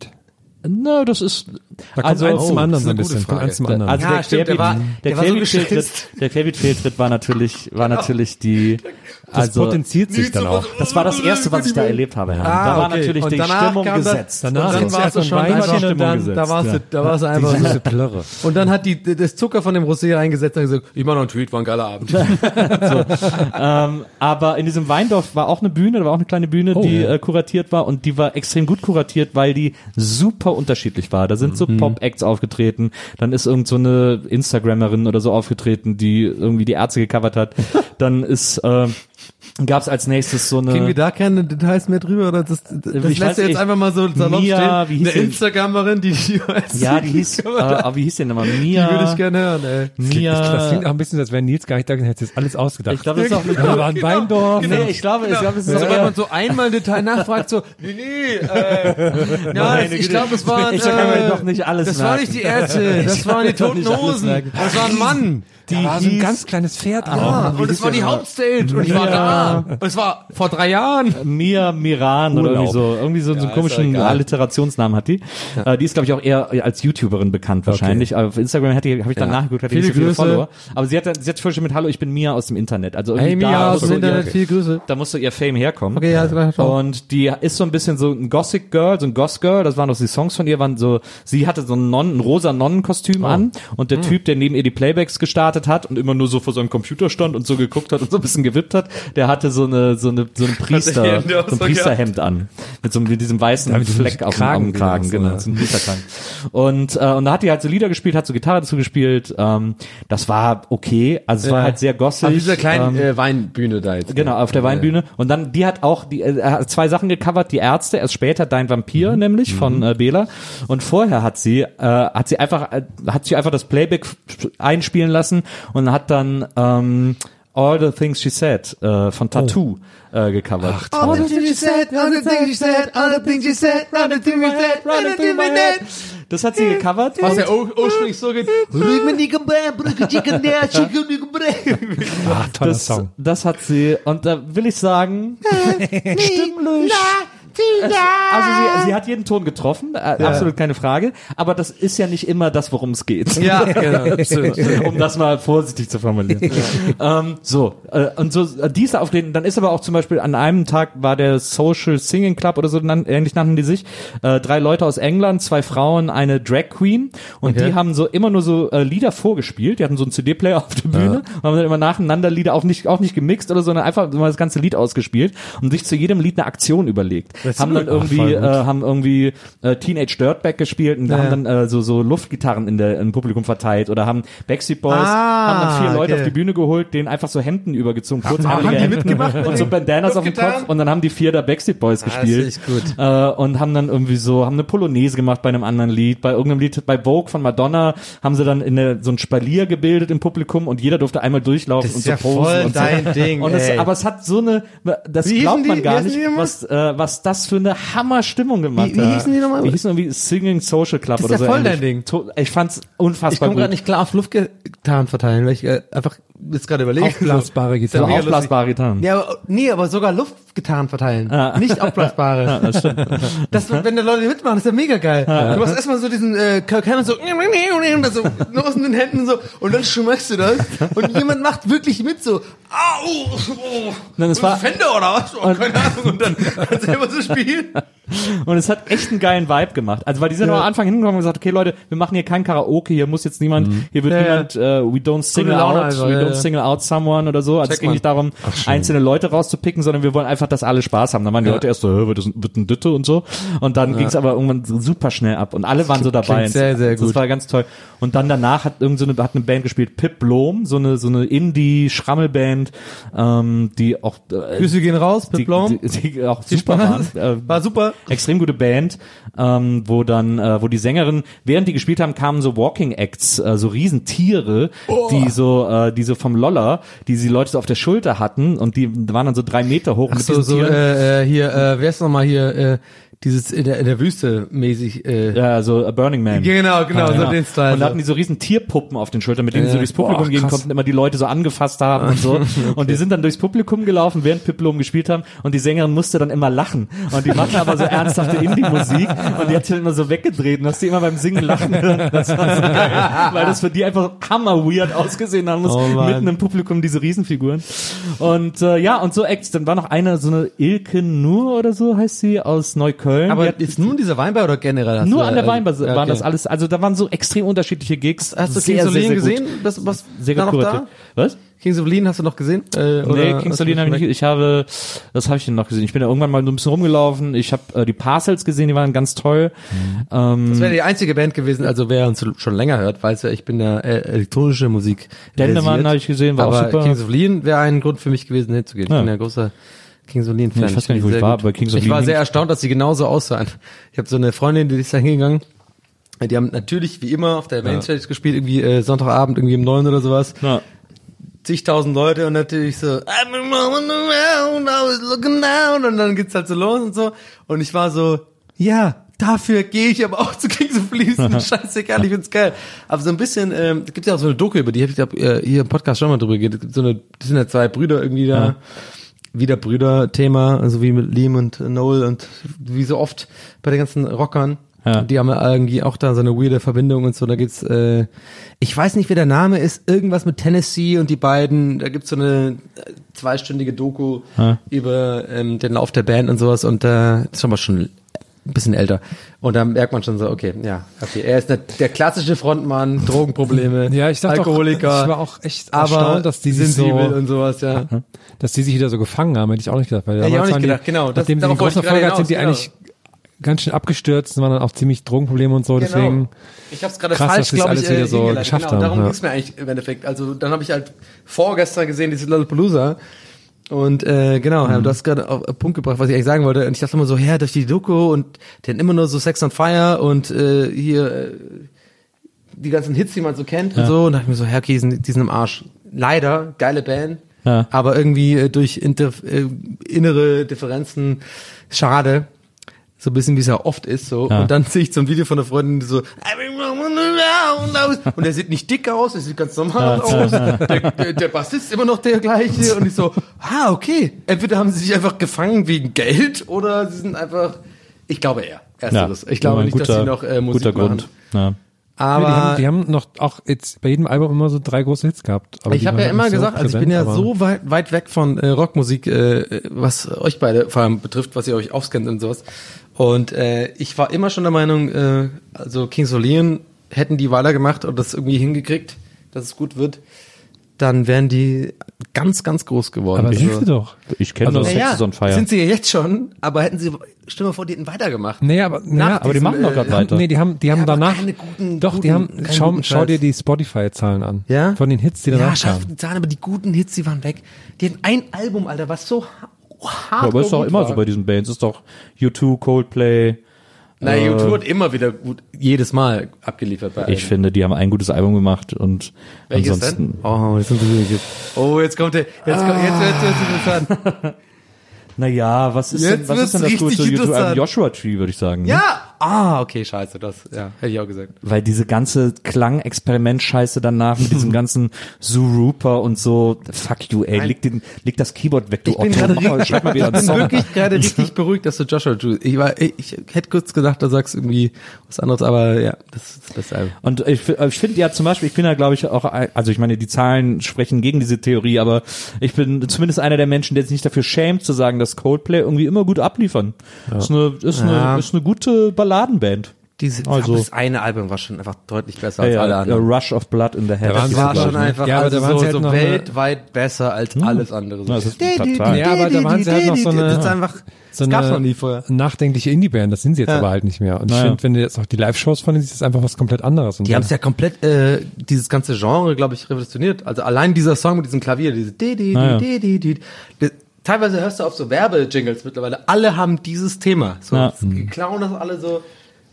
Na, das ist Da also eins zum oh, anderen so ein bisschen. Von Frage. eins zum anderen. Also Ja, der stimmt, der Querbeet, war- der der war so Querbeet-Fehltritt, gestresst. der Querbeet-Fehltritt war natürlich, war natürlich die, Das also, potenziert sich dann auch. das war das erste, was ich da erlebt habe. Herr. Ah, da war okay. natürlich Und die danach Stimmung gesetzt. Danach und dann ist warst du erst schon Weinchen und dann- da ja. du, da du einfach Diese Plörre. Und dann hat die das Zucker von dem Rosé eingesetzt und gesagt, ich mach noch einen Tweet, war ein geiler Abend. ähm, aber in diesem Weindorf war auch eine Bühne, da war auch eine kleine Bühne, Oh, die ja. äh, kuratiert war und die war extrem gut kuratiert, weil die super unterschiedlich war. Da sind so Mhm. Pop-Acts aufgetreten, dann ist irgend so eine Instagrammerin oder so aufgetreten, die irgendwie die Ärzte gecovert hat. dann ist äh, gab es als nächstes so eine Kriegen wir da keine Details mehr drüber? Oder das, das, das Ich lässt weiß du jetzt nicht. einfach mal so salopp Mia, stehen. wie hieß Eine die? Instagramerin, die die weiß. ja, die hieß, äh, aber wie hieß die denn nochmal? Die Mia. würde ich gerne hören, ey. Das Mia. klingt auch ein bisschen, als wäre Nils gar nicht da, hätte jetzt alles ausgedacht. Ich glaube, das ist auch da war ein Weindorf. Nee, ich glaube, ich glaube, es ist Also wenn sogar, man so einmal Detail nachfragt, so, nee, nee, äh, ja, ich glaube, es war, Ich kann mir äh, doch nicht alles das war merken. nicht die Ärzte, das waren die toten Hosen, das war ein Mann. Die war so ein ganz kleines Pferd. Ja, und es war die Hauptstage und ich war da. Und es war vor drei Jahren. Mia Miran oder irgendwie so, irgendwie so, so einen komischen Alliterationsnamen hat die. Äh, die ist, glaube ich, auch eher als YouTuberin bekannt wahrscheinlich. Auf Instagram habe ich dann nachgeguckt, hat die nicht so Viele viele. Follower. Aber sie hat, sie hat schon mit Hallo, ich bin Mia aus dem Internet. Also irgendwie Hey Mia da, aus dem Internet, viele Grüße. da musste ihr Fame herkommen. Okay, ja. Und die ist so ein bisschen so ein Gothic Girl, so ein Goth Girl, das waren doch die Songs von ihr, waren so, sie hatte so ein, Nonnen, ein rosa Nonnenkostüm an und der Typ, der neben ihr die Playbacks gestartet hat und immer nur so vor seinem Computer stand und so geguckt hat und so ein bisschen gewippt hat, der hatte so eine, so eine, so ein Priester, so ein Priesterhemd an. Mit so mit diesem weißen mit diesem Fleck auf dem Kragen, Augenkragen, genau, so, genau, ja. so ein Priesterkragen. Und, äh, und da hat die halt so Lieder gespielt, hat so Gitarre dazu gespielt, ähm, das war okay, also es war halt sehr gossig. Auf dieser kleinen ähm, äh, Weinbühne da jetzt. Genau, auf der Weinbühne. Und dann, die hat auch die, äh, zwei Sachen gecovert, die Ärzte, erst später Dein Vampir nämlich von äh, Bela. Und vorher hat sie, äh, hat sie einfach, äh, hat sie einfach das Playback einspielen lassen und hat dann ähm, All the Things She Said äh, von Tattoo äh, gecovert. All the things you said, all the things you said, all the things you said, running through my head, running through my head. Das hat sie gecovert. Was ja ur- ursprünglich so geht. Ah, toller das, Song. das hat sie, und da will ich sagen, stimmlich. Also sie, sie hat jeden Ton getroffen, äh, absolut keine Frage. Aber das ist ja nicht immer das, worum es geht. Ja, genau. um das mal vorsichtig zu formulieren. ähm, so, äh, und so, äh, die ist da auftreten. Dann ist aber auch zum Beispiel an einem Tag war der Social Singing Club oder so, nan, ähnlich nannten die sich. Äh, drei Leute aus England, zwei Frauen, eine Drag Queen. Und Okay. die haben so immer nur so äh, Lieder vorgespielt. Die hatten so einen CD-Player auf der Bühne und haben dann immer nacheinander Lieder auch nicht, auch nicht gemixt oder so, sondern einfach mal das ganze Lied ausgespielt und sich zu jedem Lied eine Aktion überlegt. Haben dann irgendwie, äh, haben irgendwie äh, Teenage Dirtbag gespielt und Ja. haben dann äh, so, so Luftgitarren in der, im Publikum verteilt oder haben Backstreet Boys, Ah, haben dann vier Leute okay. auf die Bühne geholt, denen einfach so Hemden übergezogen, kurz haben die mitgemacht mit und so Bandanas auf dem? Kopf und dann haben die vier da Backstreet Boys gespielt. ist echt gut. Äh, und haben dann irgendwie so, haben eine Polonaise gemacht bei einem anderen Lied, bei irgendeinem Lied, bei Vogue von Madonna haben sie dann in der, so ein Spalier gebildet im Publikum und jeder durfte einmal durchlaufen und so ja posen voll und so. dein Ding, Und es, aber es hat so eine, das Wie glaubt man gar nicht, was, äh, was das für eine Hammer-Stimmung gemacht Wie- wie hießen die nochmal? Die hießen irgendwie Singing Social Club Das ist oder ja so. voll dein Ding. Ich fand's Ich unfassbar komme gut. gerade nicht klar auf Luftgitarren verteilen, weil ich äh, einfach jetzt gerade überlege. Aufblasbare So, Gitarre. mega Aufblasbare Gitarren. Ja, aber, nee, aber sogar Luftgitarren verteilen. Nicht aufblasbare. Ja, das stimmt. Das, wenn da Leute mitmachen, ist ja mega geil. Du machst erstmal so diesen äh, Kirk Hammett so, so nur aus den Händen so und dann schmeißt du das und jemand macht wirklich mit so, au, oh, Nein, es war- Fender oder was? Oh, keine Ahnung. Und dann kannst du immer so spielen. Und es hat echt einen geilen Vibe gemacht. Also weil die sind ja. am Anfang hingekommen und gesagt, okay Leute, wir machen hier kein Karaoke, hier muss jetzt niemand, hier wird Ja, ja. niemand, äh, we don't single out, einfach, we ja, don't ja. single out someone oder so. Also es Check ging mal. nicht darum, einzelne Leute rauszupicken, sondern wir wollen einfach, dass alle Spaß haben. Dann waren die Leute erst so, wird, das, wird ein Ditte und so. Und dann ging's aber irgendwann so super schnell ab und alle waren so dabei. Klingt sehr, sehr Das gut. war ganz toll. Und dann danach hat irgend so eine, hat eine Band gespielt, Pip Blom, so eine, so eine Indie-Schrammelband, ähm, die auch, äh, Grüße gehen raus, die, Pip Blom. die, die auch super waren. Äh, War super. extrem gute Band, ähm, wo dann, äh, wo die Sängerin, während die gespielt haben, kamen so Walking Acts, äh, so Riesentiere, die so, äh, die so vom Loller, die die Leute so auf der Schulter hatten und die waren dann so drei Meter hoch Ach mit so, so, äh, äh, hier, äh, wer ist nochmal hier, äh, dieses in der, in der Wüste mäßig, äh, ja, so a Burning Man. Genau, genau, so den Style, Und da hatten die so riesen Tierpuppen auf den Schultern, mit denen die so durchs Publikum Boah, gehen krass. konnten, immer die Leute so angefasst haben und so. Und die sind dann durchs Publikum gelaufen, während Piplom gespielt haben und die Sängerin musste dann immer lachen. Und die machen aber so ernsthafte Indie-Musik und die hat sich immer so weggedreht und hast die immer beim Singen lachen hören. Das war so geil, weil das für die einfach hammer weird ausgesehen haben muss, Oh mitten im Publikum diese Riesenfiguren. Und äh, ja, und so Acts, dann war noch eine, so eine Ilke Nur oder so heißt sie, aus Neukölln. Aber hat- ist nur dieser Weinbar oder generell? nur an der Weinbar ja, waren okay. das alles, also da waren so extrem unterschiedliche Gigs. Hast du sehr, Kings of Leon gesehen? Das, was, Sehr da gut noch da? Was? Kings of Leon hast du noch gesehen? Äh, Nee, Kings of Leon habe ich nicht. Ich habe, was habe ich denn noch gesehen? Ich bin da irgendwann mal so ein bisschen rumgelaufen. Ich habe äh, die Parcels gesehen, die waren ganz toll. Ähm, Das wäre die einzige Band gewesen, also wer uns schon länger hört, weiß ja, ich bin ja äh, elektronische Musik. Dendemann habe ich gesehen, war aber auch super. Kings of Leon wäre ein Grund für mich gewesen, hinzugehen. Ich Ja. bin ja großer Kings of Leon Fan. Ja, ich weiß gar nicht, wo ich war, gut. aber Kings of Ich war Leon- sehr erstaunt, dass sie genauso aussahen. Ich habe so eine Freundin, die ist da hingegangen. Die haben natürlich wie immer auf der Mainstage gespielt, irgendwie äh, Sonntagabend irgendwie um neun oder sowas. na, zigtausend Leute und natürlich so I'm around, I was looking down und dann geht's halt so los und so und ich war so, ja, dafür gehe ich aber auch zu Kings of Leon, scheißegal, ich find's geil. Aber so ein bisschen, ähm, gibt ja auch so eine Doku über die, hab ich glaub, äh, hier im Podcast schon mal drüber geredet, Es gibt so eine, das sind ja zwei Brüder irgendwie da, Ja. Wieder Brüder-Thema, also wie mit Liam und Noel und wie so oft bei den ganzen Rockern. Ja. Die haben ja irgendwie auch da so eine weirde Verbindung und so. Da geht's, äh, ich weiß nicht, wer der Name ist, irgendwas mit Tennessee und die beiden. Da gibt's so eine äh, zweistündige Doku Ja. über ähm, den Lauf der Band und sowas. Und äh, das ist aber schon ein bisschen älter. Und da merkt man schon so, okay, ja, okay, er ist der, der klassische Frontmann, Drogenprobleme, Ja, ich dachte Alkoholiker. Auch, ich war auch echt aber dass die sich so, und sowas, ja. dass die sich wieder so gefangen haben, hätte ich auch nicht gedacht. Weil Hätte ich auch nicht die, gedacht, genau. Das- nachdem sie den darauf wollte großen ich gerade Erfolg hatten, sind die hinaus, eigentlich ganz schön abgestürzt und waren dann auch ziemlich Drogenprobleme und so. Deswegen, Genau. Ich habe es gerade falsch, es glaube ich, alles wieder so geschafft genau, haben, Darum ja. ging's mir eigentlich im Endeffekt. Also dann habe ich halt vorgestern gesehen, diese Lollapalooza. Und äh, genau, Mhm. ja, du hast gerade auf den Punkt gebracht, was ich eigentlich sagen wollte. Und ich dachte immer so, ja, durch die Doku und hatten immer nur so Sex on Fire und äh, hier äh, die ganzen Hits, die man so kennt und so. Und dachte ich mir so, ja, okay, die sind, die sind im Arsch. Leider, geile Band. Ja. Aber irgendwie äh, durch inter, äh, innere Differenzen schade. So ein bisschen wie es ja oft ist so. Ja. Und dann sehe ich so ein Video von einer Freundin, die so und er sieht nicht dick aus, er sieht ganz normal aus. Der, der, der Bassist ist immer noch der gleiche. Und ich so, ah, okay. Entweder haben sie sich einfach gefangen wegen Geld oder sie sind einfach. Ich glaube eher. Ersteres. ich glaube nicht, dass sie noch äh, Musik guter machen. Grund. Ja. Aber die, haben, die haben noch auch jetzt bei jedem Album immer so drei große Hits gehabt. Aber ich habe ja immer nicht so gesagt, also ich bin ja so weit, weit weg von äh, Rockmusik, äh, was euch beide vor allem betrifft, was ihr euch auskennt und sowas. Und äh, ich war immer schon der Meinung, äh, also Kings of Leon hätten die weitergemacht und das irgendwie hingekriegt, dass es gut wird, dann wären die ganz, ganz groß geworden. Aber Also- sind sie doch. Ich kenne Also- nur ja, Sex on Fire. sind sie ja jetzt schon, aber hätten sie, stell dir mal vor, die hätten weitergemacht. Nee, aber, naja, aber die machen doch gerade äh, weiter. Nee, die haben, die haben Ja, danach. keine guten- doch, die guten- haben. keinen Schau, guten schau dir die Spotify-Zahlen an. Ja? Von den Hits, die Ja, danach schaff kamen. die Zahlen, aber die guten Hits, die waren weg. Die hatten ein Album, Alter, was so ha- hart aber ist doch immer so bei diesen Bands. Ist doch U2, Coldplay. Na, äh, U2 hat immer wieder gut, jedes Mal abgeliefert bei Ich Alben. finde, die haben ein gutes Album gemacht und Welches ansonsten. denn? Oh, jetzt sind sie Oh, jetzt kommt der, jetzt kommt, jetzt wird es interessant. Naja, was ist Jetzt denn, was ist denn das richtig YouTube-Album? interessant. Joshua Tree, würde ich sagen. ne? Ja! Ah, okay, scheiße, das, ja, hätte ich auch gesagt. Weil diese ganze Klang-Experiment-Scheiße danach mit diesem ganzen Zoo-Rooper und so, fuck you, ey, leg, den, leg das Keyboard weg, du Ich bin Mach mal, schreib mal wieder ich einen bin Song. wirklich gerade richtig beruhigt, dass du Joshua Tree, ich war, ich, ich hätte kurz gedacht, da sagst du irgendwie was anderes, aber ja, das ist das Album. Und ich, ich finde ja zum Beispiel, ich bin ja glaube ich auch, ein- also ich meine, die Zahlen sprechen gegen diese Theorie, aber ich bin zumindest einer der Menschen, der sich nicht dafür schämt zu sagen, dass Coldplay irgendwie immer gut abliefern. Ist, eine, ist, Ja. eine, ist eine gute Balladenband. Diese, Also- aber das eine Album war schon einfach deutlich besser Ja, als alle anderen. A Rush of Blood in the Head. Das war schon ich, einfach Ja, also so, halt so eine- weltweit besser als alles andere. So. Ja, das ist total. Ja, aber da waren sie halt noch so eine- Das ist einfach, So das gab's noch nie vorher. nachdenkliche Indie-Band, das sind sie jetzt Ja. aber halt nicht mehr. Und ich Naja. finde, wenn du jetzt auch die Live-Shows von denen siehst, ist einfach was komplett anderes. Und Die haben es ja komplett, äh, dieses ganze Genre, glaube ich, revolutioniert. Also allein dieser Song mit diesem Klavier, diese di, Teilweise hörst du auf so Werbejingles mittlerweile. Alle haben dieses Thema. So, Ja. die klauen das alle so.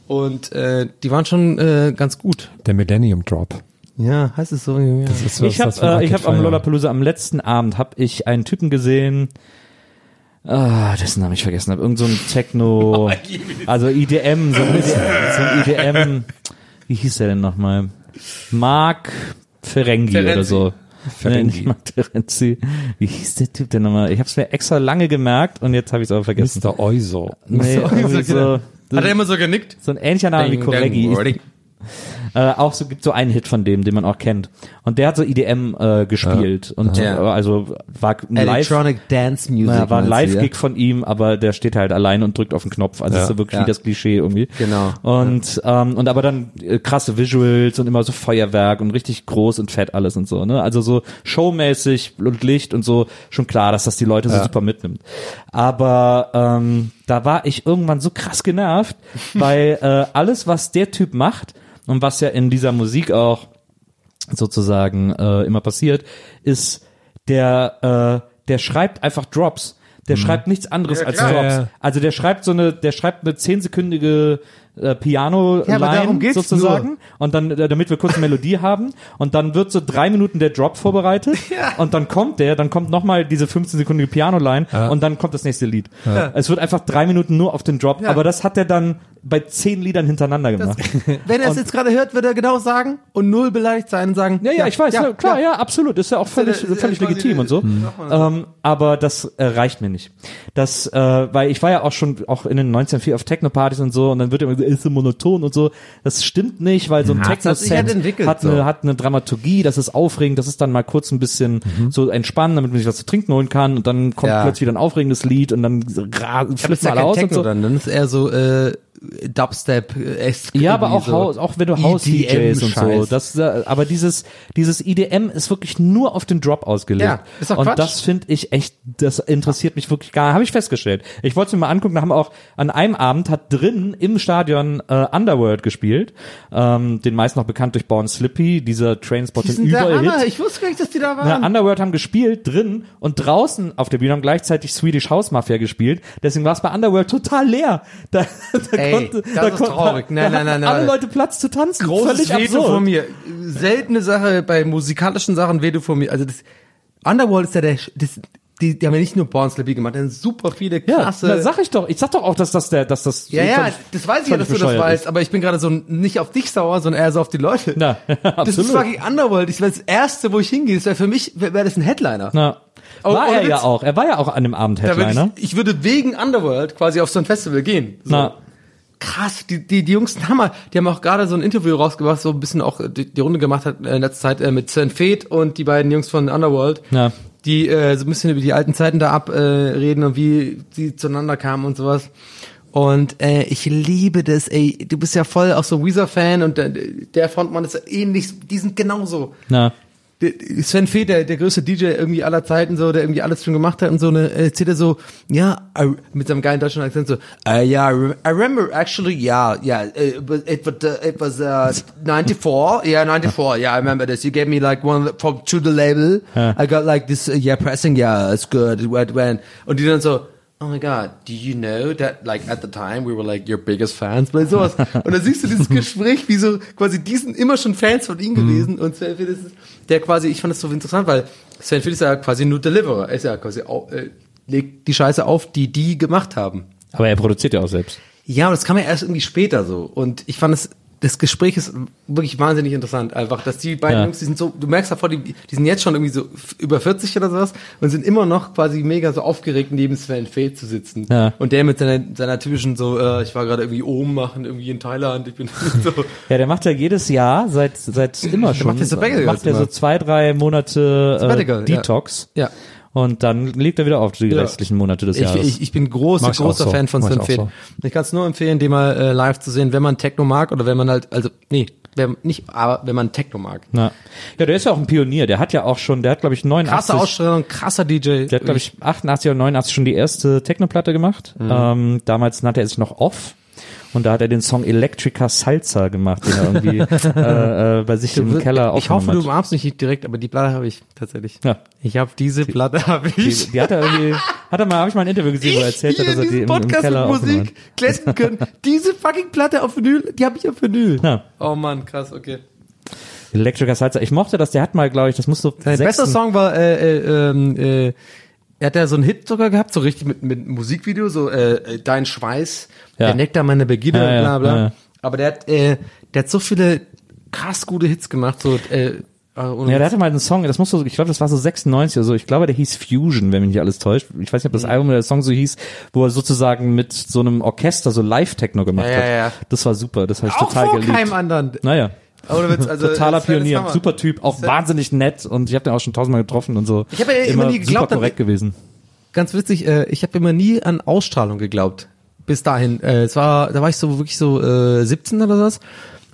Und äh, die waren schon äh, ganz gut. der Millennium Drop. Ja, heißt es so? Ja. Das ist was, Ich habe äh, ich hab am. Lollapalooza am letzten Abend hab ich einen Typen gesehen, ah, dessen Namen ich vergessen habe, irgend so ein Techno, also IDM, so ein, so ein IDM, wie hieß der denn nochmal? Mark Ferengi, Ferenzi. oder so. Nee, nicht Mark Terenzi. Wie hieß der Typ denn nochmal? Ich habe es mir extra lange gemerkt und jetzt habe ich es aber vergessen. Mr. Euso. Nee, irgendwie so, Hat er immer so genickt? so ein ähnlicher Name wie Correggi. Äh, auch so gibt so einen Hit von dem, den man auch kennt. Und der hat so IDM äh, gespielt und Ja. äh, also war ein live, Electronic Dance Music. naja, war ein meinst du, Live-Gig von ihm, aber der steht halt allein und drückt auf den Knopf. Also Ja. ist so wirklich Ja. wie das Klischee irgendwie. Genau. Und ähm, und aber dann äh, krasse Visuals und immer so Feuerwerk und richtig groß und fett alles und so. Ne? Also so showmäßig und Licht und so schon klar, dass das die Leute so super mitnimmt. Aber ähm, da war ich irgendwann so krass genervt, weil äh, alles, was der Typ macht und was ja in dieser Musik auch sozusagen äh, immer passiert, ist der äh, der schreibt einfach Drops. Der schreibt nichts anderes als klar. Drops. Ja, ja. Also der schreibt so eine, der schreibt eine zehnsekündige äh, Piano Ja, Line sozusagen nur. und dann äh, damit wir kurz eine Melodie haben und dann wird so drei Minuten der Drop vorbereitet und dann kommt der, dann kommt nochmal diese 15 sekündige Piano Line und dann kommt das nächste Lied. Es wird einfach drei Minuten nur auf den Drop, Ja. aber das hat er dann bei zehn Liedern hintereinander gemacht. Wenn er es jetzt gerade hört, wird er genau sagen und null beleidigt sein und sagen. Ja, ja, ich weiß, ja, klar, ja, absolut, ist ja auch völlig, ja- ja völlig legitim und so. Ähm, aber das äh, reicht mir nicht. Das, äh, weil ich war ja auch schon auch in den 1904 auf Techno-Partys und so und dann wird immer gesagt, ist so monoton und so. Das stimmt nicht, weil so ein Ja, halt Techno-Set hat, so. eine, hat eine Dramaturgie, das ist aufregend, das ist dann mal kurz ein bisschen so entspannen, damit man sich was zu trinken holen kann und dann kommt Ja. plötzlich wieder ein aufregendes Lied und dann ra- ja alle kein aus und Techno so. dann, dann ist eher so äh, Dubstep esque Ja, aber auch, so. Haus, auch wenn du House-DJs und so. Das, äh, aber dieses, dieses IDM ist wirklich nur auf den Drop ausgelegt. Ja, ist doch und Quatsch. das finde ich echt, das interessiert mich wirklich gar, habe ich festgestellt. Ich wollte es mir mal angucken, da haben wir auch an einem Abend hat drin im Stadion äh, Underworld gespielt, ähm, den meisten noch bekannt durch Born Slippy, dieser Die sind der überall. Hit. Ich wusste gar nicht, dass die da Na, waren. Underworld haben gespielt drin und draußen auf der Bühne haben gleichzeitig Swedish House Mafia gespielt. Deswegen war es bei Underworld total leer. Da, da Ey, konnte, das da ist konnte, traurig. Nein, nein, nein, nein. Alle Leute Platz zu tanzen. Großes Völlig Veto absurd. von mir. Seltene Sache bei musikalischen Sachen, Veto von mir. Also das Underworld ist ja der, das, die, die haben ja nicht nur Born Slippy gemacht, haben super viele Ja, krasse. da sag ich doch. Ich sag doch auch, dass das der, dass das ja, ja, das weiß ich ja, dass du das weißt, ist. aber ich bin gerade so nicht auf dich sauer, sondern eher so auf die Leute. Na, Das ist absolut. fucking Underworld. Ich wäre das erste, wo ich hingehe. Das wäre für mich, wäre wär das ein Headliner. Na. Oh, War ohne er ja Witz. auch. Er war ja auch an dem Abend Headliner. ich, ich würde wegen Underworld quasi auf so ein Festival gehen. So. Na. Krass, die, die, die Jungs sind Hammer. Die haben auch gerade so ein Interview rausgebracht, so ein bisschen auch äh, die, die Runde gemacht hat äh, in letzter Zeit äh, mit Sven Feth und die beiden Jungs von Underworld. Ja. Die äh, so ein bisschen über die alten Zeiten da abreden äh, reden und wie sie zueinander kamen und sowas. Und äh, ich liebe das, ey. Du bist ja voll auch so Weezer-Fan und der, der Frontmann ist ähnlich, die sind genauso. Na. Sven Feth, der, der größte DJ irgendwie aller Zeiten, so, der irgendwie alles schon gemacht hat und so, ne, erzählt er so, ja, I, mit seinem geilen deutschen Akzent so, uh, yeah, I re- I remember actually, yeah, yeah, it was, it was, uh, it was uh, 94, yeah, 94, yeah, I remember this. You gave me like one from to the label. I got like this, uh, yeah, pressing, yeah, it's good. When, when, und die dann so, oh my god, do you know that like at the time we were like your biggest fans, bei sowas. Und dann siehst du dieses Gespräch, wie so quasi die sind immer schon Fans von ihm gewesen und Sven ist der quasi, ich fand das so interessant, weil Sven Feth ist ja quasi nur Deliverer, er ist ja quasi äh, legt die Scheiße auf, die die gemacht haben. Aber er produziert ja auch selbst. Ja, aber das kam ja erst irgendwie später so. Und ich fand es, das Gespräch ist wirklich wahnsinnig interessant. Einfach, dass die beiden Ja. Jungs, die sind so, du merkst davor, die, die sind jetzt schon irgendwie so über 40 oder sowas und sind immer noch quasi mega so aufgeregt, neben Sven Feth zu sitzen. Ja. Und der mit seiner, seiner typischen so, äh, ich war gerade irgendwie oben machen, irgendwie in Thailand, ich bin so. Ja, der macht ja jedes Jahr, seit, seit immer schon, macht ja Sabbatical macht er so zwei, drei Monate äh, ja. Detox. Ja. Und dann legt er wieder auf die Ja. restlichen Monate des Ich, Jahres. ich, ich bin großer, ich auch großer so. Fan von auch Feth. so. Ich kann es nur empfehlen, den mal äh, live zu sehen, wenn man Techno mag oder wenn man halt, also, nee, wer, nicht, aber wenn man Techno mag. Na. Ja, der ist ja auch ein Pionier. Der hat ja auch schon, der hat glaube ich 89. Krasse Ausstellung, krasser DJ. Der hat, glaube ich, 88 oder 89 schon die erste Techno-Platte gemacht. Mhm. Ähm, damals nannte er sich noch Off. Und da hat er den Song Electrica Salsa gemacht, den er irgendwie äh, äh, bei sich im Keller Ich hoffe, du aufgenommen umarmst mich nicht direkt, aber die Platte habe ich tatsächlich. Ja. Ich habe diese Platte habe Die, ich. die hat er irgendwie, hat er mal, habe ich mal ein Interview gesehen, wo er erzählt hat, dass er die im, im Podcast Keller mit aufgenommen Musik glätten können. Diese fucking Platte auf Vinyl, die habe ich auf Vinyl. Ja. Oh Mann, krass, okay. Electrica Salsa. Ich mochte das, der hat mal, glaube ich, das muss so Sein bester Song war, äh, äh, ähm, äh, er hat ja so einen Hit sogar gehabt, so richtig mit, mit Musikvideo, so äh, äh, Dein Schweiß, Ja. der Nektar meiner Begierde, Ja, ja, bla bla. ja, ja. Aber der hat, äh, der hat so viele krass gute Hits gemacht, so äh, Äh, ohne Ja, der hatte mal einen Song, das muss so, ich glaube, das war so 96 oder so. Ich glaube, der hieß Fusion, wenn mich nicht alles täuscht. Ich weiß nicht, ob Mhm. das Album oder der Song so hieß, wo er sozusagen mit so einem Orchester so Live-Techno gemacht Ja, ja, hat. ja. Das war super, das habe ich auch total vor geliebt. keinem anderen. Naja, Ohne Witz, also, totaler Pionier, super Typ, auch wahnsinnig nett und ich habe den auch schon tausendmal getroffen und so. Ich hab ja immer nie geglaubt, super korrekt gewesen. Ganz witzig, äh, ich habe immer nie an Ausstrahlung geglaubt. Bis dahin. Äh, es war, da war ich so wirklich so äh, 17 oder was.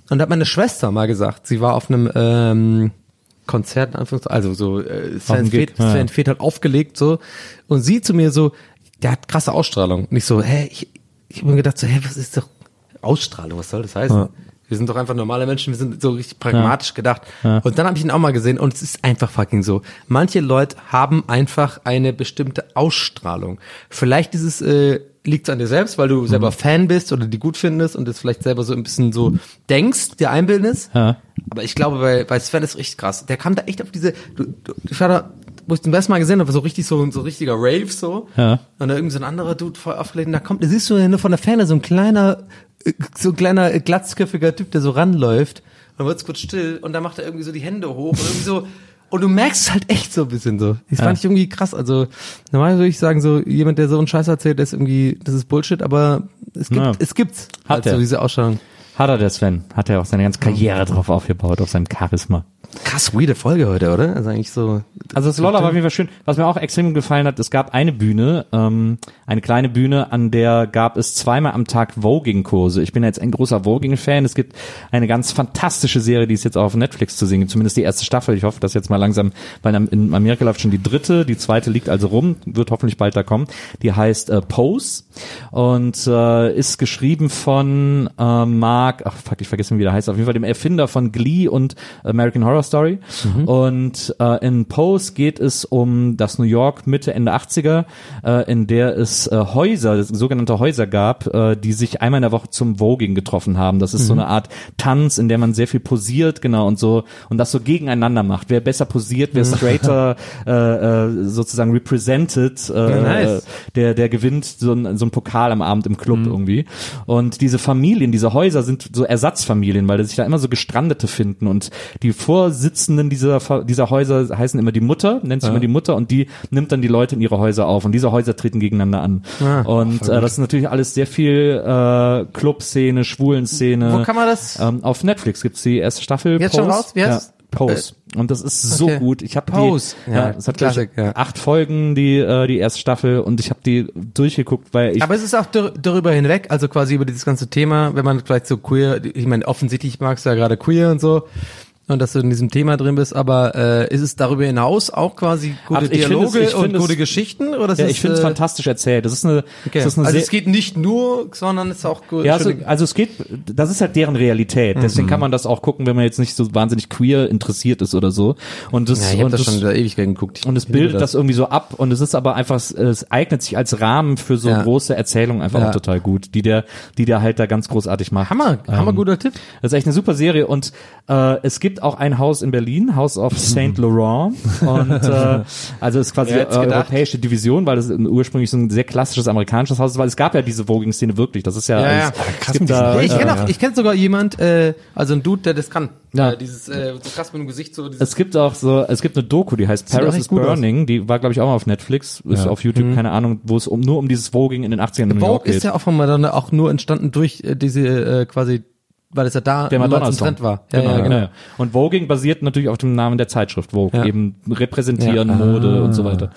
Und da hat meine Schwester mal gesagt, sie war auf einem ähm, Konzert, also so äh, Sven Feth, ja. Sven Feth hat aufgelegt so und sie zu mir so, der hat krasse Ausstrahlung. Und ich so, hä, ich, ich habe mir gedacht so, hä, was ist doch Ausstrahlung, was soll das heißen? Ja. Wir sind doch einfach normale Menschen, wir sind so richtig pragmatisch gedacht. Und dann habe ich ihn auch mal gesehen und es ist einfach fucking so. Manche Leute haben einfach eine bestimmte Ausstrahlung. Vielleicht dieses äh, liegt an dir selbst, weil du selber Fan bist oder die gut findest und es vielleicht selber so ein bisschen so denkst, dir einbildest. Ja. Aber ich glaube, bei, bei Sven ist richtig krass. Der kam da echt auf diese, du, du, ich war da, wo ich den besten Mal gesehen habe, so richtig so, so ein richtiger Rave so. Ja. Und da irgendwie so ein anderer Dude voll aufgelegt. Und da kommt, da siehst du nur von der Ferne so ein kleiner, so ein kleiner äh, glatzköpfiger Typ, der so ranläuft. Und dann wird's kurz still und dann macht er irgendwie so die Hände hoch und irgendwie so, und du merkst es halt echt so ein bisschen so. Das fand ich irgendwie krass. Also, normal würde ich sagen, so, jemand, der so einen Scheiß erzählt, ist irgendwie, das ist Bullshit, aber es gibt, Ja. es gibt's. Hat also er. diese Ausstrahlung. Hat er der Sven, hat er auch seine ganze Karriere drauf aufgebaut, auf seinem Charisma. Krass weirde Folge heute, oder? Also eigentlich so. Also das Lolla war auf jeden Fall schön. Was mir auch extrem gefallen hat, es gab eine Bühne, ähm, eine kleine Bühne, an der gab es zweimal am Tag Voging-Kurse. Ich bin jetzt ein großer Voging-Fan. Es gibt eine ganz fantastische Serie, die ist jetzt auch auf Netflix zu sehen, zumindest die erste Staffel. Ich hoffe, dass jetzt mal langsam, weil in Amerika läuft schon die dritte, die zweite liegt also rum, wird hoffentlich bald da kommen. Die heißt äh, Pose und äh, ist geschrieben von äh, Mark, ach fuck, ich vergesse, wie der heißt, auf jeden Fall dem Erfinder von Glee und American Horror Story. Und äh, in Pose geht es um das New York Mitte, Ende 80er, äh, in der es äh, Häuser, sogenannte Häuser gab, äh, die sich einmal in der Woche zum Voging getroffen haben. Das ist so eine Art Tanz, in der man sehr viel posiert, genau, und so, und das so gegeneinander macht. Wer besser posiert, wer straighter äh, äh, sozusagen represented, äh, nice. der, der gewinnt so ein, so ein Pokal am Abend im Club irgendwie. Und diese Familien, diese Häuser sind so Ersatzfamilien, weil sich da immer so Gestrandete finden und die Vorsitzenden dieser, dieser Häuser heißen immer die Mutter, nennt sich immer die Mutter und die nimmt dann die Leute in ihre Häuser auf und diese Häuser treten gegeneinander an. und äh, das ist natürlich alles sehr viel äh, Clubszene, Schwulenszene. Wo kann man das- Ähm, auf Netflix gibt's die erste Staffel. Jetzt schon raus? Wie heißt ja, Pose. Und das ist so okay. gut. Ich habe Pose. die, Ja, ja, es hat glaub ich, Klassik, ja. acht Folgen die äh, die erste Staffel und ich habe die durchgeguckt, weil ich Aber es ist auch dar- darüber hinweg, also quasi über dieses ganze Thema, wenn man vielleicht so queer, ich meine, offensichtlich magst du ja gerade queer und so, und dass du in diesem Thema drin bist, aber äh, ist es darüber hinaus auch quasi gute Ach, Dialoge es- und finde es- gute Geschichten? Oder ist ja, ich finde es äh, fantastisch erzählt. Das ist eine, Okay. das ist eine also es geht nicht nur, sondern es ist auch gut. ja, also, also es geht, das ist halt deren Realität. Mhm. Deswegen kann man das auch gucken, wenn man jetzt nicht so wahnsinnig queer interessiert ist oder so. Und das, ja, ich habe das das, schon seit Ewigkeiten geguckt. Ich und es bildet das. irgendwie so ab und es ist aber einfach, es- eignet sich als Rahmen für so Ja. große Erzählungen einfach Ja. auch total gut, die der, die der halt da ganz großartig macht. Hammer, hammer Ähm, guter Tipp. Das ist echt eine super Serie und äh, es gibt auch ein Haus in Berlin, House of Saint Laurent und äh, also ist quasi gedacht? europäische Division, weil das ursprünglich so ein sehr klassisches amerikanisches Haus ist, weil es gab ja diese Voging-Szene wirklich. Das ist ja, Ja, ja. es, Ah, gibt da, Ja, ich kenne äh, auch, ich kenne sogar jemand, äh, also ein Dude, der das kann. Ja. Äh, dieses äh, so krass mit dem Gesicht so. Dieses, es gibt auch so, es gibt eine Doku, die heißt Paris is gut aus. Burning, die war glaube ich auch mal auf Netflix, ist auf YouTube, keine Ahnung, wo es um nur um dieses Voging in den 80ern in New York Vogue ist geht. ja auch von Madonna auch nur entstanden durch äh, diese äh, quasi, weil es ja da der ein Madonna-Song. Trend war. Ja, genau, ja, genau. genau. Und Voging basiert natürlich auf dem Namen der Zeitschrift Vogue, Ja. eben repräsentieren, Ja. Mode und so weiter.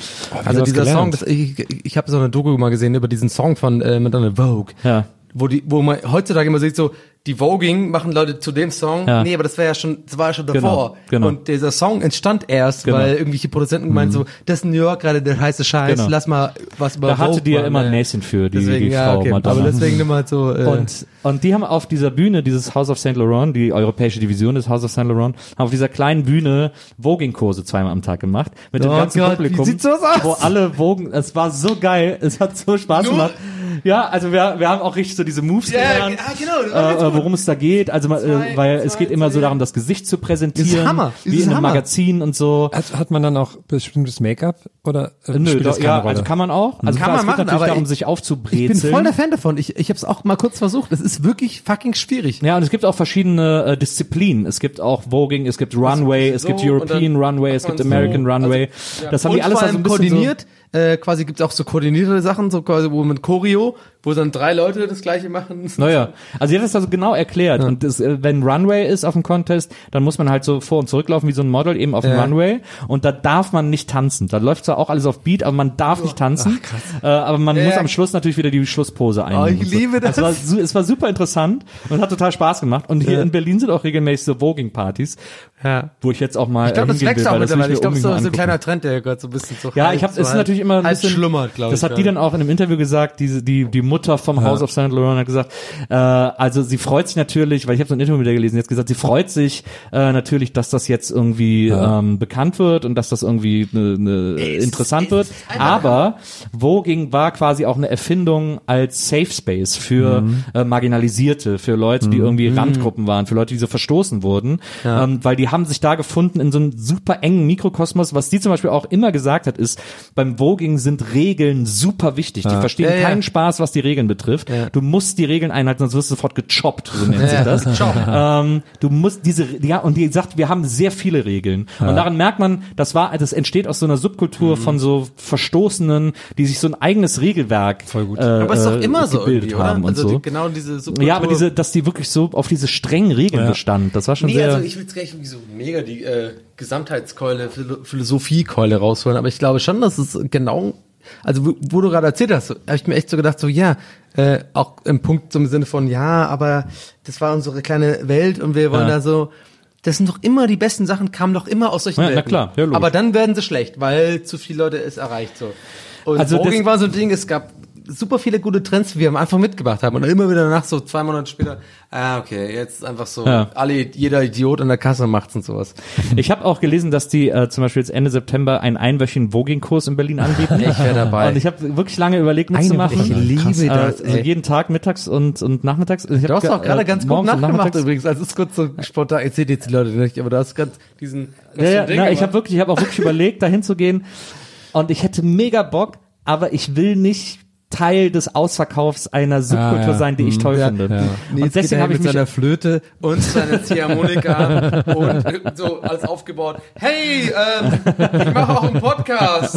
Also was dieser gelernt. Song, das, ich, ich habe so eine Doku mal gesehen über diesen Song von äh, Madonna Vogue. Ja. Wo die, wo man heutzutage immer sieht, so die Voging machen Leute zu dem Song. Ja. Nee, aber das war ja schon, das war ja schon Genau, davor. genau. Und dieser Song entstand erst, Genau. weil irgendwelche Produzenten gemeint so, das ist New York gerade der heiße Scheiß, Genau. lass mal was über Da hatte die ja immer ein Näschen für, die, deswegen, die ja, Frau okay. Madonna. Aber deswegen immer halt so. Äh, Und, und die haben auf dieser Bühne, dieses House of St. Laurent, die europäische Division des House of St. Laurent, haben auf dieser kleinen Bühne Voging-Kurse zweimal am Tag gemacht. Mit dem Oh ganzen Gott, wie Publikum. sieht sowas aus? Wo alle Vogen, es war so geil, es hat so Spaß Nur- gemacht. Ja, also wir, wir haben auch richtig so diese Moves gelernt, genau. äh, äh, worum es da geht. Also äh, weil es geht immer so darum, das Gesicht zu präsentieren, Das ist Hammer. Das wie ist in einem Hammer. Magazin und so. Hat, hat man dann auch bestimmtes Make-up oder äh, Nö, spielt das doch, keine ja, Rolle? also kann man auch. Also Kann klar, man es geht machen, natürlich darum, ich- sich Ich aufzubrezeln. bin voll der Fan davon. Ich, ich habe es auch mal kurz versucht. Es ist wirklich fucking schwierig. Ja, und es gibt auch verschiedene äh, Disziplinen. Es gibt auch Voging, es gibt Runway, es so gibt und European Runway, es gibt so. American Runway. das haben die alles also ein bisschen koordiniert. Äh, quasi gibt's auch so koordinierte Sachen, so quasi wo mit Choreo, wo dann drei Leute das gleiche machen. Naja, also die hat das also genau erklärt. Und das, äh, wenn Runway ist auf dem Contest, dann muss man halt so vor und zurücklaufen wie so ein Model eben auf dem Ja. Runway. Und da darf man nicht tanzen. Da läuft zwar auch alles auf Beat, aber man darf nicht tanzen. Äh, aber man Ja, muss ja. am Schluss natürlich wieder die Schlusspose einnehmen. ich und so. liebe das. Es war, es war super interessant und hat total Spaß gemacht. Und hier in Berlin sind auch regelmäßig so Voging-Partys, Ja. wo ich jetzt auch mal Ich glaube, das wächst will, auch mittlerweile. Ich glaube, so, mal so ein angucken. kleiner Trend, der gerade so ein bisschen so Ja, ich habe, so ist halb- natürlich immer ein halb bisschen, schlummert, glaube ich. Das hat die dann auch in einem Interview gesagt, diese, die, die Mutter vom House of St. Laurent hat gesagt, äh, also sie freut sich natürlich, weil ich habe so ein Interview mit der gelesen, jetzt gesagt, sie freut sich äh, natürlich, dass das jetzt irgendwie ähm, bekannt wird und dass das irgendwie ne, ne, interessant wird. Aber Voging war quasi auch eine Erfindung als Safe Space für äh, Marginalisierte, für Leute, die irgendwie Randgruppen waren, für Leute, die so verstoßen wurden, ähm, weil die haben sich da gefunden in so einem super engen Mikrokosmos. Was die zum Beispiel auch immer gesagt hat, ist, beim Voging sind Regeln super wichtig. Die verstehen Ja, ja. keinen Spaß, was die Regeln betrifft. Ja. Du musst die Regeln einhalten, sonst wirst du sofort gechoppt, so nennt sich das. ähm, du musst diese, ja, und die sagt, wir haben sehr viele Regeln. Und daran merkt man, das war, das entsteht aus so einer Subkultur von so Verstoßenen, die sich so ein eigenes Regelwerk Voll gut. Äh, Aber ist doch äh, immer so gebildet irgendwie, oder? haben und also so. die, genau diese Subkultur. ja, aber diese, dass die wirklich so auf diese strengen Regeln bestand, das war schon Nee, sehr. also ich will jetzt gleich irgendwie so mega die äh, Gesamtheitskeule, Philo Philosophiekeule rausholen, aber ich glaube schon, dass es genau, also wo, wo du gerade erzählt hast, habe ich mir echt so gedacht, so ja, äh, auch im Punkt zum Sinne von, ja, aber das war unsere kleine Welt und wir wollen Ja. da so, das sind doch immer die besten Sachen, kamen doch immer aus solchen Ja, na Welten. klar, ja, logisch. aber dann werden sie schlecht, weil zu viele Leute es erreicht so. Und Also das- war so ein Ding, es gab super viele gute Trends, die wir am Anfang mitgebracht haben und immer wieder danach so zwei Monate später, ah okay, jetzt einfach so, Ja. alle, jeder Idiot an der Kasse macht's und sowas. Ich habe auch gelesen, dass die äh, zum Beispiel jetzt Ende September einen einwöchigen Voging-Kurs in Berlin anbieten. Ich wär dabei. Und ich habe wirklich lange überlegt mitzumachen. Ich liebe Krass. das, Äh, also jeden Tag mittags und und nachmittags. Ich Du hast auch ge- gerade äh, ganz gut nachgemacht übrigens. Also es ist kurz so spontan. Ich sehe jetzt die Leute nicht, aber du hast gerade diesen. Ja, ja, na, ich habe wirklich, ich habe auch wirklich überlegt, dahin zu gehen. Und ich hätte mega Bock, aber ich will nicht Teil des Ausverkaufs einer Subkultur ja. sein, die ich Mhm. toll Ja. finde. Ja. Und deswegen habe ich mit seiner Flöte und seiner Ziehharmonika und so alles aufgebaut. Hey, ähm, ich mache auch einen Podcast.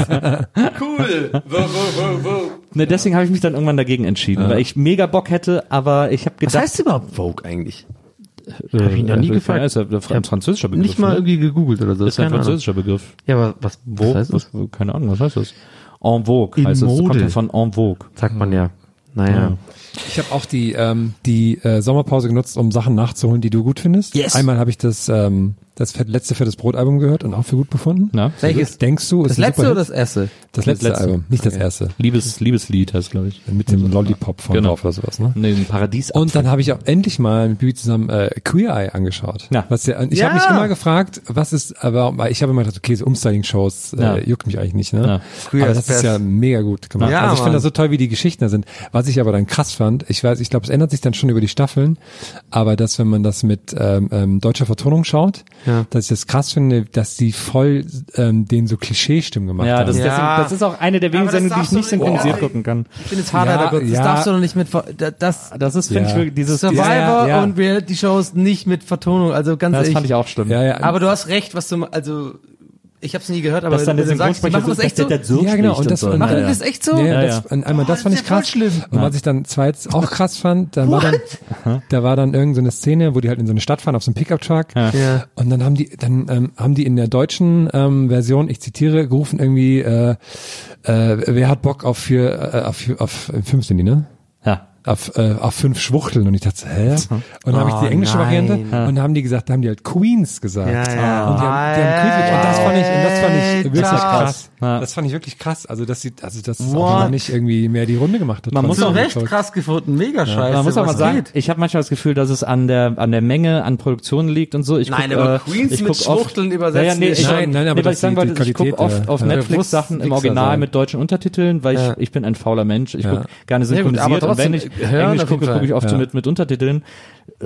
Cool. Wo, wo, wo, wo. ne, deswegen habe ich mich dann irgendwann dagegen entschieden, weil ich mega Bock hätte, aber ich habe Was gedacht, heißt überhaupt Vogue eigentlich? äh, hab ich noch nie äh, gefragt. Ja, ist ja ein fran- französischer Begriff. Nicht mal ne? irgendwie gegoogelt oder so. ist ja ein französischer Begriff. Ja, aber was, Wo? was heißt das? Was, keine Ahnung, was heißt das? En vogue In heißt es. Das kommt Mode. ja von en vogue. Sagt man ja. Naja. Ich habe auch die ähm, die äh, Sommerpause genutzt, um Sachen nachzuholen, die du gut findest. Yes. Einmal habe ich das ähm, das letzte Fettes Brot Album gehört und auch für gut befunden. Na? Welches? Denkst du? Das letzte oder das erste? das letzte, letzte. Album, nicht das erste. Liebes, Liebeslied heißt, glaube ich. Mit dem Lollipop von Genau. drauf oder sowas, ne? Nee, ein Paradies. Und dann habe ich auch endlich mal mit Bibi zusammen äh, Queer Eye angeschaut. Ja. Was ja, ich Ja. habe mich immer gefragt, was ist, aber weil ich habe immer gedacht, okay, so Umstyling-Shows äh, Ja. juckt mich eigentlich nicht, ne? Ja. Queer aber as das ist ja mega gut gemacht. Ja, also ich finde das so toll, wie die Geschichten da sind. Was ich aber dann krass fand, ich weiß, ich glaube, es ändert sich dann schon über die Staffeln, aber dass wenn man das mit ähm, ähm, deutscher Vertonung schaut, Ja. dass ich das krass finde, dass die voll ähm, den so Klischeestimmen gemacht Ja, haben. das, Ja. deswegen, das ist auch eine der wenigen das Sendungen, die ich nicht synchronisiert Oh. gucken kann. Ich bin jetzt hart, Ja, Alter Gott. Das ja. darfst du doch nicht mit, Ver- da- das, Das ist, finde Ja. ich, wirklich dieses, Survivor Ja, ja. und Reality-Shows nicht mit Vertonung, also ganz das ehrlich. fand ich auch schlimm. ja, ja, Aber du hast recht, was du, also, ich hab's nie gehört, aber Dass dann der Synchronsprecher machen das echt so. der so Ja, genau, und das- so. und- Machen Ja, die ja. das echt so? Ja, Ja, das, ja. und einmal das das fand ich krass. schlimm. Und was ich dann zweitens auch krass fand, da war dann, da war dann irgendeine so eine Szene, wo die halt in so eine Stadt fahren auf so einem Pickup-Truck. Ja. Ja. Und dann haben die, dann ähm, haben die in der deutschen ähm, Version, ich zitiere, gerufen irgendwie, äh, äh, wer hat Bock auf für, äh, auf, auf Film sind die, ne? Ja. auf, äh, auf fünf Schwuchteln und ich dachte, hä? Und dann habe ich Oh, die englische nein. Variante und dann haben die gesagt, da haben die halt Queens gesagt. Ja, ja. Und die haben, die haben Queens und das fand ich, und das fand ich wirklich krass. Ja. Das fand ich wirklich krass. Also, dass sie, also, dass es What? auch noch nicht irgendwie mehr die Runde gemacht hat. Man muss auch Recht krass gefunden, mega scheiße. Man muss auch mal sagen, geht? ich habe manchmal das Gefühl, dass es an der an der Menge an Produktionen liegt und so. Ich Nein, guck, aber äh, Queens ich mit guck oft- Schwuchteln übersetzen Ja, ja, nee, ich, Nein, nein, aber nee, ich sagen wollte, ich gucke oft auf. Netflix Sachen im Original mit deutschen Untertiteln, weil ich, ich bin ein fauler Mensch. Ich gucke gerne aber synchronisiert und wenn ich trotzdem, hören Englisch gucke, gucke ich oft so Ja. mit, mit Untertiteln.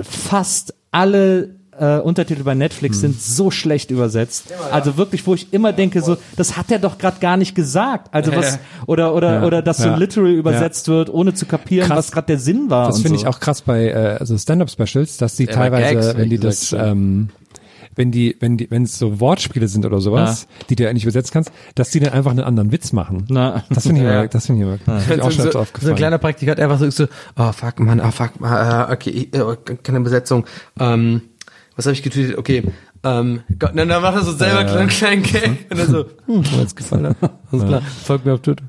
Fast alle äh, Untertitel bei Hm. Netflix sind so schlecht übersetzt. Also wirklich, wo ich immer denke, so, das hat er doch gerade gar nicht gesagt. Also was oder oder Ja. oder dass so Ja. literal übersetzt wird, ohne zu kapieren, Krass. was gerade der Sinn war. Das finde so. ich auch krass bei äh, also Stand-up-Specials, dass die Ja, teilweise, Gags, wenn die das, ähm, wenn die, wenn die, wenn es so Wortspiele sind oder sowas, die du ja nicht übersetzen kannst, dass die dann einfach einen anderen Witz machen. Na. Das finde ich, Ja. immer, das finde ich immer, das find ich auch so, schon so, so aufgefallen. ein kleiner Praktikant einfach so, so oh fuck, Mann, oh fuck, äh, okay, ich- äh, keine Besetzung. Ähm, was habe ich getweetet? Okay, ähm, Gott, dann, dann macht er so selber Ja, ja. einen kleinen Gag und dann so, hm, mir hat's gefallen. Alles klar, folgt mir auf Twitter.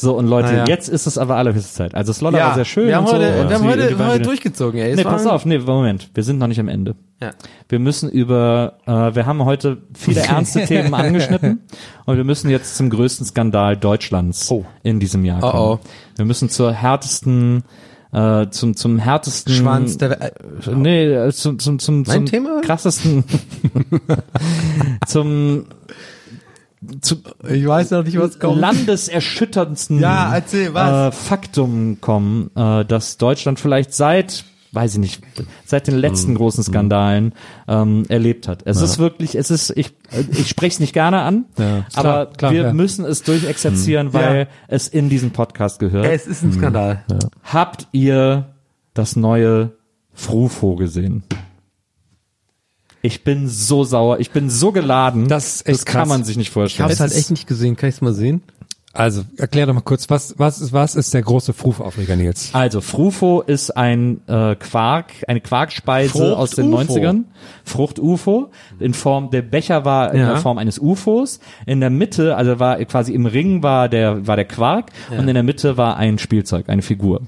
So, und Leute, ja. jetzt ist es aber allerhöchste Zeit. Also Sloller war sehr schön. wir haben und so, heute, und wir haben heute, waren heute durchgezogen, ey. Nee, pass auf, nee, Moment, wir sind noch nicht am Ende. Ja. Wir müssen über, äh, wir haben heute viele ernste Themen angeschnitten und wir müssen jetzt zum größten Skandal Deutschlands in diesem Jahr kommen. Oh, oh. Wir müssen zur härtesten, äh, zum, zum härtesten Schwanz der. Äh, Nee, zum, zum, zum, zum Thema? krassesten, zum, zu Ich weiß noch nicht, was landeserschütterndsten Ja, erzähl, was? Äh, Faktum kommen, äh, dass Deutschland vielleicht seit weiß ich nicht, seit den Mhm. letzten großen Skandalen ähm, erlebt hat. Es ist wirklich, es ist, ich, ich spreche es nicht gerne an, Ja, aber klar, klar, wir ja. müssen es durchexerzieren, weil Ja. es in diesen Podcast gehört. Es ist ein Skandal. Habt ihr das neue Frufo gesehen? Ich bin so sauer, ich bin so geladen. Das ist echt das kann krass. man sich nicht Ich vorstellen. hab's Es halt echt nicht gesehen. Kann ich's mal sehen? Also, erklär doch mal kurz, was, was ist, was ist der große Frufaufreger, Nils? Also Frufo ist ein äh, Quark, eine Quarkspeise Frucht aus den UFO. 90ern. Frucht-UFO. In Form, der Becher war in Ja. der Form eines UFOs. In der Mitte, also war quasi im Ring war der, war der Quark und in der Mitte war ein Spielzeug, eine Figur.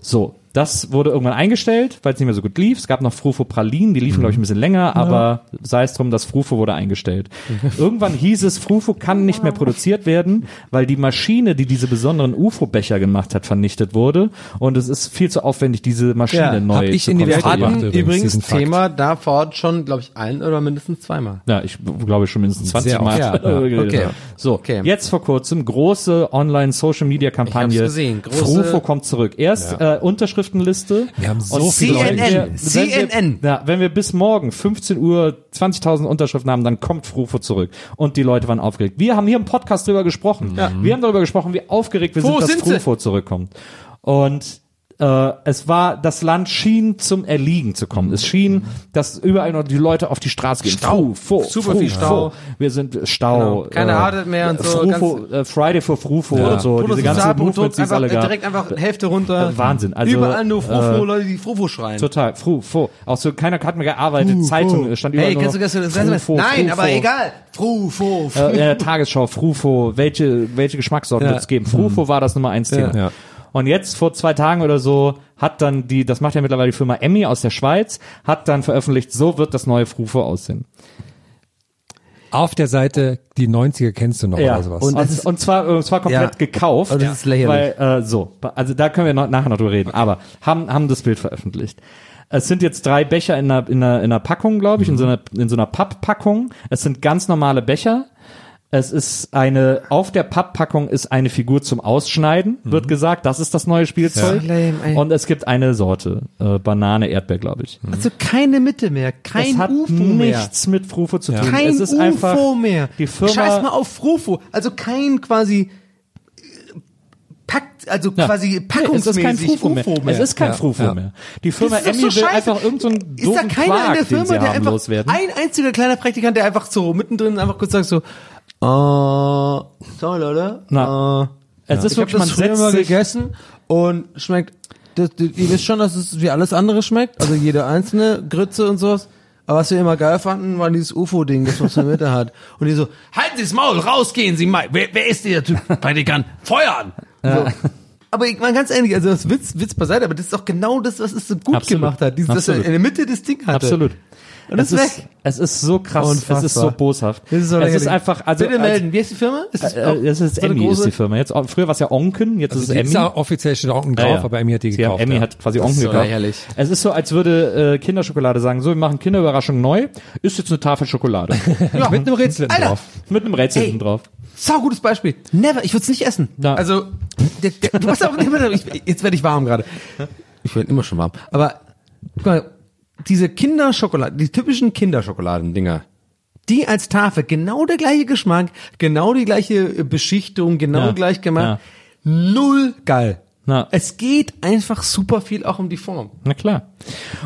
So. Das wurde irgendwann eingestellt, weil es nicht mehr so gut lief. Es gab noch Frufo Pralinen, die liefen, glaube ich, ein bisschen länger, aber sei es drum, das Frufo wurde eingestellt. Irgendwann hieß es, Frufo kann nicht mehr produziert werden, weil die Maschine, die diese besonderen UFO-Becher gemacht hat, vernichtet wurde. Und es ist viel zu aufwendig, diese Maschine Ja, neu hab ich zu in die Welt gebracht. übrigens, übrigens. Thema da vor Ort schon, glaube ich, ein oder mindestens zweimal. Ja, ich glaube schon mindestens 20 Sehr Mal. ja. Okay. So, Okay. jetzt vor kurzem große Online-Social-Media-Kampagne. Ich hab's gesehen. Große- Frufo kommt zurück. Erst äh, Unterschriftenliste. Wir haben so Und viele wenn CNN, wir- wenn CNN. Wir, ja, wenn wir bis morgen 15 Uhr 20.000 Unterschriften haben, dann kommt Frufo zurück. Und die Leute waren aufgeregt. Wir haben hier im Podcast drüber gesprochen. Wir haben darüber gesprochen, wie aufgeregt wir Wo sind, dass sind sie? Frufo zurückkommt. Und äh, es war, das Land schien zum Erliegen zu kommen. Es schien, dass überall noch die Leute auf die Straße gehen. Stau. Frufo, Super viel Frufo. Stau. Wir sind Stau. Genau. Keine Arte mehr und so, Frufo, äh, Friday for Frufo und so. Diese ganzen Movements, die es alle gab. direkt einfach Hälfte runter. Äh, Wahnsinn. Also, Überall nur Frufo, äh, Leute, die Frufo schreien. Total, Frufo. Auch so, keiner hat mehr gearbeitet, Zeitung, stand überall Hey, nur kennst du, kennst du Frufo, Nein, Frufo. aber egal. Frufo. Äh, in der Tagesschau, Frufo, welche, welche Geschmackssorten Ja. wird es geben? Frufo war das Nummer eins Thema. Ja. Und jetzt vor zwei Tagen oder so hat dann die, das macht ja mittlerweile die Firma Emmy aus der Schweiz, hat dann veröffentlicht, so wird das neue Frufo aussehen. Auf der Seite, die 90er kennst du noch oder sowas. Und, Und und, und zwar, und zwar komplett Ja. gekauft. Und das ist lächerlich. Weil, äh, so, also da können wir noch, nachher noch drüber reden. Aber haben, haben das Bild veröffentlicht. Es sind jetzt drei Becher in einer, in einer, in einer Packung, glaube ich, in so einer, in so einer Papppackung. Es sind ganz normale Becher. Es ist eine, auf der Papppackung ist eine Figur zum Ausschneiden, wird gesagt. Das ist das neue Spielzeug. Ja. Lame. Und es gibt eine Sorte, äh, Banane, Erdbeer, glaube ich. Also keine Mitte mehr, kein es hat UFO mehr. nichts mit Frufo zu tun. Kein es ist UFO einfach, mehr. Die Firma, Scheiß mal auf Frufo. Also kein quasi äh, packt, also Ja. quasi Nee, es packungsmäßig ist kein Frufo mehr. Es ist kein Ja, Frufo ja. mehr. Die Firma Emmy so will einfach irgendeinen Ist da doofen keiner Quark, in der den Firma, sie der haben, einfach, loswerden. ein einziger kleiner Praktikant, der einfach so mittendrin einfach kurz sagt so, äh, sorry Leute, Na, äh, es ist ich wirklich, man das früher setzt mal sich, gegessen und schmeckt, das, das, ihr wisst schon, dass es wie alles andere schmeckt, also jede einzelne Grütze und sowas. Aber was wir immer geil fanden, war dieses UFO-Ding, das was in der Mitte hat. Und die so, halten Sie das Maul, rausgehen Sie mal. Wer, wer ist dieser Typ? Praktikant, feuern! So. Aber ich mal ganz ehrlich, also das Witz, Witz beiseite, aber das ist doch genau das, was es so gut Absolut. gemacht hat. Dieses, dass er Absolut. in der Mitte das Ding hatte. Absolut. Und es ist ist, weg. es ist so krass, es ist so Unfassbar. boshaft. Das ist so es ist einfach, also Bitte melden. Wie heißt die Firma? Ist Als, auch äh, das ist so Emmy ist die Firma. Jetzt, früher war es ja Onken, jetzt Also ist es ist Emmy. ja offiziell steht Onken drauf, Ja, ja. aber Emmy hat die gekauft. Emmy ja. hat quasi ist Onken so gekauft. lächerlich. Es ist so, als würde äh, Kinderschokolade sagen, so, wir machen Kinderüberraschung neu, ist jetzt eine Tafel Schokolade. ja. Mit einem Rätsel Alter. drauf. Mit einem Rätsel Ey. hinten drauf. Sau gutes Beispiel. Never. Ich würde es nicht essen. Ja. Also, der, der, du hast auch ich, jetzt werde ich warm gerade. Ich werde immer schon warm. Aber guck mal, diese Kinderschokolade, die typischen Kinderschokoladendinger, die als Tafel genau der gleiche Geschmack, genau die gleiche Beschichtung, genau Ja. gleich gemacht. Ja. Null geil. Ja. Es geht einfach super viel auch um die Form. Na klar.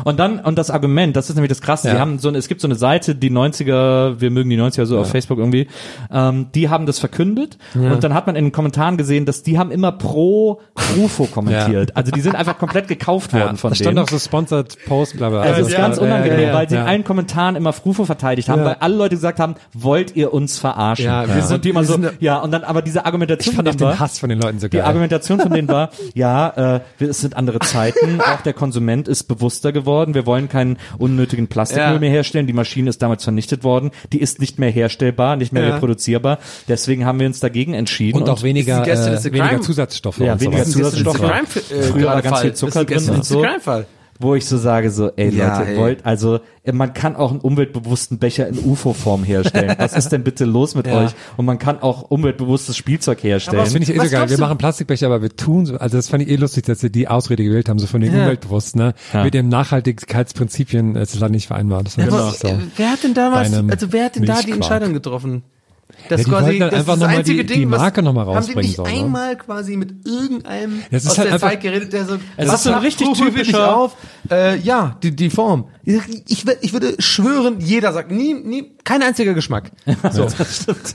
Und dann, und das Argument, das ist nämlich das Krasse, Ja. sie haben so eine, es gibt so eine Seite, die 90er, wir mögen die 90er so auf Facebook irgendwie, ähm, die haben das verkündet und dann hat man in den Kommentaren gesehen, dass die haben immer pro Rufo kommentiert. Also die sind einfach komplett gekauft worden Ja, von da stand denen. auch so Sponsored Post, bla bla. Also Also es ist ganz unangenehm, ja, ja, weil sie ja. in allen Kommentaren immer Frufo verteidigt haben, Ja. weil alle Leute gesagt haben, wollt ihr uns verarschen? Ja, wir und sind- die immer so, ja, und dann aber diese Argumentation Ich fand von den denen war, Hass von den Leuten so die geil. Argumentation von denen war, ja, äh, wir, es sind andere Zeiten, auch der Konsument ist bewusster geworden, wir wollen keinen unnötigen Plastikmüll Ja. mehr herstellen, die Maschine ist damals vernichtet worden, die ist nicht mehr herstellbar, nicht mehr Ja. reproduzierbar, deswegen haben wir uns dagegen entschieden. und auch weniger, äh, weniger Zusatzstoffe. Ja, und so weniger. Zusatzstoffe. Crime- Früher war ganz viel Zucker drin und so. Crime-Fall. Wo ich so sage, so, ey Ja, Leute, ey. wollt, also man kann auch einen umweltbewussten Becher in UFO-Form herstellen. Was ist denn bitte los mit Ja. euch? Und man kann auch umweltbewusstes Spielzeug herstellen. Das finde ich eh so geil. Wir du- machen Plastikbecher, aber wir tun so, also das fand ich eh lustig, dass sie die Ausrede gewählt haben, so von den Ja. Umweltbewussten, ne? Ja. Mit dem Nachhaltigkeitsprinzipien, es ist leider nicht vereinbart. Das war Aber, wirklich so. wer hat denn damals, also wer hat denn da die. Entscheidung getroffen? Das Ja, die dann einfach das noch mal einzige die- die was- Marke noch mal Haben die rausbringen nicht sollen, ne? einmal quasi mit irgendeinem Das ist aus halt der einfach- Zeit geredet, der so, Es was ist so ein richtig typischer- auf? Äh, ja, die, die Form. Ich, ich, wür- ich würde schwören, jeder sagt, nie, nie, kein einziger Geschmack. So.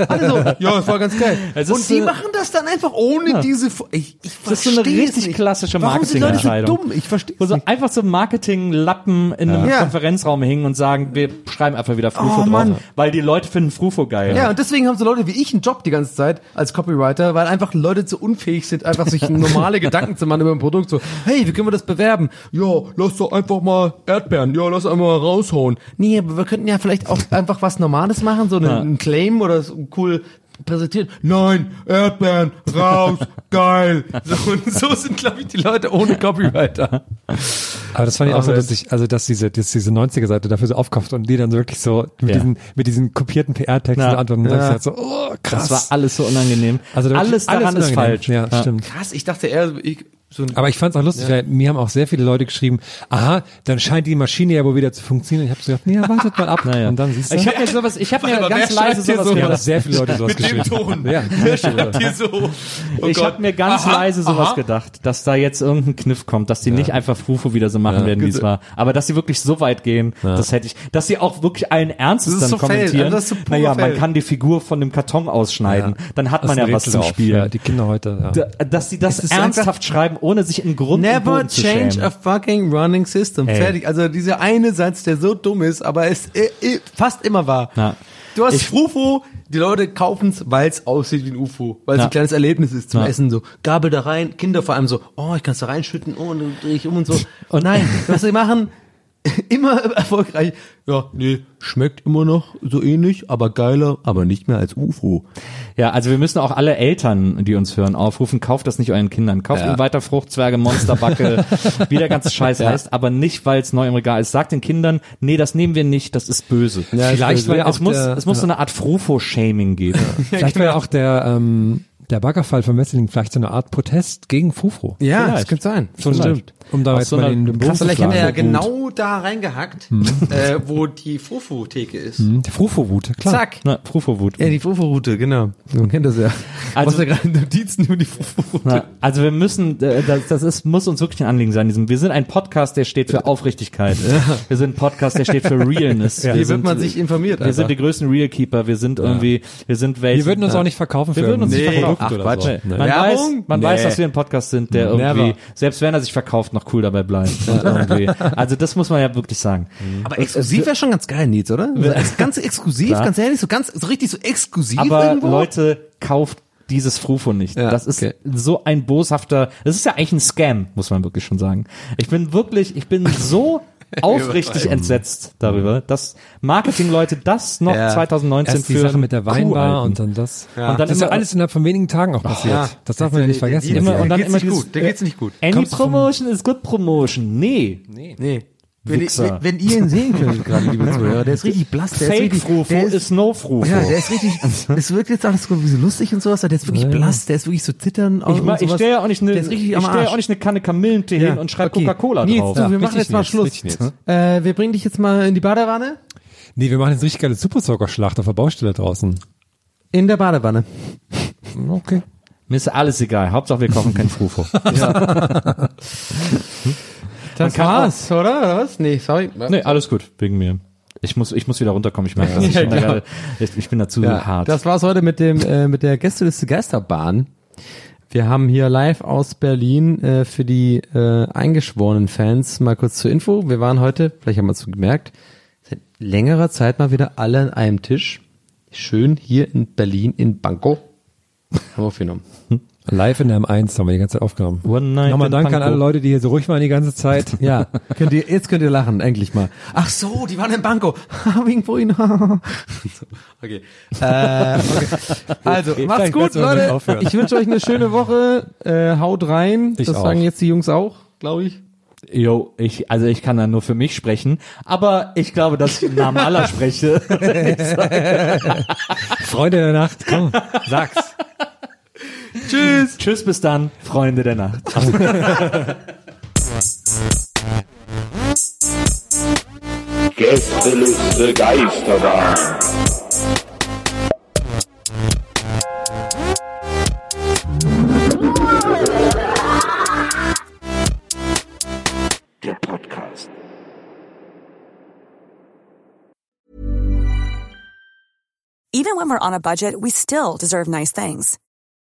Alle so, ja, das war ganz geil. Es Und die so- machen das dann einfach ohne diese, Fo- ich, ich Das ist so eine richtig nicht. klassische Warum sind Leute so Marketingentscheidung. dumm? Ich verstehe Wo so nicht. einfach so Marketinglappen in einem Ja. Konferenzraum hingen und sagen, wir schreiben einfach wieder Frufo Oh, drauf, Mann. weil die Leute finden Frufo geil. Ja, und deswegen haben so Leute wie ich einen Job die ganze Zeit als Copywriter, weil einfach Leute zu unfähig sind, einfach sich normale Gedanken zu machen über ein Produkt. So, hey, wie können wir das bewerben? Ja, lass doch einfach mal Erdbeeren, ja, lass einfach mal raushauen. Nee, aber wir könnten ja vielleicht auch einfach was Normales machen, so einen, Ja. einen Claim oder so cool präsentieren. Nein, Erdbeeren, raus, geil. So, und so sind, glaube ich, die Leute ohne Copywriter. Aber das fand ich auch so, dass ich, also dass diese, dass diese 90er-Seite dafür so aufkauft und die dann so wirklich so mit Ja. diesen, mit diesen kopierten PR-Texten Ja. antworten. Und Ja. ja. so, oh, krass. Das war alles so unangenehm. also alles daran ist unangenehm. falsch. Ja, stimmt. Krass, ich dachte eher, ich, so ein Aber ich fand es auch lustig, weil mir haben auch sehr viele Leute geschrieben, aha, dann scheint die Maschine ja wohl wieder zu funktionieren. Ich habe so gedacht, nee, ja, wartet mal ab. Naja. Und dann siehst du. Ich habe mir sowas, ich habe mir ganz leise sowas so? gedacht. sehr viele Leute sowas mit dem geschrieben. Ton. Ja, sehr viele Leute. Hier so. Oh ich habe mir ganz Aha, leise sowas aha. gedacht, dass da jetzt irgendein Kniff kommt, dass die nicht einfach Frufo wieder so machen werden, wie es war. Aber dass sie wirklich so weit gehen, das hätte ich, dass sie auch wirklich allen Ernstes dann so kommentieren. also das ist so naja, man kann die Figur von dem Karton ausschneiden, dann hat man ja was zum. Ja, die Kinder heute. Ja. Da- dass sie das ernsthaft schreiben, ohne sich in Grund und Never Boden zu change schämen. a fucking running system. Ey. Fertig. Also dieser eine Satz, der so dumm ist, aber es äh, äh, fast immer war. Ja. Du hast Ich- Frufo, die Leute kaufen's, weil es aussieht wie ein UFO, weil es Ja. ein kleines Erlebnis ist zum Ja. Essen. So Gabel da rein, Kinder vor allem so, oh, ich kann's da reinschütten, oh, und dann drehe ich um und so. Und nein, was sie machen, immer erfolgreich. Ja, nee, schmeckt immer noch so ähnlich, aber geiler, aber nicht mehr als UFO. Ja, also wir müssen auch alle Eltern, die uns hören, aufrufen, kauft das nicht euren Kindern. Kauft Ja. ihnen weiter Fruchtzwerge, Monsterbacke, wie der ganze Scheiß heißt, aber nicht, weil es neu im Regal ist. Sagt den Kindern, nee, das nehmen wir nicht, das ist böse. Ja, vielleicht war ja auch es muss, der, es muss so eine Art Frufo-Shaming geben. vielleicht war ja auch der, ähm, der Baggerfall von Wesseling vielleicht so eine Art Protest gegen Fufo. Ja, Vielleicht. das könnte sein. So stimmt. Um da jetzt so mal den, Bogen Vielleicht hat er ja genau da reingehackt, äh, wo die Fufu-Theke ist. Hm, Die Fufo-Wut, klar. Zack. Na, Frufo-Wut. Ja, die Fufu-Route, genau. Man kennt das ja. Also- Was ja gerade Notizen über die Fufu-Route. Na, also wir müssen, äh, das, das ist, muss uns wirklich ein Anliegen sein. Wir sind ein Podcast, der steht für Aufrichtigkeit. Wir sind ein Podcast, der steht für Realness. Wir Wie wird sind, man sich informiert? Wir sind die größten Realkeeper. Wir sind irgendwie, wir sind welche. Wir würden uns auch nicht verkaufen für Wir Produkt Ach, oder Quatsch. so. Nee. Man, Werbung? weiß, man Nee. weiß, dass wir ein Podcast sind, der irgendwie, Never. selbst wenn er sich verkauft, noch cool dabei bleibt. Also das muss man ja wirklich sagen. Aber exklusiv wäre schon ganz geil, Nils, oder? So, ex- ganz exklusiv, Klar. ganz ehrlich, so ganz, so richtig so exklusiv Aber irgendwo. Leute, kauft dieses Frufo nicht. Ja, das ist okay. so ein boshafter, das ist ja eigentlich ein Scam, muss man wirklich schon sagen. Ich bin wirklich, ich bin so aufrichtig entsetzt darüber, dass Marketingleute das noch Ja. 2019 Erst die für Sache mit der Weinbar und dann das. Ja. Und dann das ist ja immer- alles innerhalb von wenigen Tagen auch passiert. Ja. Das darf man ja nicht vergessen. Immer, und dann geht's immer nicht dieses- gut. Der geht's nicht gut. Any Kommst Promotion is good promotion. Nee. Nee. Wenn, Wichser. wenn, wenn ihr ihn sehen könntet gerade, liebe Zuhörer, der ist richtig blass, der ist Fake richtig, Frufo der ist, ist no Frufo. ja, der ist richtig, das wirkt jetzt alles so lustig und sowas, aber der ist wirklich blass, der ist wirklich so zittern. ich ma- ich stelle ja auch nicht eine, ist richtig ich am stelle ja auch nicht eine Kanne Kamillentee hin und schreibe okay. Coca-Cola drauf. du, wir Ja, machen richtig, jetzt mal Schluss. richtig. Äh, wir bringen dich jetzt mal in die Badewanne. Nee, wir machen jetzt richtig geile Supersoccer-Schlacht auf der Baustelle draußen. In der Badewanne. Okay. Mir ist alles egal. Hauptsache wir kochen kein Frufo. Das war's, oder? Oder was? Nee, sorry. nee, alles gut, wegen mir. Ich muss, ich muss wieder runterkommen. Ich merke, das. ich, Ja, bin da gerade- ich, ich bin da zu Ja, hart. das war's heute mit dem äh, mit der Gästeliste Geisterbahn. Wir haben hier live aus Berlin äh, für die äh, eingeschworenen Fans mal kurz zur Info. Wir waren heute, vielleicht haben wir es gemerkt, seit längerer Zeit mal wieder alle an einem Tisch. Schön hier in Berlin in Bangkok. Haben wir aufgenommen. Live in der M1 haben wir die ganze Zeit aufgenommen. One night Nochmal Dank an alle Leute, die hier so ruhig waren die ganze Zeit. Ja, könnt ihr, jetzt könnt ihr lachen, endlich mal. Ach so, die waren in Bangkok. Wegen vorhin. Okay. Äh, okay. Also, macht's vielleicht gut, Leute. Ich wünsche euch eine schöne Woche. Äh, haut rein. Ich das auch. sagen jetzt die Jungs auch, glaube ich. Jo, ich, also ich kann da nur für mich sprechen, aber ich glaube, dass ich im Namen aller spreche. Freunde der Nacht, komm, sag's. Tschüss. Tschüss, bis dann, Freunde der Nacht. Gästeliste Geisterbahn. Der Podcast. Even when we're on a budget, we still deserve nice things.